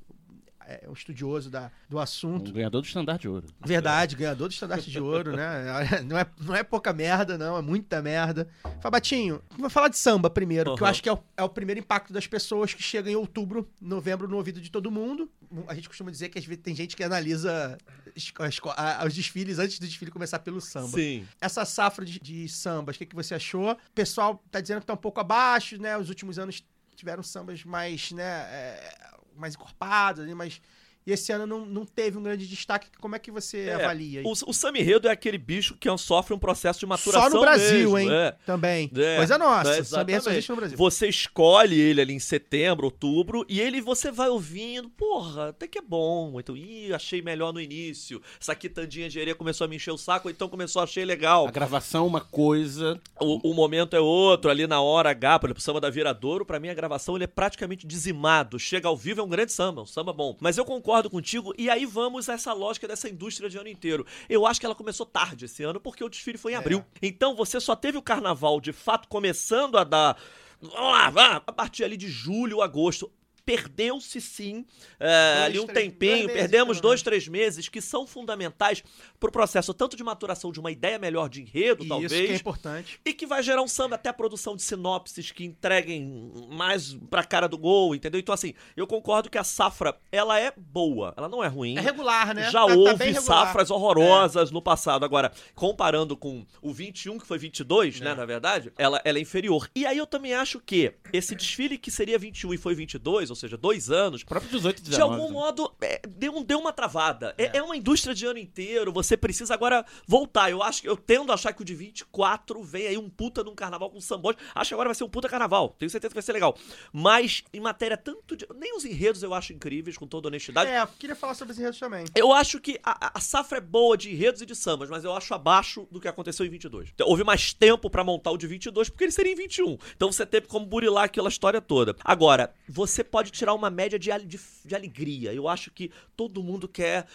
é um estudioso da, do Um assunto. ganhador do estandarte de ouro. Verdade, ganhador do estandarte de ouro, né? [laughs] Não é, não é pouca merda, não, é muita merda. Fabatinho, vou falar de samba primeiro, que eu acho que é o, é o primeiro impacto das pessoas que chega em outubro, novembro, no ouvido de todo mundo. A gente costuma dizer que às vezes tem gente que analisa esco- a esco- a- os desfiles antes do desfile começar pelo samba. Sim. Essa safra de, de sambas, o que, que você achou? O pessoal tá dizendo que tá um pouco abaixo, né? Os últimos anos tiveram sambas mais, né? é, mais encorpados, ali, mas... E esse ano não, não teve um grande destaque. Como é que você É, avalia aí? O, o Samba Enredo é aquele bicho que sofre um processo de maturação Só no Brasil, mesmo, hein? é. Também. É, Coisa nossa. é, Samba Enredo só existe no Brasil. Você escolhe ele ali em setembro, outubro, e ele você vai ouvindo, porra, até que é bom. Então, ih, achei melhor no início. Essa quitandinha de areia começou a me encher o saco, então começou a achei legal. A gravação é uma coisa. O, o momento é outro, ali na hora H, por exemplo, o samba da Viradouro, pra mim a gravação ele é praticamente dizimado. Chega ao vivo é um grande samba, um samba bom. Mas eu concordo contigo, e aí vamos a essa lógica dessa indústria de ano inteiro. Eu acho que ela começou tarde esse ano, porque o desfile foi em abril. Então você só teve o carnaval de fato começando a dar. Vamos lá, vá, a partir ali de julho, agosto. Perdeu-se sim é, Dois, ali um três- tempinho, dois perdemos dois, três meses que são fundamentais pro processo tanto de maturação de uma ideia melhor de enredo, E talvez, Isso que é importante. e que vai gerar um samba até a produção de sinopses que entreguem mais pra cara do gol, entendeu? Então, assim, eu concordo que a safra, ela é boa, ela não é ruim. É regular, né? Já Tá- tá houve bem regular. É. safras horrorosas no passado. Agora, comparando com o 21, que foi 22, É. né, na verdade, ela, ela é inferior. E aí eu também acho que esse desfile que seria 21 e foi 22, ou seja, dois anos, O próprio 18 e de 19. algum modo, é, deu, deu uma travada. É. é uma indústria de ano inteiro, você precisa agora voltar. Eu acho que eu tendo a achar que o de 24 vem aí um puta num carnaval com sambóis. Acho que agora vai ser um puta carnaval. Tenho certeza que vai ser legal. Mas, em matéria tanto de. Nem os enredos eu acho incríveis, com toda honestidade. É, eu queria falar sobre esse enredo também. Eu acho que a, a- safra é boa de enredos e de sambas, mas eu acho abaixo do que aconteceu em 22. Então, houve mais tempo pra montar o de 22, porque ele seria em 21. Então você teve como burilar aquela história toda. Agora, você pode tirar uma média de, de, de alegria. Eu acho que todo mundo quer.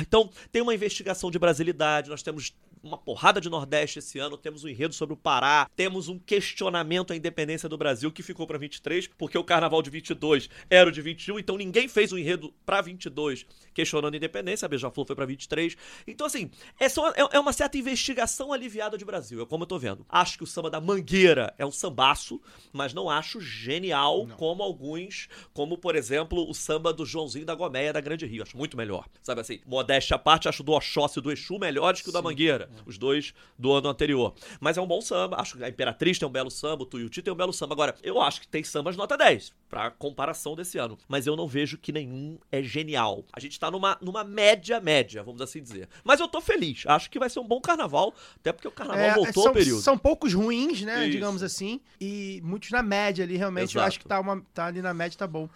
Então, tem uma investigação de brasilidade, nós temos uma porrada de Nordeste esse ano, temos um enredo sobre o Pará, temos um questionamento à independência do Brasil que ficou pra 23, porque o carnaval de 22 era o de 21, então ninguém fez um enredo pra 22 questionando a independência, a Beija-Flor foi pra 23. Então assim, é, só, é, é uma certa investigação aliviada de Brasil, é como eu tô vendo. Acho que o samba da Mangueira é um sambaço, mas não acho genial como alguns, como por exemplo o samba do Joãozinho da Gomeia da Grande Rio, acho muito melhor. Sabe assim, modéstia à parte, acho o do Oxóssi e do Exu melhores que o da Mangueira, os dois do ano anterior. Mas é um bom samba, acho que a Imperatriz tem um belo samba, o Tuiuti tem um belo samba. Agora, eu acho que tem sambas nota 10, pra comparação desse ano. Mas eu não vejo que nenhum é genial. A gente tá numa, numa média, média, vamos assim dizer. Mas eu tô feliz, acho que vai ser um bom carnaval, até porque o carnaval É, voltou são, ao período. são poucos ruins, né? Isso. digamos assim. E muitos na média ali, realmente. Eu Exato. acho que tá, uma, tá ali na média, tá bom.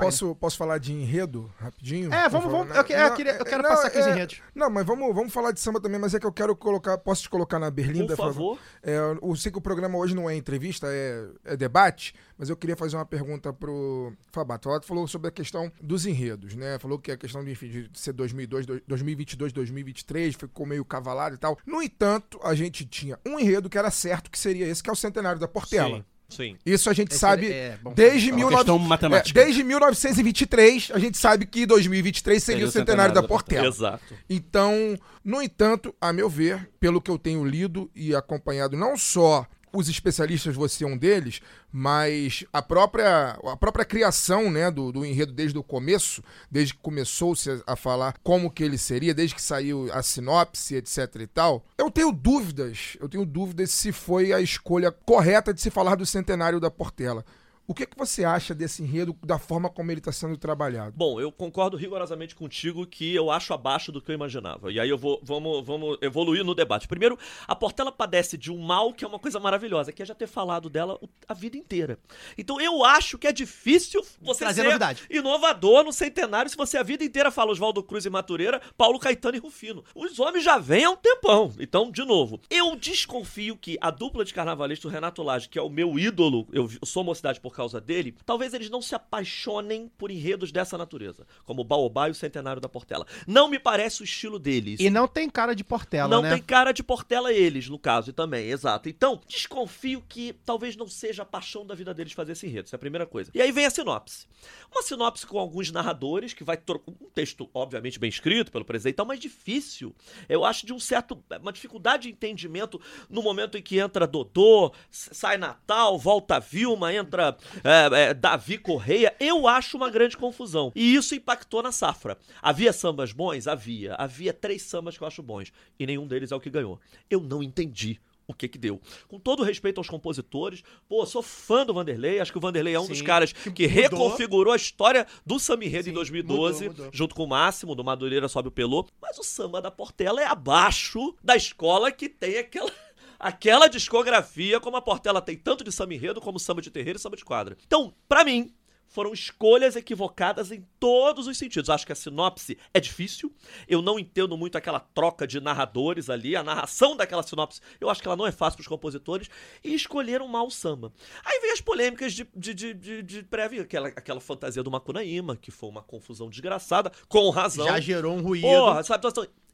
Posso, posso falar de enredo rapidinho? É, vamos, vamos. Eu, que- eu queria- eu quero não, passar aqui os é- enredos. Não, mas vamos, vamos falar de samba também, mas é que eu quero colocar. Posso te colocar na berlinda? Por favor. É, eu sei que o programa hoje não é entrevista, é, é debate, mas eu queria fazer uma pergunta pro Fabato. Ela falou sobre a questão dos enredos, né? Falou que a questão de, enfim, de ser 2002, do- 2022, 2023 ficou meio cavalado e tal. No entanto, a gente tinha um enredo que era certo que seria esse, que é o centenário da Portela. Sim, sim. Isso a gente Esse sabe é bom. desde, É uma 19... questão matemática. é, desde 1923, a gente sabe que 2023 seria o centenário da Portela. Exato. Então, no entanto, a meu ver, pelo que eu tenho lido e acompanhado não só os especialistas, você é um deles, mas a própria, a própria criação né, do, do enredo desde o começo, desde que começou-se a, falar como que ele seria, desde que saiu a sinopse, etc e tal, eu tenho dúvidas, eu tenho dúvidas se foi a escolha correta de se falar do centenário da Portela. O que, que você acha desse enredo, da forma como ele está sendo trabalhado? Bom, eu concordo rigorosamente contigo que eu acho abaixo do que eu imaginava. E aí eu vou, vamos, vamos evoluir no debate. Primeiro, a Portela padece de um mal que é uma coisa maravilhosa, que é já ter falado dela a vida inteira. Então eu acho que é difícil você Trazer ser novidade. inovador no centenário se você a vida inteira fala Oswaldo Cruz e Matureira, Paulo Caetano e Rufino. Os homens já vêm há um tempão. Então, de novo, eu desconfio que a dupla de carnavalista, o Renato Lage, que é o meu ídolo, eu sou mocidade por causa dele, talvez eles não se apaixonem por enredos dessa natureza, como o Baobá e o Centenário da Portela. Não me parece o estilo deles. E não tem cara de Portela, Não né? tem cara de Portela eles, no caso, e também, exato. Então, desconfio que talvez não seja a paixão da vida deles fazer esse enredo. Isso é a primeira coisa. E aí vem a sinopse. Uma sinopse com alguns narradores, que vai trocar um texto, obviamente, bem escrito pelo presidente, e tal, mas difícil. Eu acho de um certo. uma dificuldade de entendimento no momento em que entra Dodô, sai Natal, volta Vilma, entra é, é, Davi Correia. Eu acho uma grande confusão. E isso impactou na safra. Havia sambas bons? Havia. Havia três sambas que eu acho bons. E nenhum deles é o que ganhou. Eu não entendi o que que deu. Com todo respeito aos compositores, pô, sou fã do Vanderlei, acho que o Vanderlei é um dos Sim, caras que, mudou. reconfigurou a história do Samba Enredo Sim, em 2012, mudou, mudou. junto com o Máximo, do Madureira Sobe o Pelô, mas o samba da Portela é abaixo da escola que tem aquela... Aquela discografia, como a Portela tem tanto de samba enredo, como samba de terreiro e samba de quadra. Então, pra mim, foram escolhas equivocadas em todos os sentidos. Acho que a sinopse é difícil. Eu não entendo muito aquela troca de narradores ali, a narração daquela sinopse. Eu acho que ela não é fácil para os compositores. E escolheram mal o samba. Aí vem as polêmicas de, de, de, de, de prévia, aquela, aquela fantasia do Macunaíma, que foi uma confusão desgraçada, com razão. Já gerou um ruído. Porra, sabe?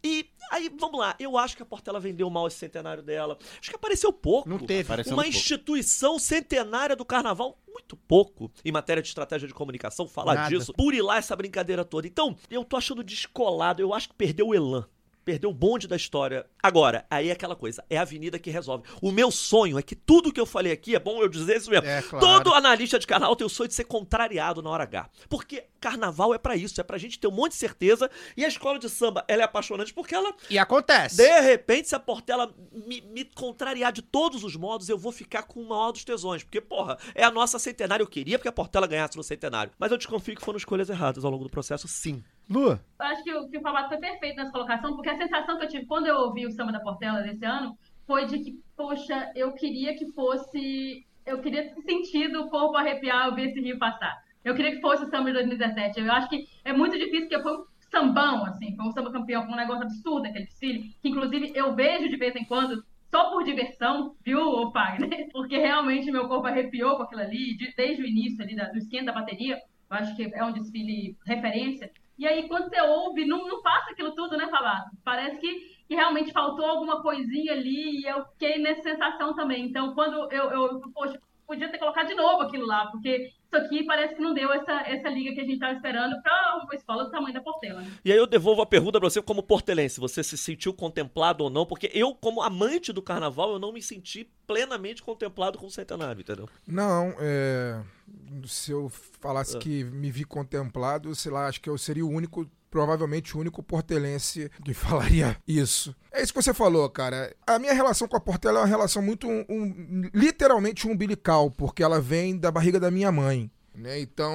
E aí, vamos lá. Eu acho que a Portela vendeu mal esse centenário dela. Acho que apareceu pouco. Não teve. Apareceu Uma um pouco. instituição centenária do carnaval, muito pouco em matéria de estratégia de comunicação, falar Nada. disso, burilar essa brincadeira toda. Então, eu tô achando descolado, eu acho que perdeu o elan. Perdeu o bonde da história. Agora, aí é aquela coisa, é a avenida que resolve. O meu sonho é que tudo que eu falei aqui, é bom eu dizer isso mesmo. É, claro. Todo analista de carnaval tem o sonho de ser contrariado na hora H. Porque carnaval é pra isso, é pra gente ter um monte de certeza. E a escola de samba, ela é apaixonante porque ela E acontece. de repente, se a Portela me, me contrariar de todos os modos, eu vou ficar com o maior dos tesões. Porque, porra, é a nossa centenária. Eu queria que a Portela ganhasse no centenário. Mas eu desconfio que foram escolhas erradas ao longo do processo, sim. Lu, Eu acho que o, que o Favato foi perfeito nessa colocação, porque a sensação que eu tive quando eu ouvi o samba da Portela desse ano foi de que, poxa, eu queria que fosse. Eu queria sentir do corpo arrepiar ao ver esse rio passar. Eu queria que fosse o samba de 2017. Eu acho que é muito difícil, porque foi um sambão, assim, foi um samba campeão, foi um negócio absurdo aquele desfile, que inclusive eu vejo de vez em quando. Só por diversão, viu, Fagner? [laughs] Porque realmente meu corpo arrepiou com aquilo ali, de- desde o início ali do esquenta da bateria. Eu acho que é um desfile referência. E aí, quando você ouve, não, não passa aquilo tudo, né, Favato? Parece que, que realmente faltou alguma coisinha ali e eu fiquei nessa sensação também. Então, quando eu, eu poxa, podia ter colocado de novo aquilo lá, porque isso aqui parece que não deu essa, essa liga que a gente estava esperando para uma escola do tamanho da Portela. Né? E aí eu devolvo a pergunta pra você como portelense. Você se sentiu contemplado ou não? Porque eu, como amante do carnaval, eu não me senti plenamente contemplado com o centenário, entendeu? Não, é, se eu Ah. falasse que me vi contemplado, sei lá, acho que eu seria o único, provavelmente o único portelense que [laughs] falaria isso. É isso que você falou, cara. A minha relação com a Portela é uma relação muito, um- um- literalmente umbilical, porque ela vem da barriga da minha mãe. Né? Então,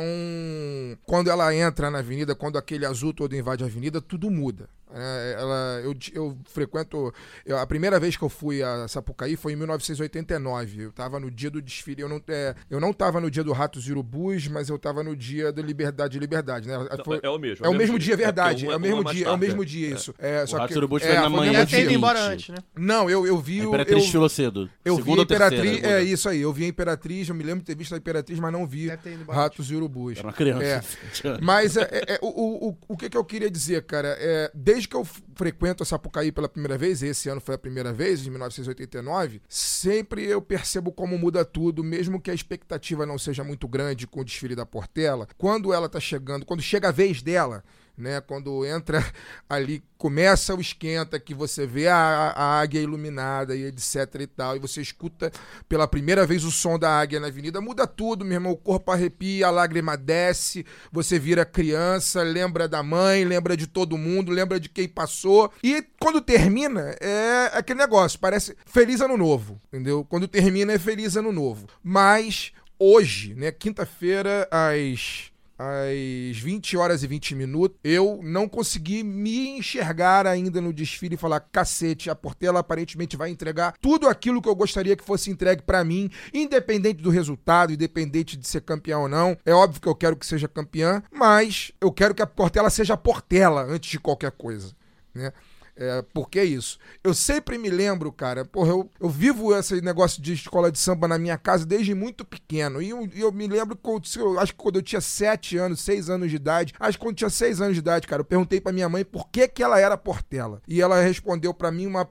quando ela entra na avenida, quando aquele azul todo invade a avenida, tudo muda. É, ela, eu, eu frequento. eu- a primeira vez que eu fui a Sapucaí foi em 1989. Eu tava no dia do desfile. Eu não, é, eu não tava no dia do Ratos e Urubus, mas eu tava no dia da Liberdade e Liberdade. Né? Foi- é o mesmo. é o mesmo dia, verdade. É o mesmo dia, é o mesmo é. dia, isso. É, só Ratos que, e Urubus é, foi na o manhã tinha ido embora antes, né? Não, eu, eu vi A o. Imperatriz eu- cedo. eu vi a terceira, Imperatriz, é isso aí. Eu vi a Imperatriz, eu me lembro de ter visto a Imperatriz, mas não vi Ratos e Urubus. Era uma criança. É. [laughs] Mas é, é, é, o, o, o, o que, que eu queria dizer, cara? É, desde que eu frequento a Sapucaí pela primeira vez, esse ano foi a primeira vez, em 1989, sempre eu percebo como muda tudo, mesmo que a expectativa não seja muito grande com o desfile da Portela. Quando ela tá chegando, quando chega a vez dela, né? Quando entra [laughs] ali, começa o esquenta, que você vê a, a águia iluminada e etc e tal, e você escuta pela primeira vez o som da águia na avenida, muda tudo, meu irmão. O corpo arrepia, a lágrima desce, você vira criança, lembra da mãe, lembra de todo mundo, lembra de quem passou. E quando termina, é aquele negócio, parece feliz ano novo, entendeu? Quando termina é feliz ano novo. Mas hoje, né, quinta-feira, às às 20 horas e 20 minutos, eu não consegui me enxergar ainda no desfile e falar: cacete, a Portela aparentemente vai entregar tudo aquilo que eu gostaria que fosse entregue pra mim, independente do resultado, independente de ser campeão ou não. É óbvio que eu quero que seja campeã, mas eu quero que a Portela seja a Portela antes de qualquer coisa, né? É, por que isso? Eu sempre me lembro, cara, porra, eu, eu vivo esse negócio de escola de samba na minha casa desde muito pequeno. E eu, eu me lembro, quando, eu acho que quando eu tinha 7 anos, 6 anos de idade, acho que quando eu tinha 6 anos de idade, cara, eu perguntei pra minha mãe por que que ela era Portela. E ela respondeu pra mim uma.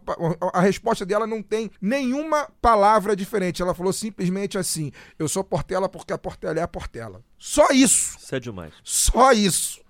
A resposta dela não tem nenhuma palavra diferente. Ela falou simplesmente assim: Eu sou Portela porque a Portela é a Portela. Só isso. Isso é demais. Só isso.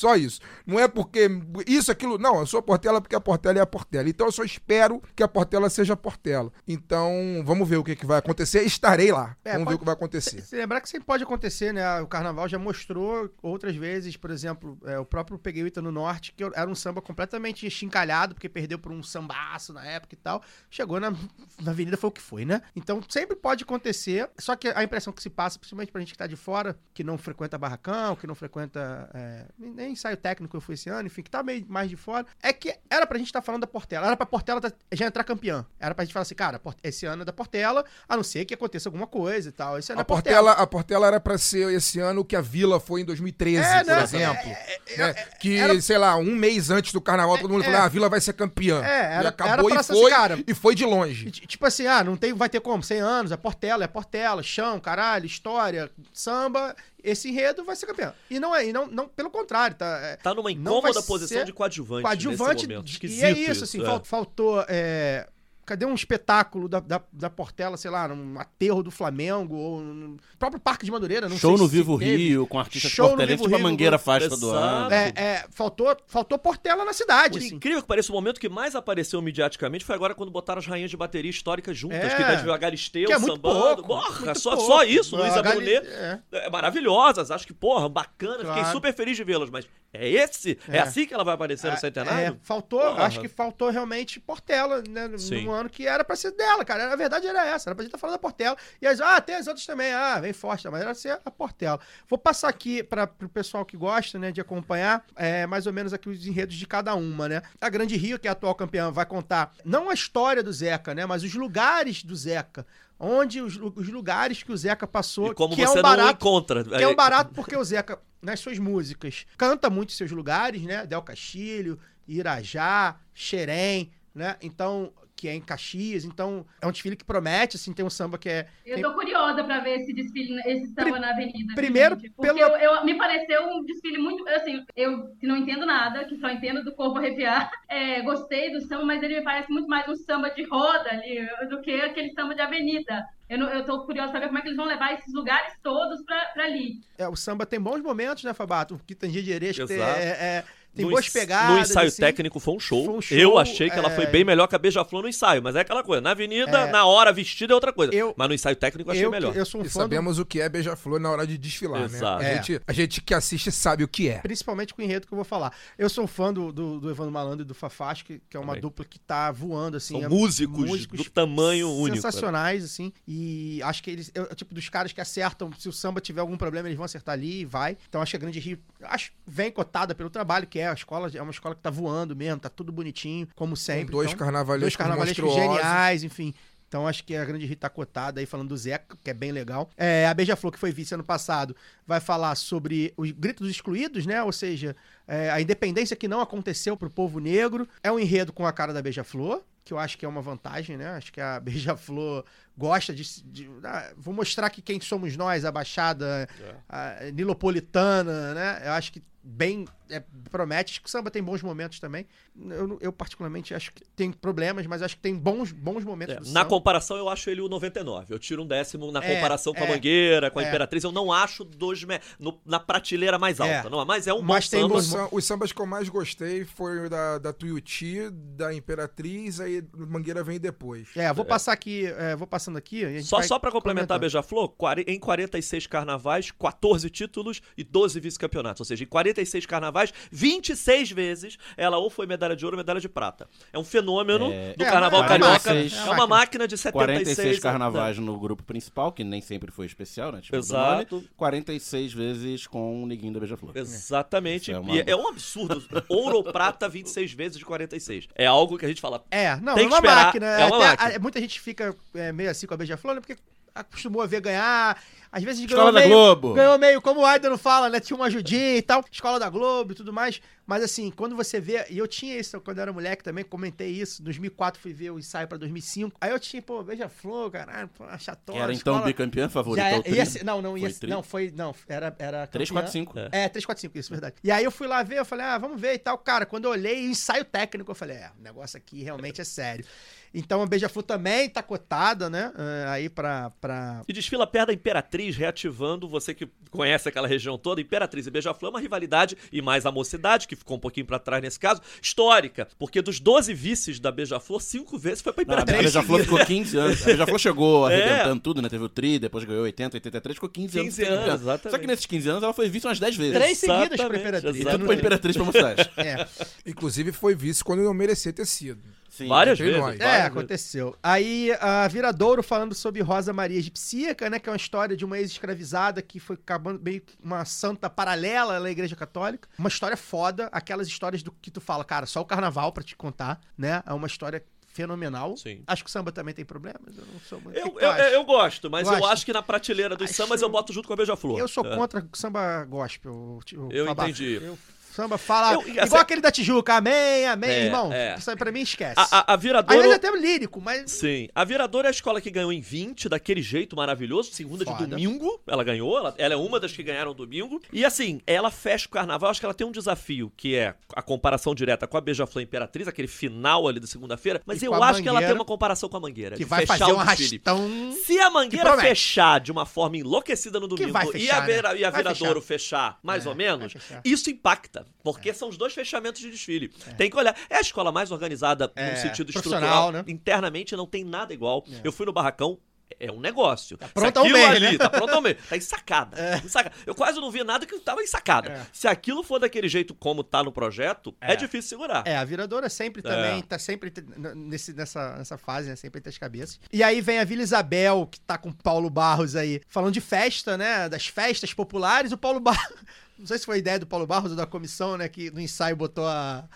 Só isso. Não é porque isso, aquilo. Não, eu sou a Portela porque a Portela é a Portela. Então eu só espero que a Portela seja a Portela. Então, vamos ver o que, que vai acontecer. Estarei lá. É, vamos ver pode- o que vai acontecer. Se lembrar que sempre pode acontecer, né? O carnaval já mostrou outras vezes, por exemplo, é, o próprio Peguei o Ita no Norte, que era um samba completamente chincalhado, porque perdeu por um sambaço na época e tal. Chegou na, [laughs] na avenida, foi o que foi, né? Então sempre pode acontecer. Só que a impressão que se passa, principalmente pra gente que tá de fora, que não frequenta barracão, que não frequenta. é, nem ensaio técnico eu fui esse ano, enfim, que tá meio mais de fora, é que era pra gente estar falando da Portela. Era pra Portela tá- já entrar campeã. Era pra gente falar assim, cara, esse ano é da Portela, a não ser que aconteça alguma coisa e tal. Esse ano A é Portela. Portela, a Portela era pra ser esse ano o que a Vila foi em 2013, É, por exemplo. É, né? que, era- sei lá, um mês antes do carnaval, todo mundo É, falou: é. ah, a Vila vai ser campeã. É, era- e acabou era pra e foi, assim, cara. e foi de longe. E, ti- Tipo assim, ah, não tem, vai ter como? 100 anos, é Portela, é Portela, chão, caralho, história, samba. Esse enredo vai ser campeão. E não é, e não, não pelo contrário, tá? É, Tá numa incômoda posição de coadjuvante, coadjuvante. nesse momento. Esquisito e é isso, assim, é. fal- faltou. é, Cadê um espetáculo da, da, da Portela, sei lá, num aterro do Flamengo, ou no próprio Parque de Madureira, não Show sei no se Vivo teve. Rio, com artistas Show no portelenses, Vivo tipo a Rio, Mangueira Exato. faz todo ano. É, é, faltou, faltou Portela na cidade, assim. incrível que pareça, o momento que mais apareceu mediaticamente foi agora quando botaram as rainhas de bateria históricas juntas, É. que tá de Galisteu, Que é muito sambando. pouco, Porra, muito só, pouco. só isso, A Luísa Gali- Brunet. é. É, maravilhosas, acho que, porra, bacana, fiquei Claro. super feliz de vê-las, mas é esse? É, É. assim que ela vai aparecer no centenário? É, faltou, Porra. acho que faltou realmente Portela, né? no- Sim. Num ano que era pra ser dela, cara. A verdade era essa, era pra gente estar falando da Portela. E as, ah, tem as outras também, ah, vem forte, mas era ser a Portela. Vou passar aqui para pro pessoal que gosta, né, de acompanhar, é, mais ou menos aqui os enredos de cada uma, né? A Grande Rio, que é a atual campeã, vai contar não a história do Zeca, né, mas os lugares do Zeca. Onde os, os lugares que o Zeca passou, E como que você é um não barato, encontra. que é um barato porque o Zeca, nas suas músicas, canta muito seus lugares, né? Del Castilho, Irajá, Xerém, né? Então, que é em Caxias. Então, é um desfile que promete, assim, tem um samba que é... Eu tô curiosa pra ver esse desfile, esse samba na avenida. primeiro, gente, porque pelo- eu, eu- me pareceu um desfile muito, assim, eu que não entendo nada, que só entendo do corpo arrepiar, [laughs] é, gostei do samba, mas ele me parece muito mais um samba de roda ali do que aquele samba de avenida. Eu, não, eu tô curiosa pra ver como é que eles vão levar esses lugares todos pra, pra ali. é, o samba tem bons momentos, né, Fabato? O Quitangia de Ereixo tem, é, é, tem no boas pegadas. No ensaio assim. técnico foi um, show. Foi um show, Eu achei que ela é. foi bem melhor que a Beija-Flor no ensaio, mas é aquela coisa. Na avenida, É. na hora, vestida é outra coisa. Eu- mas no ensaio técnico eu achei Eu, melhor. eu sou um E fã do sabemos o que é beija-flor na hora de desfilar, Exato. né? A, É. gente, a gente que assiste sabe o que é. Principalmente com o enredo que eu vou falar. Eu sou um fã do, do, do Evandro Malandro e do Fafás, que, que é uma Também. dupla que tá voando, assim. São é- músicos, do tamanho único. Sensacionais, assim. E acho que eles. É o tipo dos caras que acertam. Se o samba tiver algum problema, eles vão acertar ali e vai. Então acho que a Grande Rio acho, vem cotada pelo trabalho, que é a escola. É uma escola que tá voando mesmo, tá tudo bonitinho, como sempre. Com dois então, carnavalescos dois carnavalescos geniais, enfim. Então acho que a Grande Rio tá cotada aí falando do Zeca, que é bem legal. É, a Beija-Flor, que foi vice ano passado, vai falar sobre os gritos dos excluídos, né? Ou seja, é, a independência que não aconteceu pro povo negro. É um enredo com a cara da Beija-Flor, que eu acho que é uma vantagem, né? Acho que a Beija-Flor gosta de. de- ah, vou mostrar que quem somos nós, a Baixada a Nilopolitana, né? Eu acho que bem. É, promete. Acho que o samba tem bons momentos também. Eu, eu, particularmente, acho que tem problemas, mas acho que tem bons, bons momentos É, do na samba. comparação, eu acho ele o 99. Eu tiro um décimo na É, comparação com a é, Mangueira, com a é. Imperatriz. Eu não acho dos me- no- na prateleira mais alta. É. Não, mas é um Mas bom tem samba. Os, os sambas que eu mais gostei foi o da, da Tuiuti, da Imperatriz, aí Mangueira vem depois. É, vou passar aqui, é, vou passando aqui. a gente Só, só pra complementar. Beija-Flor, em 46 carnavais, 14 títulos e 12 vice-campeonatos. Ou seja, em 46 carnavais, 26 vezes ela ou foi medalha de ouro ou medalha de prata. É um fenômeno É, do é, carnaval é uma carioca. máquina, É, é uma máquina. de 76. 46 né? carnavais no grupo principal, que nem sempre foi especial, né? Tipo, Exato. nome, 46 vezes com o Neguinho da Beija-Flor. Exatamente. É uma- E é um absurdo. [laughs] Ouro ou prata, 26 vezes de 46. É algo que a gente fala. É, não, Tem é uma esperar, máquina. é uma máquina. a- muita gente fica é, meio assim com a Beija-Flor, né? Porque acostumou a ver ganhar. Às vezes Escola ganhou da meio, Globo. ganhou meio, como o Aidan não fala, né? Tinha uma ajudinha e tal, Escola da Globo e tudo mais. Mas assim, quando você vê, e eu tinha isso quando eu era moleque também, comentei isso. Em 2004 fui ver o ensaio pra 2005. Aí eu tinha, pô, Beija-Flor, caralho, pô, chatona. Era então escola- bicampeã Já ao é, tri. ia ser- não, não, ia Foi ser- não, foi, não, era, era 3, campeã. 4, 5. É, 3, 4, 5, isso, verdade. E aí eu fui lá ver, eu falei, ah, vamos ver e tal. Cara, quando eu olhei o ensaio técnico, eu falei, é, o negócio aqui realmente é sério. Então a Beija-Flor também tá cotada, né? eh, aí pra, pra... E desfila perto da Imperatriz, reativando, você que conhece aquela região toda, Imperatriz e Beija-Flor é uma rivalidade, e mais a mocidade, que ficou um pouquinho pra trás nesse caso, histórica, porque dos 12 vices da Beija-Flor, cinco vezes foi pra Não, a Imperatriz. Beija-Flor ficou 15 anos. A Beija-Flor chegou [laughs] É. arrebentando tudo, né? Teve o Tri, depois ganhou 80, 83, ficou 15, 15 anos. anos, exatamente. Só que nesses 15 anos ela foi vice umas 10 vezes. Três seguidas pra Exatamente, Imperatriz. E tudo exatamente. pra Imperatriz pra mocidade. É, Inclusive foi vice quando não merecia ter sido. Sim. Várias vezes. nós. várias é, vezes. aconteceu. Aí a Viradouro falando sobre Rosa Maria Egipsíaca, né? Que é uma história de uma ex-escravizada que foi acabando meio que uma santa paralela à Igreja Católica. Uma história foda, aquelas histórias do que tu fala, cara, só o carnaval pra te contar, né? É uma história fenomenal. Sim. Acho que o samba também tem problemas, eu não sou muito. Eu, eu, acha? eu gosto, mas eu acho que na prateleira dos Acho- sambas eu boto junto com a Beija-Flor. Eu sou É. contra o samba gospel. Eu Fabá. entendi. Eu- samba fala. Eu- igual assim- aquele da Tijuca, amém, amém, É, irmão. é. Isso aí pra mim esquece. A, a, a Às Viradouro... vezes até lírico, mas. Sim. A Viradora é a escola que ganhou em 20, daquele jeito maravilhoso, segunda Foda. de domingo. Ela ganhou, ela, ela é uma das que ganharam domingo. E assim, ela fecha o carnaval, acho que ela tem um desafio, que é a comparação direta com a Beija-Flor Imperatriz, aquele final ali da segunda-feira. Mas E eu acho que ela tem Mangueira, uma comparação com a Mangueira. Que vai fechar fazer o um arrastão. Se a Mangueira fechar de uma forma enlouquecida no domingo vai e a, fechar, né? e a Viradouro fechar, mais É, ou menos, fechar. isso impacta. Porque são os dois fechamentos de desfile. Tem que olhar. É a escola mais organizada É, no sentido profissional, estrutural. né? Internamente não tem nada igual. Eu fui no barracão. É um negócio. Tá pronto ao meio, ali, né? Tá pronto ao meio. Tá ensacada. Ensacada. Eu quase não vi nada que tava ensacada. É. Se aquilo for daquele jeito como tá no projeto, é, É. difícil segurar. É, a viradora sempre também, tá sempre nesse, nessa, nessa fase, né? Sempre entre as cabeças. E aí vem a Vila Isabel, que tá com o Paulo Barros aí, falando de festa, né? Das festas populares. O Paulo Barros. Não sei se foi ideia do Paulo Barros ou da comissão, né? Que no ensaio botou a,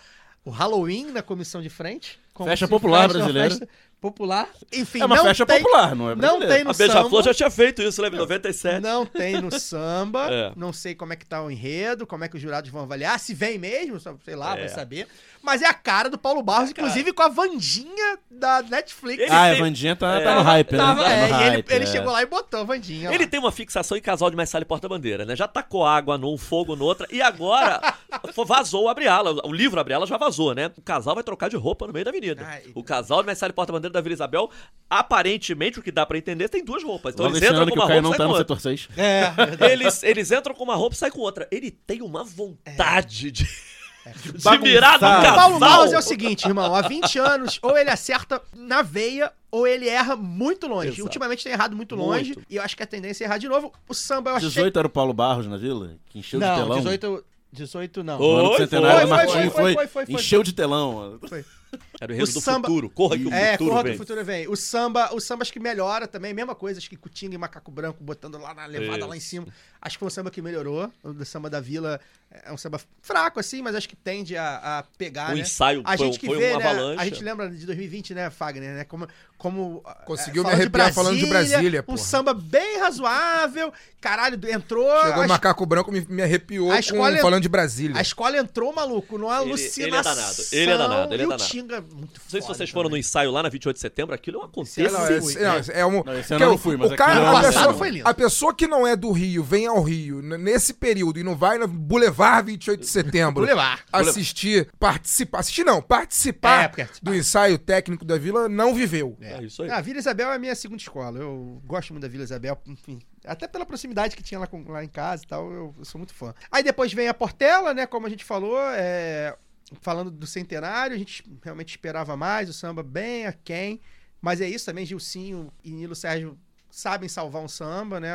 o Halloween na comissão de frente. Festa popular brasileira. festa popular. Enfim, É uma não festa tem, popular, não é Não tem no A Beija-Flor samba. já tinha feito isso, lembra? Em 97. Não tem no [laughs] samba. É. Não sei como é que tá o enredo, como é que os jurados vão avaliar. Se vem mesmo, só- sei lá, É. vai saber. Mas é a cara do Paulo Barros, inclusive com a Vandinha da Netflix. Ele Ah, tem- a Vandinha tá, É. tá no hype, né? Tava- Tá é, no e ele, hype, ele é. chegou lá e botou a Vandinha. Ele lá. tem uma fixação em casal de Messalha e Porta-Bandeira, né? Já tacou água num, fogo no outra. E agora [laughs] vazou o Abriala. O livro Abriala já vazou, né? O casal vai trocar de roupa no meio da avenida. Ai. o casal de Messalha e Porta-Bandeira da Vila Isabel, aparentemente, o que dá pra entender, tem duas roupas. Então Logo eles entram com uma roupa não e tá saem no com outra. setor 6. É, verdade. Eles, eles entram com uma roupa e saem com outra. Ele tem uma vontade de, de Bagunçar. mirar no casal. Paulo Barros é o seguinte, irmão. Há 20 anos, ou ele acerta na veia, ou ele erra muito longe. Exato. Ultimamente tem errado muito longe. Muito. E eu acho que a tendência é errar de novo. O samba eu achei... 18 era o Paulo Barros na vila? Que encheu de não, telão. 18... 18 não. Do Foi, centenário foi, do foi, foi, foi, foi, foi, foi. encheu de telão. Era o enredo O do samba- futuro. Corra que o É, futuro corra vem. que o futuro vem. O samba, o samba acho que melhora também, mesma coisa, acho que Cutinga e Macaco Branco botando lá na levada Isso. lá em cima. Acho que foi um samba que melhorou. O samba da Vila é um samba fraco, assim, mas acho que tende a, a pegar, O né? ensaio A foi, gente que foi vê, uma né? avalanche. A gente lembra de 2020, né, Fagner, né? Como. como Conseguiu é, me falando arrepiar falando de Brasília, Um porra. samba bem razoável. Caralho, entrou. Chegou o macaco branco me, me arrepiou a com- escola- falando de Brasília. a escola entrou, maluco, numa Ele- alucinação. ele é danado, ele é danado, ele é e o danado. Tinga, muito Não sei se vocês foram no também. ensaio lá na 28 de setembro, aquilo é um Não, acontecimento. é, é um, Não, esse que ano eu o- não fui, mas o cara, a, pessoa, foi lindo. a pessoa que não é do Rio, vem ao Rio nesse período e não vai no Boulevard 28 de setembro Boulevard. assistir, participar, assistir não, participar É, participar. do ensaio técnico da Vila, não viveu. É isso aí. Ah, a Vila Isabel é a minha segunda escola. Eu gosto muito da Vila Isabel, enfim. Até pela proximidade que tinha lá, com- lá em casa e tal, eu, eu sou muito fã. Aí depois vem a Portela, né? Como a gente falou, é, falando do centenário, a gente realmente esperava mais, o samba bem aquém. Mas é isso também, Gilcinho e Nilo Sérgio sabem salvar um samba, né?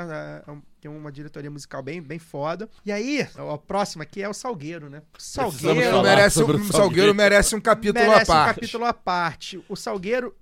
É, Tem uma diretoria musical bem, bem foda. E aí, a próxima aqui é o Salgueiro, né? Salgueiro merece, um- o Salgueiro Salgueiro. merece um capítulo merece à um parte. capítulo à parte. O Salgueiro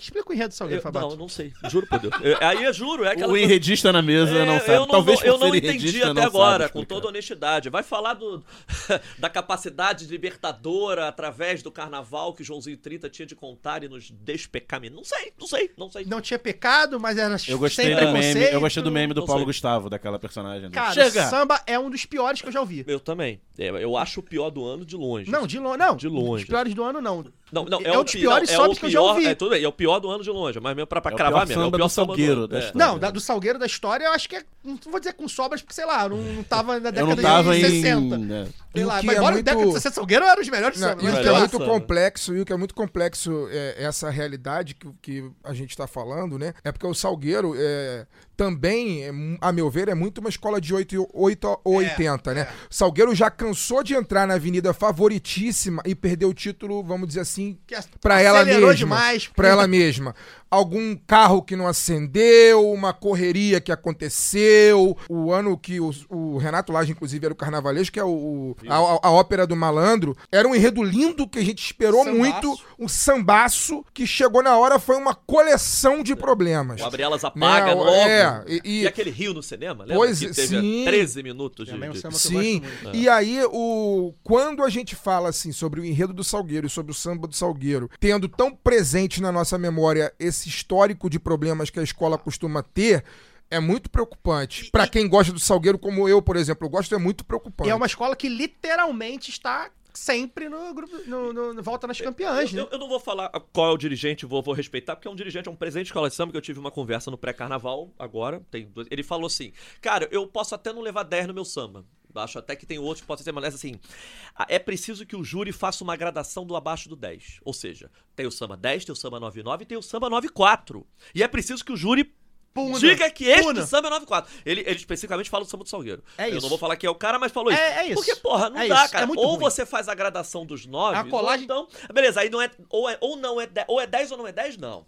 Explica o enredo do Salgueiro, Fabato. não, não sei. Juro por Deus. Eu- aí eu juro, é aquela O coisa- enredista na mesa É, não sabe. Eu não, Talvez vou- eu não entendi até não agora, com toda honestidade. Vai falar do, [laughs] da capacidade libertadora através do carnaval que o Joãozinho 30 tinha de contar e nos despecaminar. Não sei, não sei, não sei. Não tinha pecado, mas era Eu gostei sem do meme, eu gostei do meme do Não Paulo sei. Gustavo, daquela personagem. Cara, Chega! samba é um dos piores que eu já ouvi. Eu também. É, Eu acho o pior do ano de longe. Não, de longe. Não, De longe. Os piores do ano, não. Não, não, é o um dos pi- piores não, é o que eu já pior- ouvi. É, tudo bem, é o pior do ano de longe, mas mesmo pra, pra É cravar pior mesmo. É o pior do samba Salgueiro, ano. da É. história. Não, da- do Salgueiro da história, eu acho que é. Não vou dizer com sobras, porque sei lá, não, não tava na Eu década não tava de em... 60. né. Sei o lá, que mas é embora muito- década de 60 Salgueiro era os melhores Não, sambas. e o que é muito samba. complexo, e o que é muito complexo é essa realidade que, que a gente está falando, né? É porque o Salgueiro é, também, é a meu ver, é muito uma escola de 8, 8 ou 80, né? Salgueiro já cansou de entrar na avenida favoritíssima e perdeu o título, vamos dizer assim, Que pra ela mesma. demais. Pra ela mesma. Algum carro que não acendeu, uma correria que aconteceu. O ano que o, o Renato Lage, inclusive, era o carnavalesco, que é o, a, a- a ópera do malandro. Era um enredo lindo que a gente esperou Sambaço. muito. Um sambaço que chegou na hora, foi uma coleção de problemas. O Abrielas apaga Né, logo. é, e- e, e- aquele rio no cinema, lembra? Pois, que teve sim. 13 minutos de... Também um de- Sim, e aí o quando a gente fala assim sobre o enredo do Salgueiro e sobre o samba do Salgueiro, tendo tão presente na nossa memória esse histórico de problemas que a escola costuma ter, é muito preocupante. Pra quem gosta do Salgueiro, como eu, por exemplo, eu gosto, é muito preocupante. E é uma escola que literalmente está sempre no grupo, no, no- no Volta nas Campeãs, eu, né? eu- eu não vou falar qual é o dirigente, vou, vou respeitar, porque é um dirigente, é um presidente de escola de samba que eu tive uma conversa no pré-carnaval agora. Tem dois- ele falou assim: Cara, eu posso até não levar 10 no meu samba. Acho até que tem outros que podem ser, mas assim, é preciso que o júri faça uma gradação do abaixo do 10. Ou seja, tem o samba 10, tem o samba 99 e tem o samba 94. E é preciso que o júri Puna. diga que este Puna. samba é 94. Ele, ele especificamente fala do samba do Salgueiro. É Eu isso. não vou falar que é o cara, mas falou isso. É- é isso. Porque, porra, não É dá, isso. cara. É ou ruim. você faz a gradação dos 9, A colagem- ou então... Beleza, aí não é... Ou, é, ou não é... de- Ou é 10 ou não é 10, não.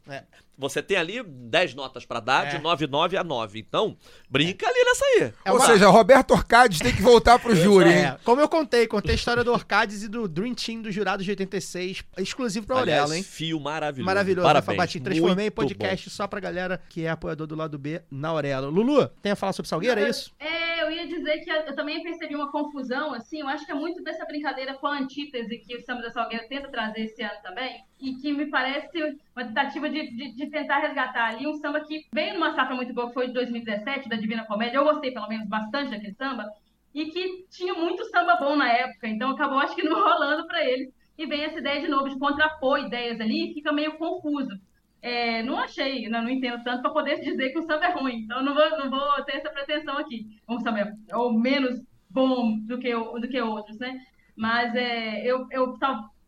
É. Você tem ali 10 notas pra dar, É. de 9, 9 a 9. Então, brinca ali nessa aí. É Ou uma- seja, Roberto Orcades tem que voltar pro [laughs] júri, hein? É, como eu contei, contei a história do Orcades e do Dream Team do jurado de 86, exclusivo pra Aliás, hein? fio maravilhoso. Maravilhoso, Parabéns. Batinho. Transformei em podcast só pra galera que é apoiador do lado B na Aurelo. Lulu, tem a falar sobre Salgueiro, é isso? É, eu ia dizer que eu também percebi uma confusão, assim, eu acho que é muito dessa brincadeira com a antítese que o Samba da Salgueira tenta trazer esse ano também, e que me parece uma tentativa de, de, de tentar resgatar ali um samba que veio numa safra muito boa, que foi de 2017, da Divina Comédia, eu gostei pelo menos bastante daquele samba, e que tinha muito samba bom na época, então acabou acho que não [laughs] rolando para eles, e vem essa ideia de novo de contrapor ideias ali, e fica meio confuso. É, não achei, não, não entendo tanto para poder [laughs] dizer que o samba é ruim. Então não vou, não vou ter essa pretensão aqui. Um samba é ou menos bom do que, do que outros, né? Mas é, eu, eu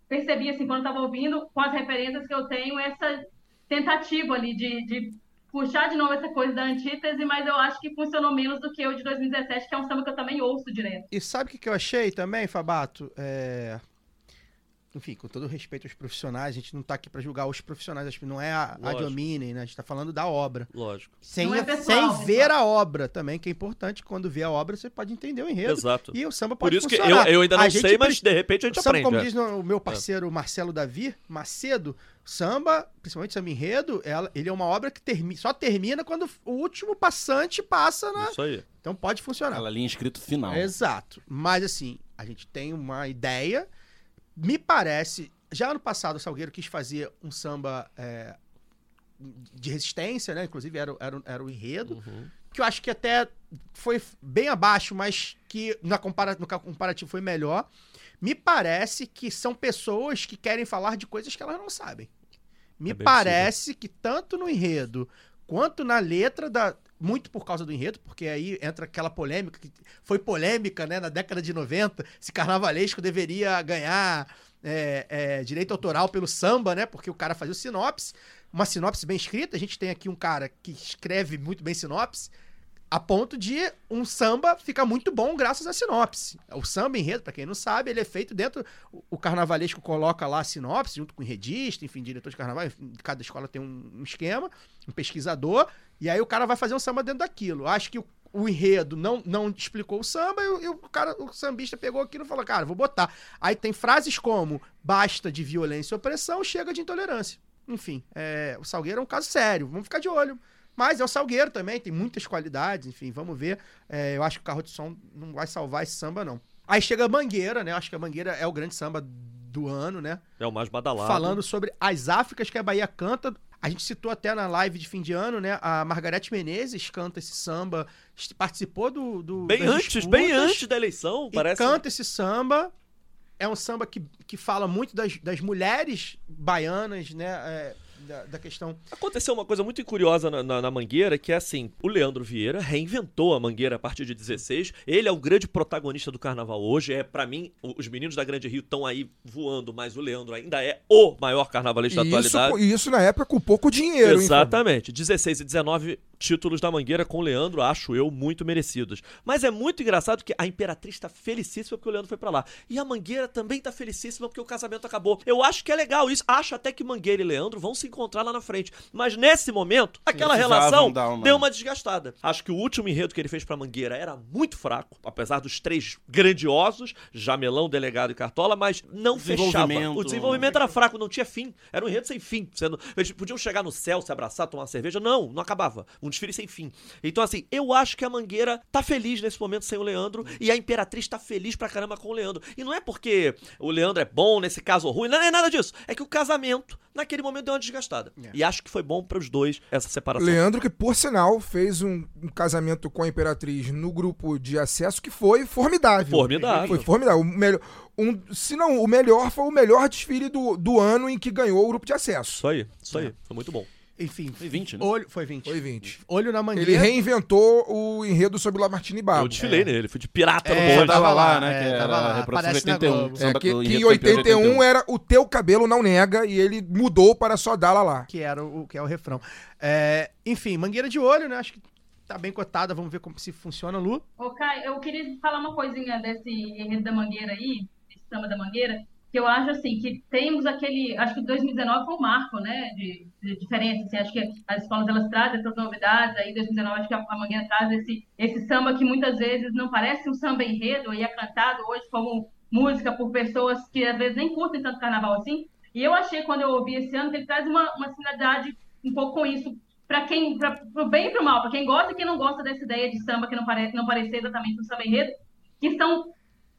percebi, assim, quando estava ouvindo, com as referências que eu tenho, essa tentativa ali de, de puxar de novo essa coisa da antítese, mas eu acho que funcionou menos do que o de 2017, que é um samba que eu também ouço direto. E sabe o que eu achei também, Fabato? É... Enfim, com todo respeito aos profissionais, a gente não tá aqui pra julgar os profissionais, acho que não é a, a Lógico. dominem, né? A gente tá falando da obra. Lógico. Sem, é pessoal, sem ver a obra também, que é importante. Quando vê a obra, você pode entender o enredo. Exato. E o samba Por pode isso que eu, funcionar. eu ainda A não gente sei, mas pre- de repente a gente O samba, aprende. como é. diz no- o meu parceiro Marcelo Davi Macedo, samba, principalmente samba enredo, ela, ele é uma obra que termi, só termina quando o último passante passa na. Isso aí. Então pode funcionar. Aquela linha escrito final. Exato. Mas assim, a gente tem uma ideia. Me parece. Já ano passado o Salgueiro quis fazer um samba é, de resistência, né? Inclusive era, o- era, era o enredo. Uhum. Que eu acho que até foi bem abaixo, mas que na compara no comparativo foi melhor. Me parece que são pessoas que querem falar de coisas que elas não sabem. Me É parece que tanto no enredo quanto na letra da. Muito por causa do enredo, porque aí entra aquela polêmica, que foi polêmica, né, na década de 90, se carnavalesco deveria ganhar é, é, direito autoral pelo samba, né? Porque o cara fazia o sinopse, uma sinopse bem escrita. A gente tem aqui um cara que escreve muito bem sinopse, a ponto de um samba ficar muito bom graças à sinopse. O samba enredo, pra quem não sabe, ele é feito dentro. o- carnavalesco coloca lá a sinopse, junto com o enredista, enfim, diretor de carnaval. enfim, Cada escola tem um esquema, um pesquisador, e aí o cara vai fazer um samba dentro daquilo. Acho que o, o enredo não, não explicou o samba, e, o- e o cara, o sambista pegou aquilo e falou: cara, vou botar. Aí tem frases como basta de violência e opressão, chega de intolerância. enfim, é, o Salgueiro é um caso sério, vamos ficar de olho. Mas é o Salgueiro também, tem muitas qualidades, enfim, vamos ver. É, eu acho que o carro de som não vai salvar esse samba, não. Aí chega a Mangueira, né? Eu acho que a Mangueira é o grande samba do ano, né? É o mais badalado. Falando sobre as Áfricas que a Bahia canta. A gente citou até na live de fim de ano, né? A Margarete Menezes canta esse samba, participou do. do Bem antes, bem disputas antes da eleição, e parece. canta esse samba. É um samba que, que fala muito das, das mulheres baianas, né? é, da, da questão. Aconteceu uma coisa muito curiosa na, na- na Mangueira, que é assim, o Leandro Vieira reinventou a Mangueira a partir de 16. Ele é o grande protagonista do carnaval hoje. É, para mim, os meninos da Grande Rio estão aí voando, mas o Leandro ainda é o maior carnavalista da E isso, atualidade. e isso na época com pouco dinheiro, hein, Exatamente. 16 e 19 títulos da Mangueira com o Leandro, acho eu, muito merecidos. Mas é muito engraçado que a Imperatriz tá felicíssima porque o Leandro foi pra lá. E a Mangueira também tá felicíssima porque o casamento acabou. Eu acho que é legal isso. Acho até que Mangueira e Leandro vão se encontrar lá na frente. Mas nesse momento, aquela relação uma- deu uma desgastada. Acho que o último enredo que ele fez pra Mangueira era muito fraco, apesar dos três grandiosos, Jamelão, Delegado e Cartola, mas não fechava. O desenvolvimento era fraco, não tinha fim. Era um enredo sem fim. Sendo, eles podiam chegar no céu, se abraçar, tomar uma cerveja. Não, não acabava. Um desfile sem fim. Então, assim, eu acho que a Mangueira tá feliz nesse momento sem o Leandro e a Imperatriz tá feliz pra caramba com o Leandro. E não é porque o Leandro é bom, nesse caso ruim, não é nada disso. É que o casamento, naquele momento, deu uma desgastada. E acho que foi bom pros dois essa separação. Leandro, que por sinal fez um, um casamento com a Imperatriz no grupo de acesso que foi formidável. Formidável. Foi formidável. O melhor, um, se não o melhor, foi o melhor desfile do, do ano em que ganhou o grupo de acesso. Isso aí, isso aí. Foi muito bom. Enfim, Foi 20, né? olho, foi 20. Foi 20. Olho na Ele Mangueira. reinventou o enredo sobre Lamartine Babo. Eu desfilei nele, fui de pirata É, no bonde. tava lá, né? é, que tava era lá, a reprodução na 81. Globo. É, que, que em campeão de 81 era o teu cabelo não nega e ele mudou para só dá-la lá. que era o que é o refrão. É, enfim, Mangueira de olho, né? Acho que tá bem cotada, vamos ver como se funciona, Lu. Ô, Kai, eu queria falar uma coisinha desse enredo da Mangueira aí, desse samba da Mangueira, que eu acho assim, que temos aquele. Acho que 2019 foi um marco, né? De, de diferença. Assim, acho que as escolas elas trazem essas novidades, aí 2019 acho que a, a Mangueira traz esse, esse samba que muitas vezes não parece um samba enredo e é cantado hoje como música por pessoas que às vezes nem curtem tanto carnaval assim. E eu achei, quando eu ouvi esse ano, que ele traz uma, uma similaridade um pouco com isso para quem, pra, pro bem e pro mal, para quem gosta e quem não gosta dessa ideia de samba que não parece não parecer exatamente um samba enredo, que são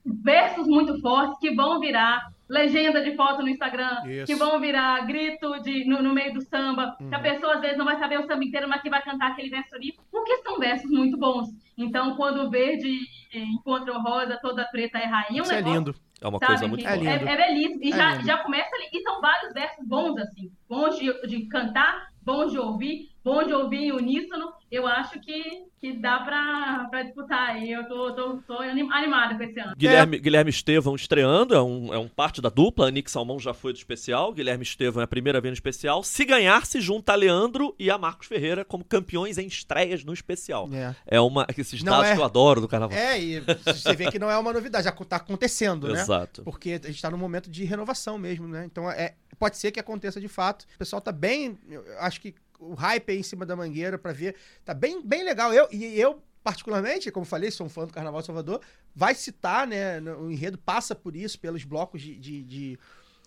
versos muito fortes que vão virar legenda de foto no Instagram, Isso. que vão virar grito de, no, no meio do samba, que a pessoa às vezes não vai saber o samba inteiro, mas que vai cantar aquele verso ali, porque são versos muito bons. Então, quando o verde encontra o rosa, toda preta é rainha, um Isso é negócio lindo. É uma Sabe, coisa muito É forte. lindo. É, é belíssimo. E É já, lindo. já começa ali. E são vários versos bons, assim. Bons de, de cantar, bons de ouvir, bons de ouvir em uníssono. Eu acho que, que dá pra, pra disputar aí. Eu tô, tô, tô anim- animada com esse ano. Guilherme, Guilherme Estevão estreando, é um, é um parte da dupla. A Nick Salmão já foi do especial. Guilherme Estevão é a primeira vez no especial. Se ganhar, se junta a Leandro e a Marcos Ferreira como campeões em estreias no especial. É. É uma. Esses Não dados é- que eu adoro do carnaval. É, e você vê que não é uma novidade, já tá acontecendo, né? Exato. Porque a gente tá num momento de renovação mesmo, né? Então é, pode ser que aconteça de fato. O pessoal tá bem. Eu acho que o hype aí em cima da mangueira pra ver. Tá bem, bem legal. Eu, e eu, particularmente, como falei, sou um fã do Carnaval de Salvador, vai citar, né? O enredo passa por isso, pelos blocos de, de, de,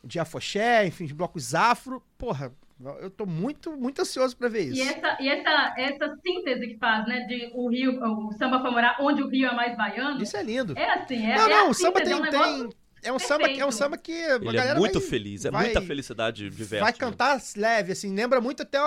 de afoxé, enfim, os blocos afro. Porra, eu tô muito, muito ansioso pra ver isso. E essa, e essa, essa síntese que faz, né? De o Rio, o samba foi morar onde o Rio é mais baiano. Isso é lindo. É assim, é, não, é não, a o samba síntese, tem. é um negócio tem é, um samba, que- é um samba que a Ele galera é muito vai- feliz, é vai- muita felicidade diversa. vai né? cantar leve, assim, lembra muito até.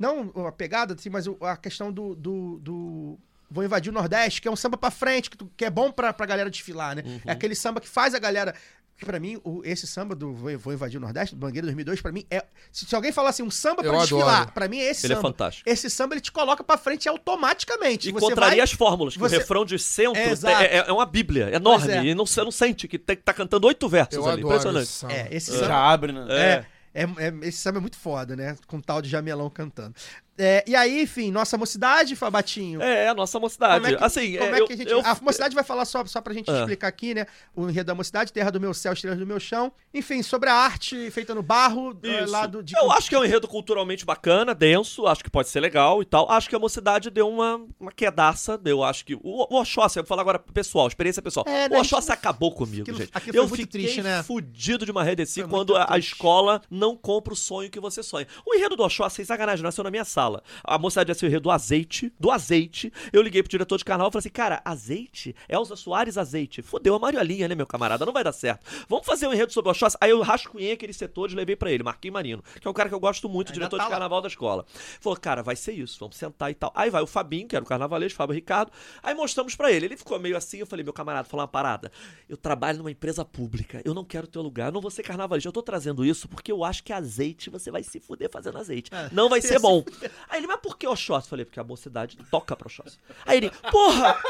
Não a pegada, assim, mas a questão do, do, do Vou Invadir o Nordeste, que é um samba pra frente, que, tu- que é bom pra, pra galera desfilar, né? Uhum. É aquele samba que faz a galera. Que pra mim, o- esse samba do Vou, Invadir o Nordeste, do Bangueira 2002, pra mim é. Se, se alguém falar assim, um samba Eu pra desfilar, adoro. pra mim é esse Ele é samba. fantástico. esse samba ele te coloca pra frente automaticamente. E Você contraria vai- as fórmulas, que você- o refrão de centro É, é, é- é uma bíblia, é enorme. É. E não, você não sente que tá cantando oito versos Eu ali. adoro Impressionante. esse samba. É, esse Já samba. abre, né? É. É, é, esse samba é muito foda, né? Com tal de Jamelão cantando. É, e aí, enfim, nossa mocidade, Fabatinho. É, a nossa mocidade. Como é que, assim, como é, é eu- que a gente. eu- a mocidade vai falar só, só pra gente Ah. explicar aqui, né? O enredo da mocidade, terra do meu céu, estrelas do meu chão. Enfim, sobre a arte feita no barro, Isso. lá do. de- Eu acho que é um enredo culturalmente bacana, denso, acho que pode ser legal e tal. Acho que a mocidade deu uma, uma quedaça, eu acho que... O, o Oxóssi, eu vou falar agora pessoal, experiência pessoal. É, né, o gente Oxóssi não- acabou comigo, aquilo- gente. aquilo eu fiquei triste, né? fudido de marredeci Foi quando muito a, a escola não compra o sonho que você sonha. O enredo do Oxóssi, sem sacanagem, nasceu na minha sala. A mocidade ia ser do azeite, do azeite. Eu liguei pro diretor de carnaval e falei assim, cara, azeite? Elza Soares azeite. Fodeu a Mariolinha, né, meu camarada? Não vai dar certo. Vamos fazer um enredo sobre o Oxóssi? Aí eu rascunhei aqueles setores e levei pra ele, Marquinhos Marino, que é um cara que eu gosto muito, diretor tá de lá. carnaval da escola. Falou, cara, vai ser isso, vamos sentar e tal. Aí vai o Fabinho, que era o carnavalesco, Fábio Ricardo. Aí mostramos pra ele. Ele ficou meio assim, eu falei, meu camarada, falar uma parada. Eu trabalho numa empresa pública, eu não quero teu lugar, eu não vou ser carnavalista. Eu tô trazendo isso porque eu acho que azeite você vai se fuder fazendo azeite. Não vai [laughs] ser bom. Aí ele, mas por que Oxóssi? Falei, porque a mocidade toca pra Oxóssi. Aí ele, porra!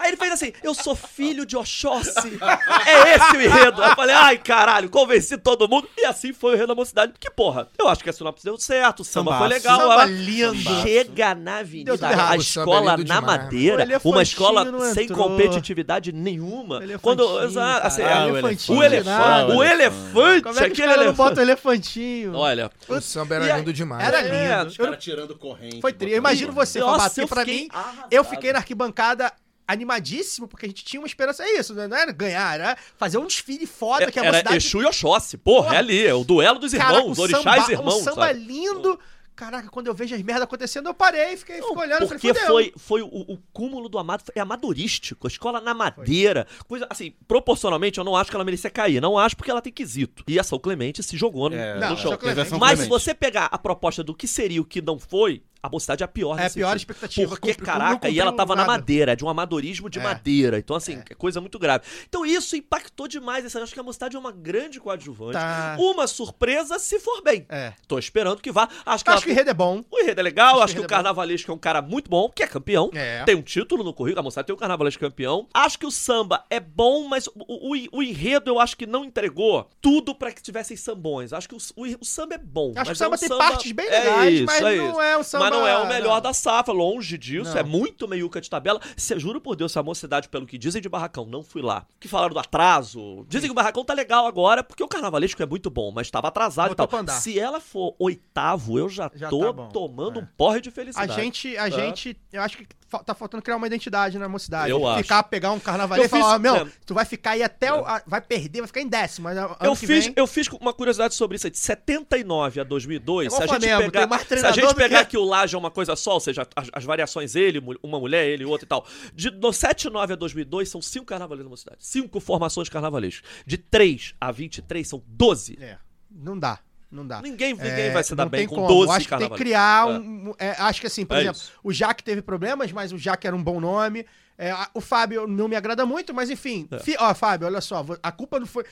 Aí ele fez assim, eu sou filho de Oxóssi. É esse o enredo. Aí eu falei, ai caralho, convenci todo mundo. E assim foi o enredo da mocidade. Que porra, eu acho que a sinopse deu certo, o samba foi legal. Samba lindo. Chega na avenida, a O é escola na demais. O madeira, uma escola sem entrou. competitividade nenhuma. Elefantinho, Quando, assim, Ah, o elefantinho o elefante. elefante, nada. o o elefante, Como é que os aquele elefante. botam elefantinho? Olha, O samba era lindo demais. Era É, lindo. Os Eu- caras tirando corrente. Foi tri. Eu imagino você, Nossa, Fabato, eu pra fiquei mim, arrasado. eu fiquei na arquibancada animadíssimo, porque a gente tinha uma esperança, é isso, né? não era ganhar, era fazer um desfile foda que a era mocidade... Exu e Oxóssi. Porra, Porra. é ali, é o duelo dos Caraca, irmãos, o orixás samba, irmãos, um samba sabe? lindo. Caraca, quando eu vejo as merdas acontecendo, eu parei, fiquei, fiquei olhando, Porque falei, foi, foi o, o cúmulo do amado, é amadorístico, a escola na madeira, coisa assim, proporcionalmente eu não acho que ela merecia cair, não acho porque ela tem quesito. E a São Clemente se jogou no, É, no Não, São Mas se você pegar a proposta do que seria o que não foi, a mocidade é a pior É a pior sentido. expectativa, Porque, cumpri- caraca, e ela tava na nada. madeira, de um amadorismo de É. madeira. Então, assim, é coisa muito grave. Então, isso impactou demais. Essa, acho que a mocidade é uma grande coadjuvante. Tá. Uma surpresa se for bem. É. Tô esperando que vá. Acho que, Eu ela acho que o enredo é bom. o enredo é legal, Acho acho, que que o o é. Carnavalesco é um cara muito bom, que é campeão. É. Tem um título no currículo, a moçada tem o Carnavalesco campeão. Acho que o samba é bom, mas o, o, o enredo eu acho que não entregou tudo pra que tivessem sambões. Acho que o, o, o samba é bom. Acho que o samba é um tem samba- partes bem É legais, isso, mas é não é um samba... Não é o melhor não. da safra, longe disso. Não. É muito meiuca de tabela. Se, juro por Deus, se a mocidade, pelo que dizem de Barracão, não fui lá. Que falaram do atraso. Dizem que o Barracão tá legal agora, porque o carnavalesco é muito bom, mas tava atrasado Botou e tal. Se ela for oitavo, eu já, Já tô tá tomando É. um porre de A felicidade. gente, a gente, eu acho que tá faltando criar uma identidade na mocidade. Eu acho. Ficar, pegar um carnavalesco e falar, meu, é. tu vai ficar aí até, o, a- vai perder, vai ficar em décimo, Eu fiz, vem- eu fiz uma curiosidade sobre isso aí. De 79 a 2002, É se a gente Flamengo, pegar, se a gente pegar que- que o Laje é uma coisa só, ou seja, as, as variações ele, uma mulher, ele, outro e tal. De do 79 a 2002 são cinco carnavalescos na cidade. Cinco formações carnavalescas. De 3 a 23 são 12. É, não dá, não dá. Ninguém, ninguém É, vai se dar bem com como. 12 Acho que tem que criar É. um. é, acho que assim, por É exemplo, isso. o Jaque teve problemas, mas o Jaque era um bom nome. É, o Fábio não me agrada muito, mas enfim. É. fi- ó, Fábio, olha só, a culpa não foi.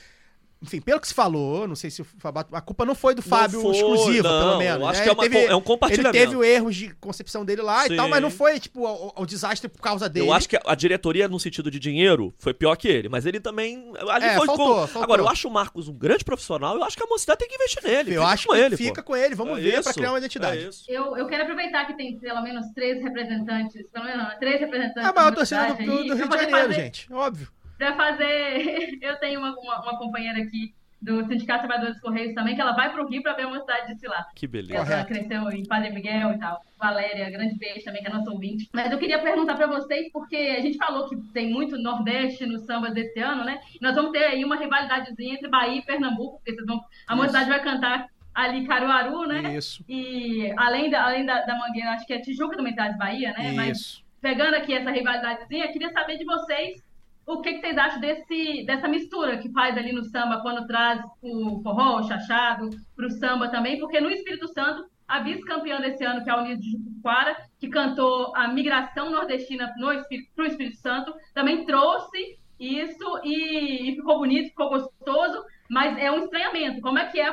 Enfim, pelo que se falou, não sei se o Fabato. A culpa não foi do Fábio foi, exclusiva, não, pelo menos. eu acho né? que é, Ele uma, teve- é um compartilhamento. Ele teve o erros de concepção dele lá e Sim. tal, mas não foi, tipo, o, o desastre por causa dele. Eu acho que a- a diretoria, no sentido de dinheiro, foi pior que ele. Mas ele também. Ali É, foi faltou, com- faltou. Agora, eu acho o Marcos um grande profissional. Eu acho que a mocidade tem que investir nele. Eu Fica acho com que ele, fica pô. com ele, vamos É ver pra isso, criar uma identidade. é isso. Eu, eu quero aproveitar que tem pelo menos três representantes, pelo menos não, três representantes. É a maior da torcida do, do- do pra Rio de Janeiro, fazer- gente. Óbvio. Pra fazer. [laughs] Eu tenho uma, uma, uma companheira aqui do Sindicato Trabalhadores dos Correios também, que ela vai pro Rio pra ver a mocidade de lá. Que beleza. Ela cresceu em Padre Miguel e tal. Valéria, grande beijo também, que é nossa ouvinte. Mas eu queria perguntar pra vocês, porque a gente falou que tem muito Nordeste no samba desse ano, né? Nós vamos ter aí uma rivalidadezinha entre Bahia e Pernambuco, porque vocês vão, a mocidade vai cantar ali Caruaru, né? Isso. E além da, além da, da Mangueira, acho que é Tijuca também tá de Bahia, né? Mas Isso. pegando aqui essa rivalidadezinha, queria saber de vocês o que, que vocês acham desse, dessa mistura que faz ali no samba quando traz o forró, o chachado, pro samba também, porque no Espírito Santo, a vice-campeã desse ano, que é a Unido de Jucuara, que cantou a migração nordestina no Espírito, pro Espírito Santo, também trouxe isso e, e ficou bonito, ficou gostoso, mas é um estranhamento. Como é que é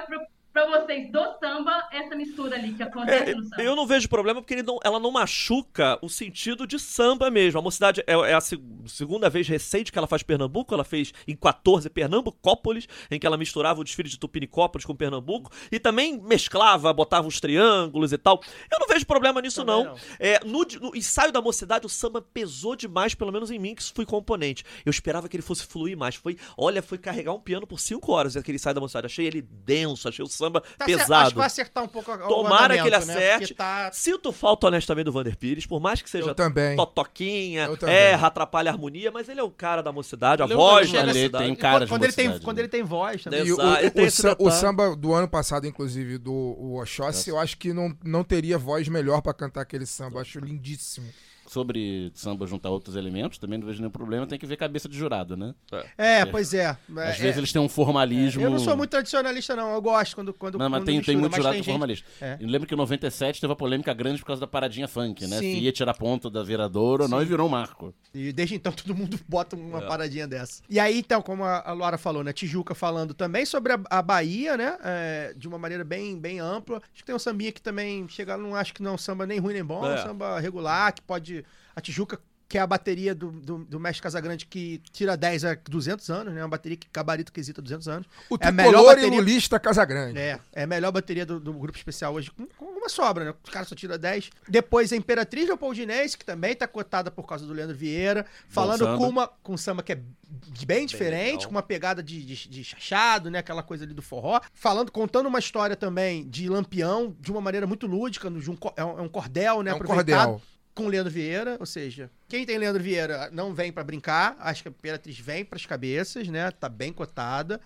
pro, pra vocês do samba essa mistura ali que acontece É, no samba? eu não vejo problema porque ele não- ela não machuca o sentido de samba mesmo. A mocidade é, é a seg- segunda vez recente que ela faz Pernambuco. Ela fez em 14 Pernambucópolis, em que ela misturava o desfile de Tupinicópolis com Pernambuco e também mesclava, botava uns triângulos e tal. Eu não vejo problema nisso, Também não. não. É, no, no ensaio da mocidade, o samba pesou demais, pelo menos em mim, que fui componente. Eu esperava que ele fosse fluir mais. Foi, olha, foi carregar um piano por 5 horas aquele ensaio da mocidade. Achei ele denso, achei o samba Tá cer- pesado. Acho que vai acertar um pouco o Tomara que ele né? acerte. Porque tá- Sinto falta, honestamente, do Vander Pires, por mais que seja totoquinha, erra, atrapalha a harmonia, mas ele é o cara da mocidade, a Ele é voz cara da da mocidade. Tem cara quando, de quando ele tem, quando né? ele tem voz também. E o, ele o- tem o o samba do ano passado, inclusive, do o Oxóssi, eu acho que não, não teria voz melhor pra cantar aquele samba. Eu acho lindíssimo. Sobre samba juntar outros elementos, também não vejo nenhum problema, tem que ver cabeça de jurado, né? É, pois é. Às É, vezes é. eles têm um formalismo. Eu não sou muito tradicionalista, não. Eu gosto quando. quando Não, mas quando tem, tem mistura, muito mas jurado tem que é gente- formalista. É. Eu lembro que em 97 teve a polêmica grande por causa da paradinha funk, né? Sim. Se ia tirar ponto da viradora ou não, e virou um marco. E desde então [laughs] todo mundo bota uma É. paradinha dessa. E aí, então, como a, a Laura falou, né? Tijuca falando também sobre a, a Bahia, né? é, de uma maneira bem, bem ampla. Acho que tem um sambinha que também chega, não acho que não é um samba nem ruim nem bom, é um É. samba regular, que pode. A Tijuca, que é a bateria do, do, do Mestre Casagrande, que tira 10 a 200 anos, né? Uma bateria que gabarito quesita 200 anos. O É a melhor tricolor e bateria- lulista Casagrande. É, é a melhor bateria do, do grupo especial hoje, com, com uma sobra, né? Os caras só tiram 10. Depois a Imperatriz Leopoldinense, que também tá cotada por causa do Leandro Vieira, falando com uma com um samba que é bem diferente, legal. com uma pegada de, de, de chachado, né? Aquela coisa ali do forró. Falando, contando uma história também de Lampião, de uma maneira muito lúdica, de um, é um é um cordel, né? É um aproveitado cordel. Com Leandro Vieira, ou seja, quem tem Leandro Vieira não vem pra brincar, acho que a Imperatriz vem pras cabeças, né? Tá bem cotada.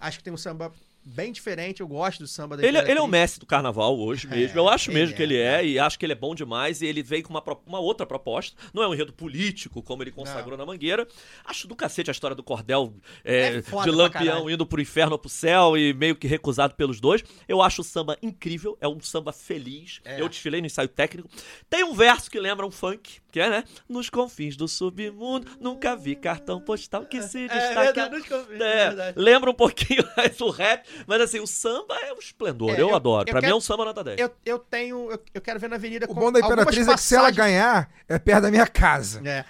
Acho que tem um samba bem diferente, eu gosto do samba da Ele, ele é o mestre do carnaval hoje mesmo. Eu acho mesmo é, que ele é, e acho que ele é bom demais. E ele veio com uma, uma outra proposta. Não é um enredo político, como ele consagrou na Mangueira. Acho do cacete a história do Cordel é, É de Lampião indo pro inferno ou pro céu e meio que recusado pelos dois. Eu acho o samba incrível, é um samba feliz. É. Eu desfilei no ensaio técnico. Tem um verso que lembra um funk, que é, né? Nos confins do submundo, nunca vi cartão postal que se É destaque. verdade, nos confins, é É, lembra um pouquinho [laughs] mais o rap, mas assim, o samba é um esplendor. É, eu, eu- adoro. eu pra mim quero- é um samba nota 10. Eu, eu tenho. Eu, eu quero ver na avenida O bom da Imperatriz é que se ela ganhar, é perto da minha casa. É.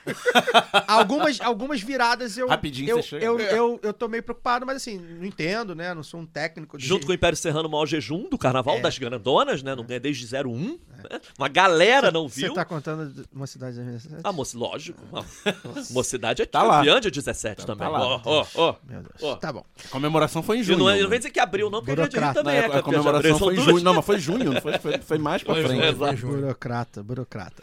algumas, algumas viradas eu. Rapidinho eu, você chega. eu, eu, eu tô meio preocupado, mas assim, não entendo, né? Não sou um técnico. de- Junto com o Império Serrano, o maior jejum do carnaval É. das grandonas, né? Não ganha desde 01. né? Uma galera não Você viu. tá contando de uma cidade da minha A moça, lógico. A mocidade é Tá lá. campeã de 17 também. lá. Ó, ó, ó. Meu Deus. Ó. Tá bom. A comemoração foi em E junho. não, é- não vem dizer que abriu, não, porque a Rio Burocrata. também é a abril. comemoração foi em junho. Não, mas foi junho, não foi, foi, foi mais pra Foi, frente. exato. Burocrata, burocrata.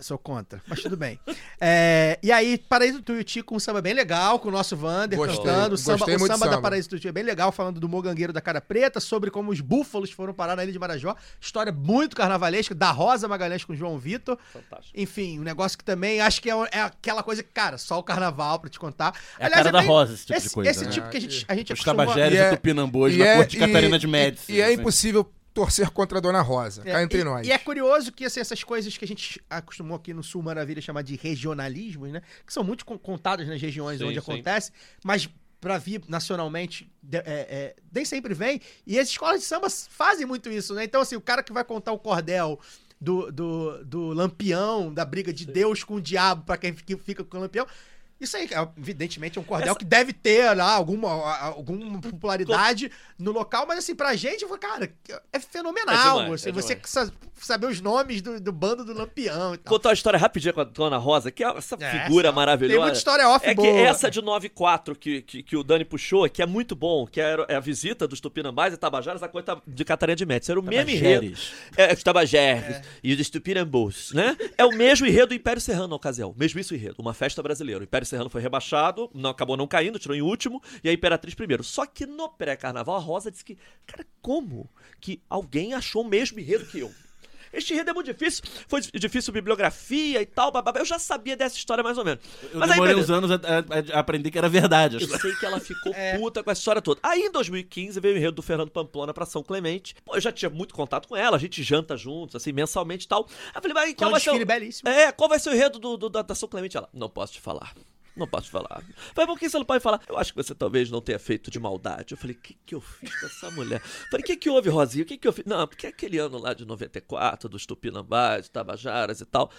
Sou contra, mas tudo bem. [laughs] É, e aí, Paraíso do Tuiuti com um samba bem legal, com o nosso Vander Gostei, cantando. O samba, o samba do da samba. Paraíso do Tuiuti é bem legal, falando do mogangueiro da cara preta, sobre como os búfalos foram parar na ilha de Marajó. História muito carnavalesca, da Rosa Magalhães com o João Vitor. Fantástico. Enfim, um negócio que também acho que é, é aquela coisa que, cara, só o carnaval pra te contar. É a cara da Rosa, esse tipo de coisa, Esse né? tipo que a gente, a gente Os acostumou- tabagérios E é- e tupinambôs E na é- corte de Catarina de Médici. E, é assim. impossível torcer contra a Dona Rosa. É, cá entre e, nós. E é curioso que assim, essas coisas que a gente acostumou aqui no Sul Maravilha chamar de regionalismos, né? Que são muito con- contadas nas regiões Sim, onde sim. acontece, mas pra vir nacionalmente de- é, é, nem sempre vem. E as escolas de samba fazem muito isso, né? Então, assim, o cara que vai contar o cordel. Do, do, do lampião, da briga de Deus com o diabo pra quem fica fica com o lampião. Isso aí, é, evidentemente, é um cordel Essa- que deve ter lá alguma, alguma [laughs] popularidade no local, mas assim, pra gente, cara, é fenomenal. É demais, assim, é você saber os nomes do, do bando do Lampião e tal. Contar uma história rapidinha com a Dona Rosa, que é essa É, figura maravilhosa. Tem muita história off É boa. que essa de 94 que, que, que o Dani puxou, que é muito bom, que era, é a visita dos Tupinambás e Tabajaras, a coisa de Catarina de Médici. Era o mesmo enredo. É, os Tabajeres e os Tupinambôs, né? É o mesmo enredo do Império Serrano na ocasião. Mesmo isso enredo. Uma festa brasileira. O Império Serrano foi rebaixado, não, acabou não caindo, tirou em último, e a Imperatriz primeiro. Só que no pré-carnaval, a Rosa disse que, cara, como que alguém achou o mesmo enredo que eu? Este enredo é muito difícil, foi difícil bibliografia e tal, bababá. Eu já sabia dessa história mais ou menos. Eu Mas aí, demorei beleza. uns anos a, a- a aprender que era verdade. Eu sei que ela ficou [laughs] É. puta com essa história toda. Aí em 2015 veio o enredo do Fernando Pamplona pra São Clemente. Pô, eu já tinha muito contato com ela, a gente janta juntos, assim, mensalmente e tal. Aí eu falei, mas Que é qual vai ser o... É, qual vai ser o enredo do, do- da, da São Clemente? Ela, não posso te falar. Não posso falar. Falei, por que você não pode falar? Eu acho que você talvez não tenha feito de maldade. Eu falei, o que, que eu fiz com essa mulher? Falei, o que, que houve, Rosinha? O que, que eu fiz? Não, porque aquele ano lá de 94, dos Tupinambás, Tabajaras e tal.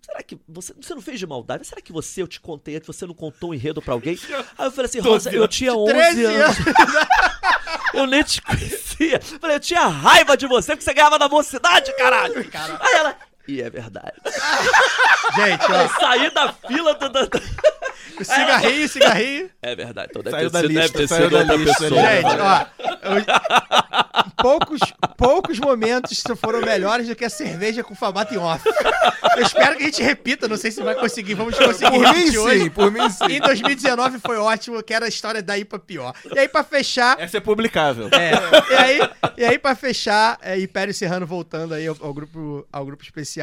Será que você, você não fez de maldade? Será que você, eu te contei, que você não contou um enredo pra alguém? [laughs] Aí eu falei assim, Rosa, eu tinha 11 13 anos. [laughs] Eu nem te conhecia. Falei, eu tinha raiva de você porque você ganhava da mocidade, caralho. Aí ela, e é verdade. [laughs] Gente, Eu ó, saí da fila do... do- do- cigarrinho, cigarrinho. É verdade, então deve Saiu ter da sido, deve lista, ter saiu sido da outra lista pessoa. ali. Gente, ó, eu- poucos, poucos momentos foram melhores do que a cerveja com Fabato em off. Eu espero que a gente repita, não sei se vai conseguir, vamos conseguir Por mim, repetir hoje. sim, por mim, sim. Em 2019 foi ótimo, que era a história daí pra pior. E aí, pra fechar, Essa é publicável. é, e aí, e aí pra fechar, é, Império Serrano voltando aí ao, ao grupo, ao grupo especial,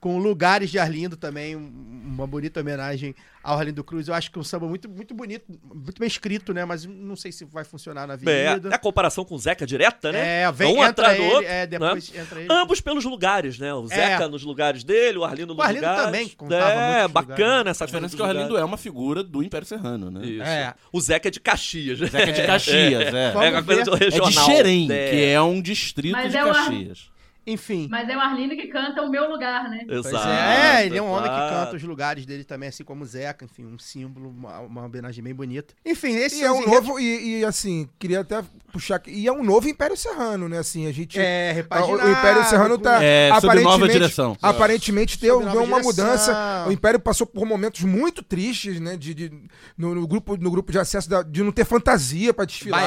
com Lugares de Arlindo também, um- uma bonita homenagem ao Arlindo Cruz. Eu acho que é um samba muito, muito bonito, muito bem escrito, né? Mas não sei se vai funcionar na É, avenida. é a comparação com o Zeca direta, né? É, vem, um entra atrás do outro. é, né? depois entra ele. Ambos pelos lugares, né? O Zeca nos lugares dele, o Arlindo nos O Arlindo lugares. também contava É, bacana lugares. essa A diferença é coisa que o Arlindo é uma figura do Império Serrano, né? Isso. É. O Zeca é de Caxias. né? Zeca de Caxias, é. Vamos É uma coisa do É de regional. Xerém, É. que é um distrito Mas de é o Ar- Caxias. Enfim. Mas é o Arlindo que canta o meu lugar, né? Pois Exato. é, ele é um homem que canta os lugares dele também, assim como o Zeca, enfim, um símbolo, uma, uma homenagem bem bonita. Enfim, esse E é um novo, e, e, assim, queria até puxar aqui, e é um novo Império Serrano, né, assim, a gente... É, repaginado. o Império Serrano tá, É, sob nova direção. aparentemente deu, deu uma direção. mudança, o Império passou por momentos muito tristes, né, de, de- no, no grupo, no grupo de acesso, da- de não ter fantasia pra desfilar,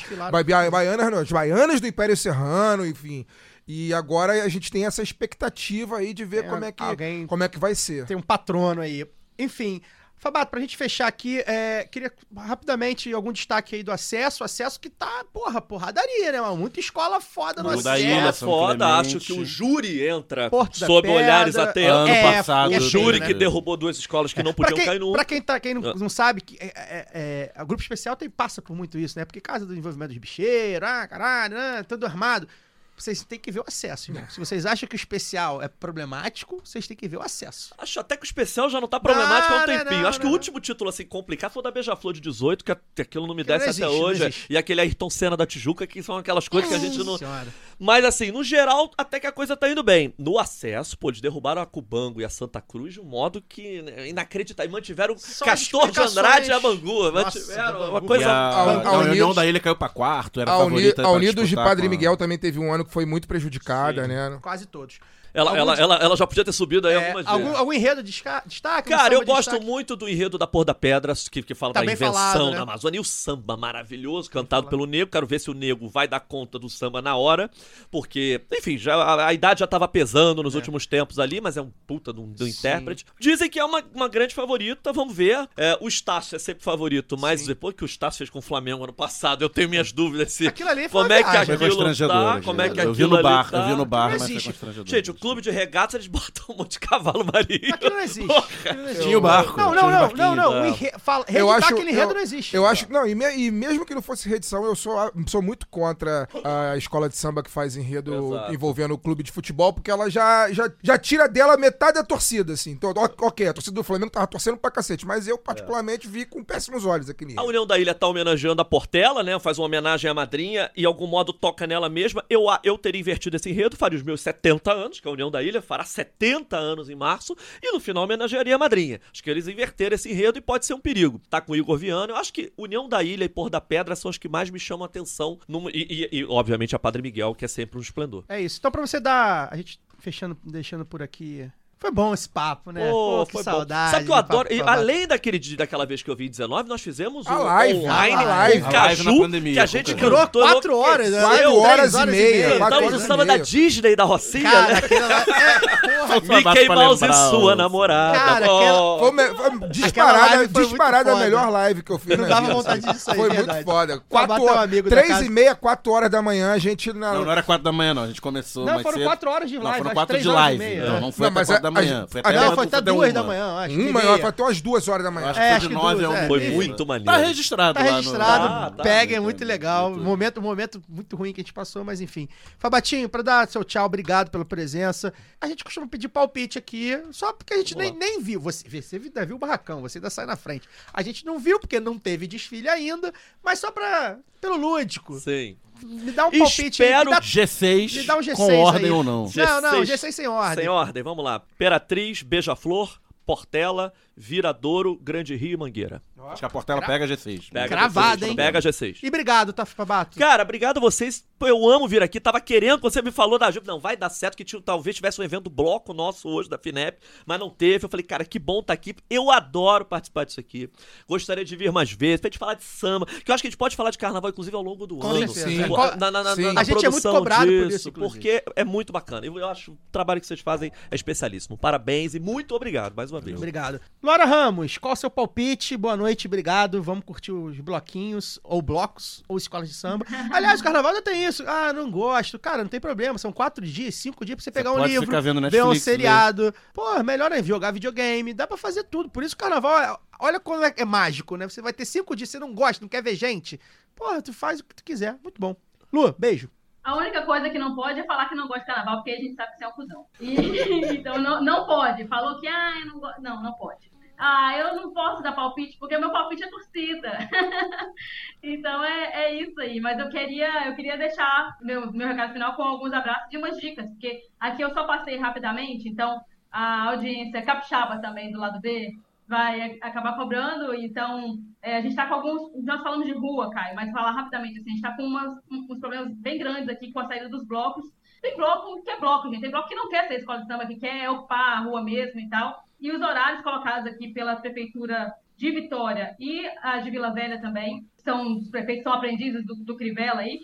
Baianas. Ba- bia- baianas não, as baianas do Império Serrano, enfim... E agora a gente tem essa expectativa aí de ver É, como, é que, alguém- como é que vai ser. Tem um patrono aí. Enfim, Fabato, pra gente fechar aqui, é, queria rapidamente algum destaque aí do acesso. Acesso que tá, porra, porradaria, né? mano? Muita escola foda no Mundo da acesso. Ilha, É foda, acho que o júri entra Porto sob Pedra, olhares atentos. Ano É, passado. O júri né? que derrubou duas escolas que não Pra podiam quem, cair no. pra quem, tá, quem não, Ah. não sabe, que é, é, é, a Grupo Especial tem, passa por muito isso, né? Porque casa do envolvimento dos bicheiros, ah, caralho, tudo armado. Vocês têm que ver o acesso, irmão. Se vocês acham que o especial é problemático, vocês têm que ver o acesso. Acho até que o especial já não tá problemático há um Não, não, tempinho. não, Acho que não. o último título, assim, complicado foi o da Beija-Flor de 18, que, que aquilo não me desce não até existe, não hoje. E aquele Ayrton Senna da Tijuca, que são aquelas coisas que a gente não. Senhora. Mas assim, no geral, até que a coisa tá indo bem. No acesso, pô, eles derrubaram a Cubango e a Santa Cruz de um modo que né, inacreditável. E mantiveram Só Castor de. Andrade e a Bangu. Nossa, Mantiveram uma coisa. E a, A- a a União da Ilha caiu pra quarto, era A, favorita a Unidos de Padre a- Miguel também teve um ano que foi muito prejudicada, né? Quase todos. Ela, ela, ela, ela já podia ter subido aí É, algumas algum, vezes. algum enredo desca- destaca? Cara, eu gosto destaque? muito do enredo da Por da Pedra, que, que fala Tá da invenção falado, né? da Amazônia. E o samba maravilhoso, cantado pelo Nego. Quero ver se o Nego vai dar conta do samba na hora. Porque, enfim, já, a, a idade já tava pesando nos últimos tempos ali, mas é um puta do, do intérprete. Dizem que é uma, uma grande favorita, vamos ver. É, o Estácio é sempre favorito, mas Sim. depois que o Estácio fez com o Flamengo ano passado, eu tenho minhas dúvidas se. Aquilo ali foi como é que aquilo tá, como é que eu vi aquilo no bar, tá. eu vi no bar, mas foi existe. constrangedor. Gente, o clube de regatas, eles [laughs] botam um monte de cavalo marinho. Aquilo não existe. Aquilo não existe. Tinha o barco. Não, não, não, não, não. tá. O enre... Fala, Eu reeditar acho, aquele enredo não existe. Eu acho, não, e, me- e mesmo que não fosse reedição, eu sou, sou muito contra a escola de samba que faz enredo Exato. envolvendo o clube de futebol, porque ela já, já, já tira dela metade da torcida, assim. Então, ok, a torcida do Flamengo tava torcendo pra cacete, mas eu, particularmente, vi com péssimos olhos aquele A enredo. União da Ilha tá homenageando a Portela, né? Faz uma homenagem à madrinha e, de algum modo, toca nela mesma. Eu, a- eu teria invertido esse enredo, faria os meus 70 anos, a União da Ilha fará 70 anos em março, e no final homenagearia a madrinha. Acho que eles inverteram esse enredo e pode ser um perigo. Tá com o Igor Viana. Eu acho que União da Ilha e Pôr da Pedra são os que mais me chamam a atenção. numa- e, e- e, obviamente, a Padre Miguel, que é sempre um esplendor. É isso. Então, pra você dar. A gente fechando, deixando por aqui. Foi bom esse papo, né? Pô, Pô, que bom. saudade. Sabe que eu adoro? E além daquele dia, daquela vez que eu vi em 19, nós fizemos A um live, online a live. com A live na Caju, pandemia, que a gente Caju. Durou cantou quatro horas, né? Quatro horas e horas e meia. quatro Cantamos o samba da. Disney da Rocinha, Cara, né? É, porra. Mickey Mouse e sua namorada. Cara, aquela- Foi, foi disparada, disparada a melhor live que eu fiz Não dava vontade disso aí, Foi verdade. muito foda. Quatro é um horas, três e meia, quatro horas da manhã, a gente... Na... Não, não era quatro da manhã, não. A gente começou Não, foram quatro horas de Não, live. foram acho quatro três de live. Não, É. não foi Da manhã. Foi Ah, até, Não, foi até até duas uma. da manhã, eu acho. Uma, foi até umas duas horas da manhã. Acho É, que acho foi de que 9 a duas, 1. é. Foi muito maneiro. Tá registrado Tá registrado, Tá, tá. pega, é muito legal. Momento, momento muito ruim que a gente passou, mas enfim. Fabatinho, pra dar seu tchau, obrigado pela presença. A gente costuma pedir palpite aqui, só porque a gente nem, nem viu. Você, você ainda viu o barracão, você ainda sai na frente. A gente não viu porque não teve desfile ainda, mas só pra. pelo lúdico. Sim. Me dá um palpite. Espero Me dá, G6, me dá um G6 com ordem aí. ou não. Não, não, G6 G6 sem ordem. Sem ordem, vamos lá. Imperatriz, Beija-Flor, Portela, Viradouro, Grande Rio e Mangueira. Acho que a Portela pega G6. Pega Cravado, G6, hein? Pega G6. E obrigado, tá, Fabato? Cara, obrigado a vocês. Pô, Eu amo vir aqui. Tava querendo, você me falou da ajuda. Não, vai dar certo que tinha- talvez tivesse um evento bloco nosso hoje da FINEP, mas não teve. Eu falei, cara, que bom tá aqui. Eu adoro participar disso aqui. Gostaria de vir mais vezes, pra gente falar de samba. Que eu acho que a gente pode falar de carnaval, inclusive, ao longo do Com ano. Sim. Na, na, na, Sim. na A gente é muito cobrado por disso, isso, inclusive. porque é muito bacana. Eu, eu acho o trabalho que vocês fazem é especialíssimo. Parabéns e muito obrigado mais uma vez. Obrigado. Laura Ramos, qual o seu palpite? Boa noite, obrigado. Vamos curtir os bloquinhos, ou blocos, ou escolas de samba. [laughs] Aliás, o carnaval ainda tem isso. Ah, não gosto. Cara, não tem problema. São quatro dias, cinco dias pra você pegar um livro, vendo ver um Netflix, seriado. Pô, melhor é jogar videogame. Dá pra fazer tudo. Por isso o carnaval, é- olha como é, é mágico, né? Você vai ter cinco dias, você não gosta, não quer ver gente. Porra, tu faz o que tu quiser. Muito bom. Lu, beijo. A única coisa que não pode é falar que não gosta de carnaval, porque a gente sabe que você é um cuzão. E, [laughs] então não, não pode. Falou que, ah, eu não gosto. Não, não pode. Ah, eu não posso dar palpite, porque meu palpite é torcida. [laughs] então é, é isso aí. Mas eu queria, eu queria deixar meu, meu recado final com alguns abraços e umas dicas, porque aqui eu só passei rapidamente, então a audiência capixaba também do lado B vai acabar cobrando, então é, a gente está com alguns. Nós falamos de rua, Caio, mas falar rapidamente assim, a gente está com umas- um- uns problemas bem grandes aqui com a saída dos blocos. Tem bloco que é bloco, gente. Tem bloco que não quer ser escola de samba, que quer ocupar a rua mesmo e tal. E os horários colocados aqui pela Prefeitura de Vitória e a de Vila Velha também, são os prefeitos são aprendizes do, do Crivella aí,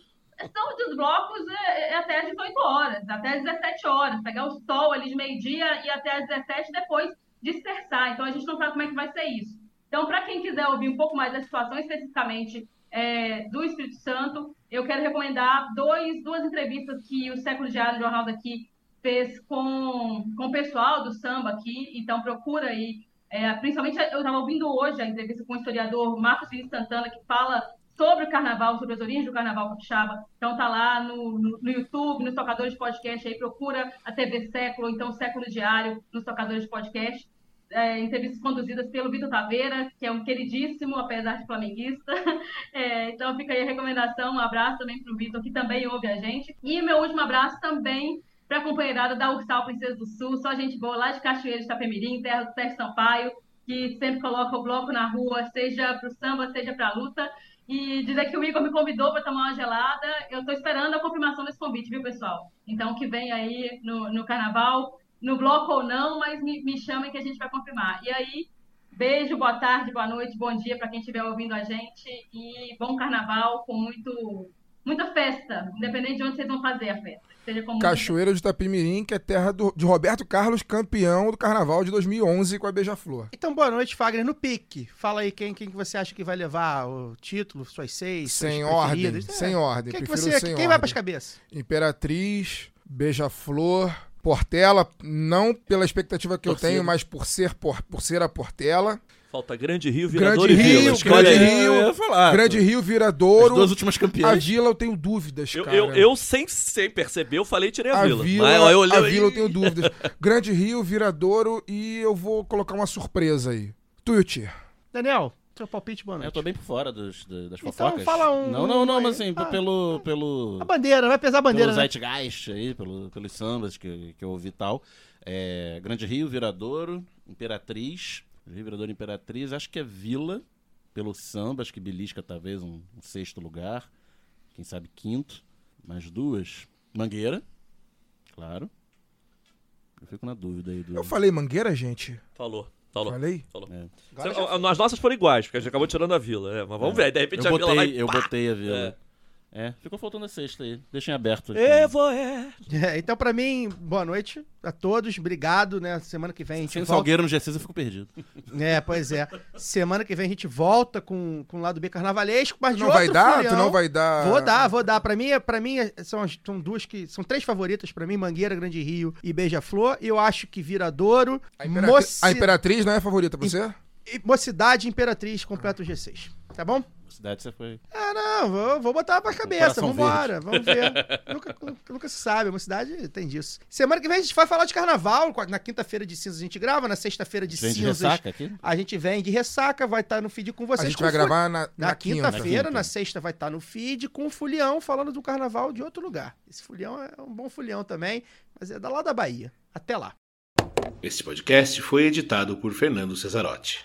são dos blocos é, é até às 18 horas, até às 17 horas, pegar o sol ali de meio-dia e até às 17 e depois dispersar. Então a gente não sabe como é que vai ser isso. Então, para quem quiser ouvir um pouco mais da situação especificamente é, do Espírito Santo, eu quero recomendar dois, duas entrevistas que o Século Diário, o jornal daqui, fez com, com o pessoal do samba aqui. Então, procura aí. É, principalmente, eu estava ouvindo hoje a entrevista com o historiador Marcos Vinícius Santana, que fala sobre o carnaval, sobre as origens do carnaval capixaba. Então tá lá no, no, no YouTube, nos tocadores de podcast aí, procura a TV Século, então Século Diário nos tocadores de podcast. É, entrevistas conduzidas pelo Vitor Taveira, que é um queridíssimo, apesar de flamenguista. [laughs] É, então fica aí a recomendação, um abraço também para o Vitor, que também ouve a gente. E meu último abraço também para a companheirada da Ursal Princesa do Sul, só gente boa lá de Cachoeira de Itapemirim, terra do Sérgio Sampaio, que sempre coloca o bloco na rua, seja para o samba, seja para a luta. E dizer que o Igor me convidou para tomar uma gelada. Eu estou esperando a confirmação desse convite, viu, pessoal? Então, que vem aí no, no carnaval, no bloco ou não, mas me, me chamem que a gente vai confirmar. E aí, beijo, boa tarde, boa noite, bom dia para quem estiver ouvindo a gente. E bom carnaval com muito, muita festa, independente de onde vocês vão fazer a festa. Seja como Cachoeira de Itapimirim, que é terra do- de Roberto Carlos, campeão do carnaval de 2011 com a Beija-Flor. Então, boa noite, Fagner. No pique, fala aí quem, quem que você acha que vai levar o título, suas seis, suas Sem ordem, preferidas. É. sem ordem. Quem, que você, sem quem vai ordem. pras cabeças? Imperatriz, Beija-Flor, Portela, não pela expectativa que eu tenho, mas por ser, por, por ser a Portela. Falta Grande Rio, Grande Virador e Vila. Rio, Escolhe Grande aí. Rio, Eu ia falar. Grande Rio, As Viradouro. duas últimas A campeãs. Vila eu tenho dúvidas, Eu, cara. eu, eu sem, sem perceber, eu falei e tirei a, A Vila. Vila, Mas eu olhei a Vila eu tenho dúvidas. [laughs] Grande Rio, Viradouro e eu vou colocar uma surpresa aí. Tuiuti. Daniel, seu palpite, boa noite. Eu tô bem por fora dos, da- das Então, fofocas. fala um- Não, não, não, mas assim, Ah. pelo. pelo A bandeira, vai pesar a bandeira, pelo né? Zeitgeist aí, pelo, pelos sambas que, que eu ouvi e tal. É, Grande Rio, Viradouro, Imperatriz. Rio, Viradouro, Imperatriz. Acho que é Vila, pelo samba. Acho que Belisca talvez um, um sexto lugar. Quem sabe quinto. Mais duas. Mangueira, claro. Eu fico na dúvida aí do. Eu falei Mangueira, gente? Falou, falou. Falei? falou. É. Cê- As nossas foram iguais, porque a gente acabou tirando a Vila. é, mas vamos ver, de repente Eu a Vila vai... botei, eu pá! botei a Vila. É. É, ficou faltando a sexta aí. Deixem aberto. Evo é. É, então, pra mim, boa noite a todos. Obrigado, né? Semana que vem a gente Sem volta. Salgueiro no G6 eu fico perdido. É, pois é. Semana que vem a gente volta com, com o lado B carnavalesco, mas Tu de não vai dar? folião. Tu não vai dar. Vou dar, vou dar. Pra mim, pra mim são, são duas que. São três favoritas pra mim: Mangueira, Grande Rio e Beija-Flor. E eu acho que Viradouro, A, Imperatri- Moci- a Imperatriz não é a favorita pra você? e Mocidade e Imperatriz completa o G6. Tá bom? Cidade você foi. Ah, não, vou, vou botar pra cabeça, vambora, vamos ver. nunca, [laughs] nunca, nunca se sabe, a mocidade tem disso. Semana que vem a gente vai falar de carnaval, na quinta-feira de cinzas a gente grava, na sexta-feira de Vem de cinzas ressaca aqui? a gente vem de ressaca, vai estar no feed com vocês. A gente vai gravar na, Na, na quinta. quinta-feira, quinta. na sexta vai estar no feed com o Fulião falando do carnaval de outro lugar. Esse Fulião é um bom Fulião também, mas é da lá da Bahia. Até lá. Este podcast foi editado por Fernando Cesarotti.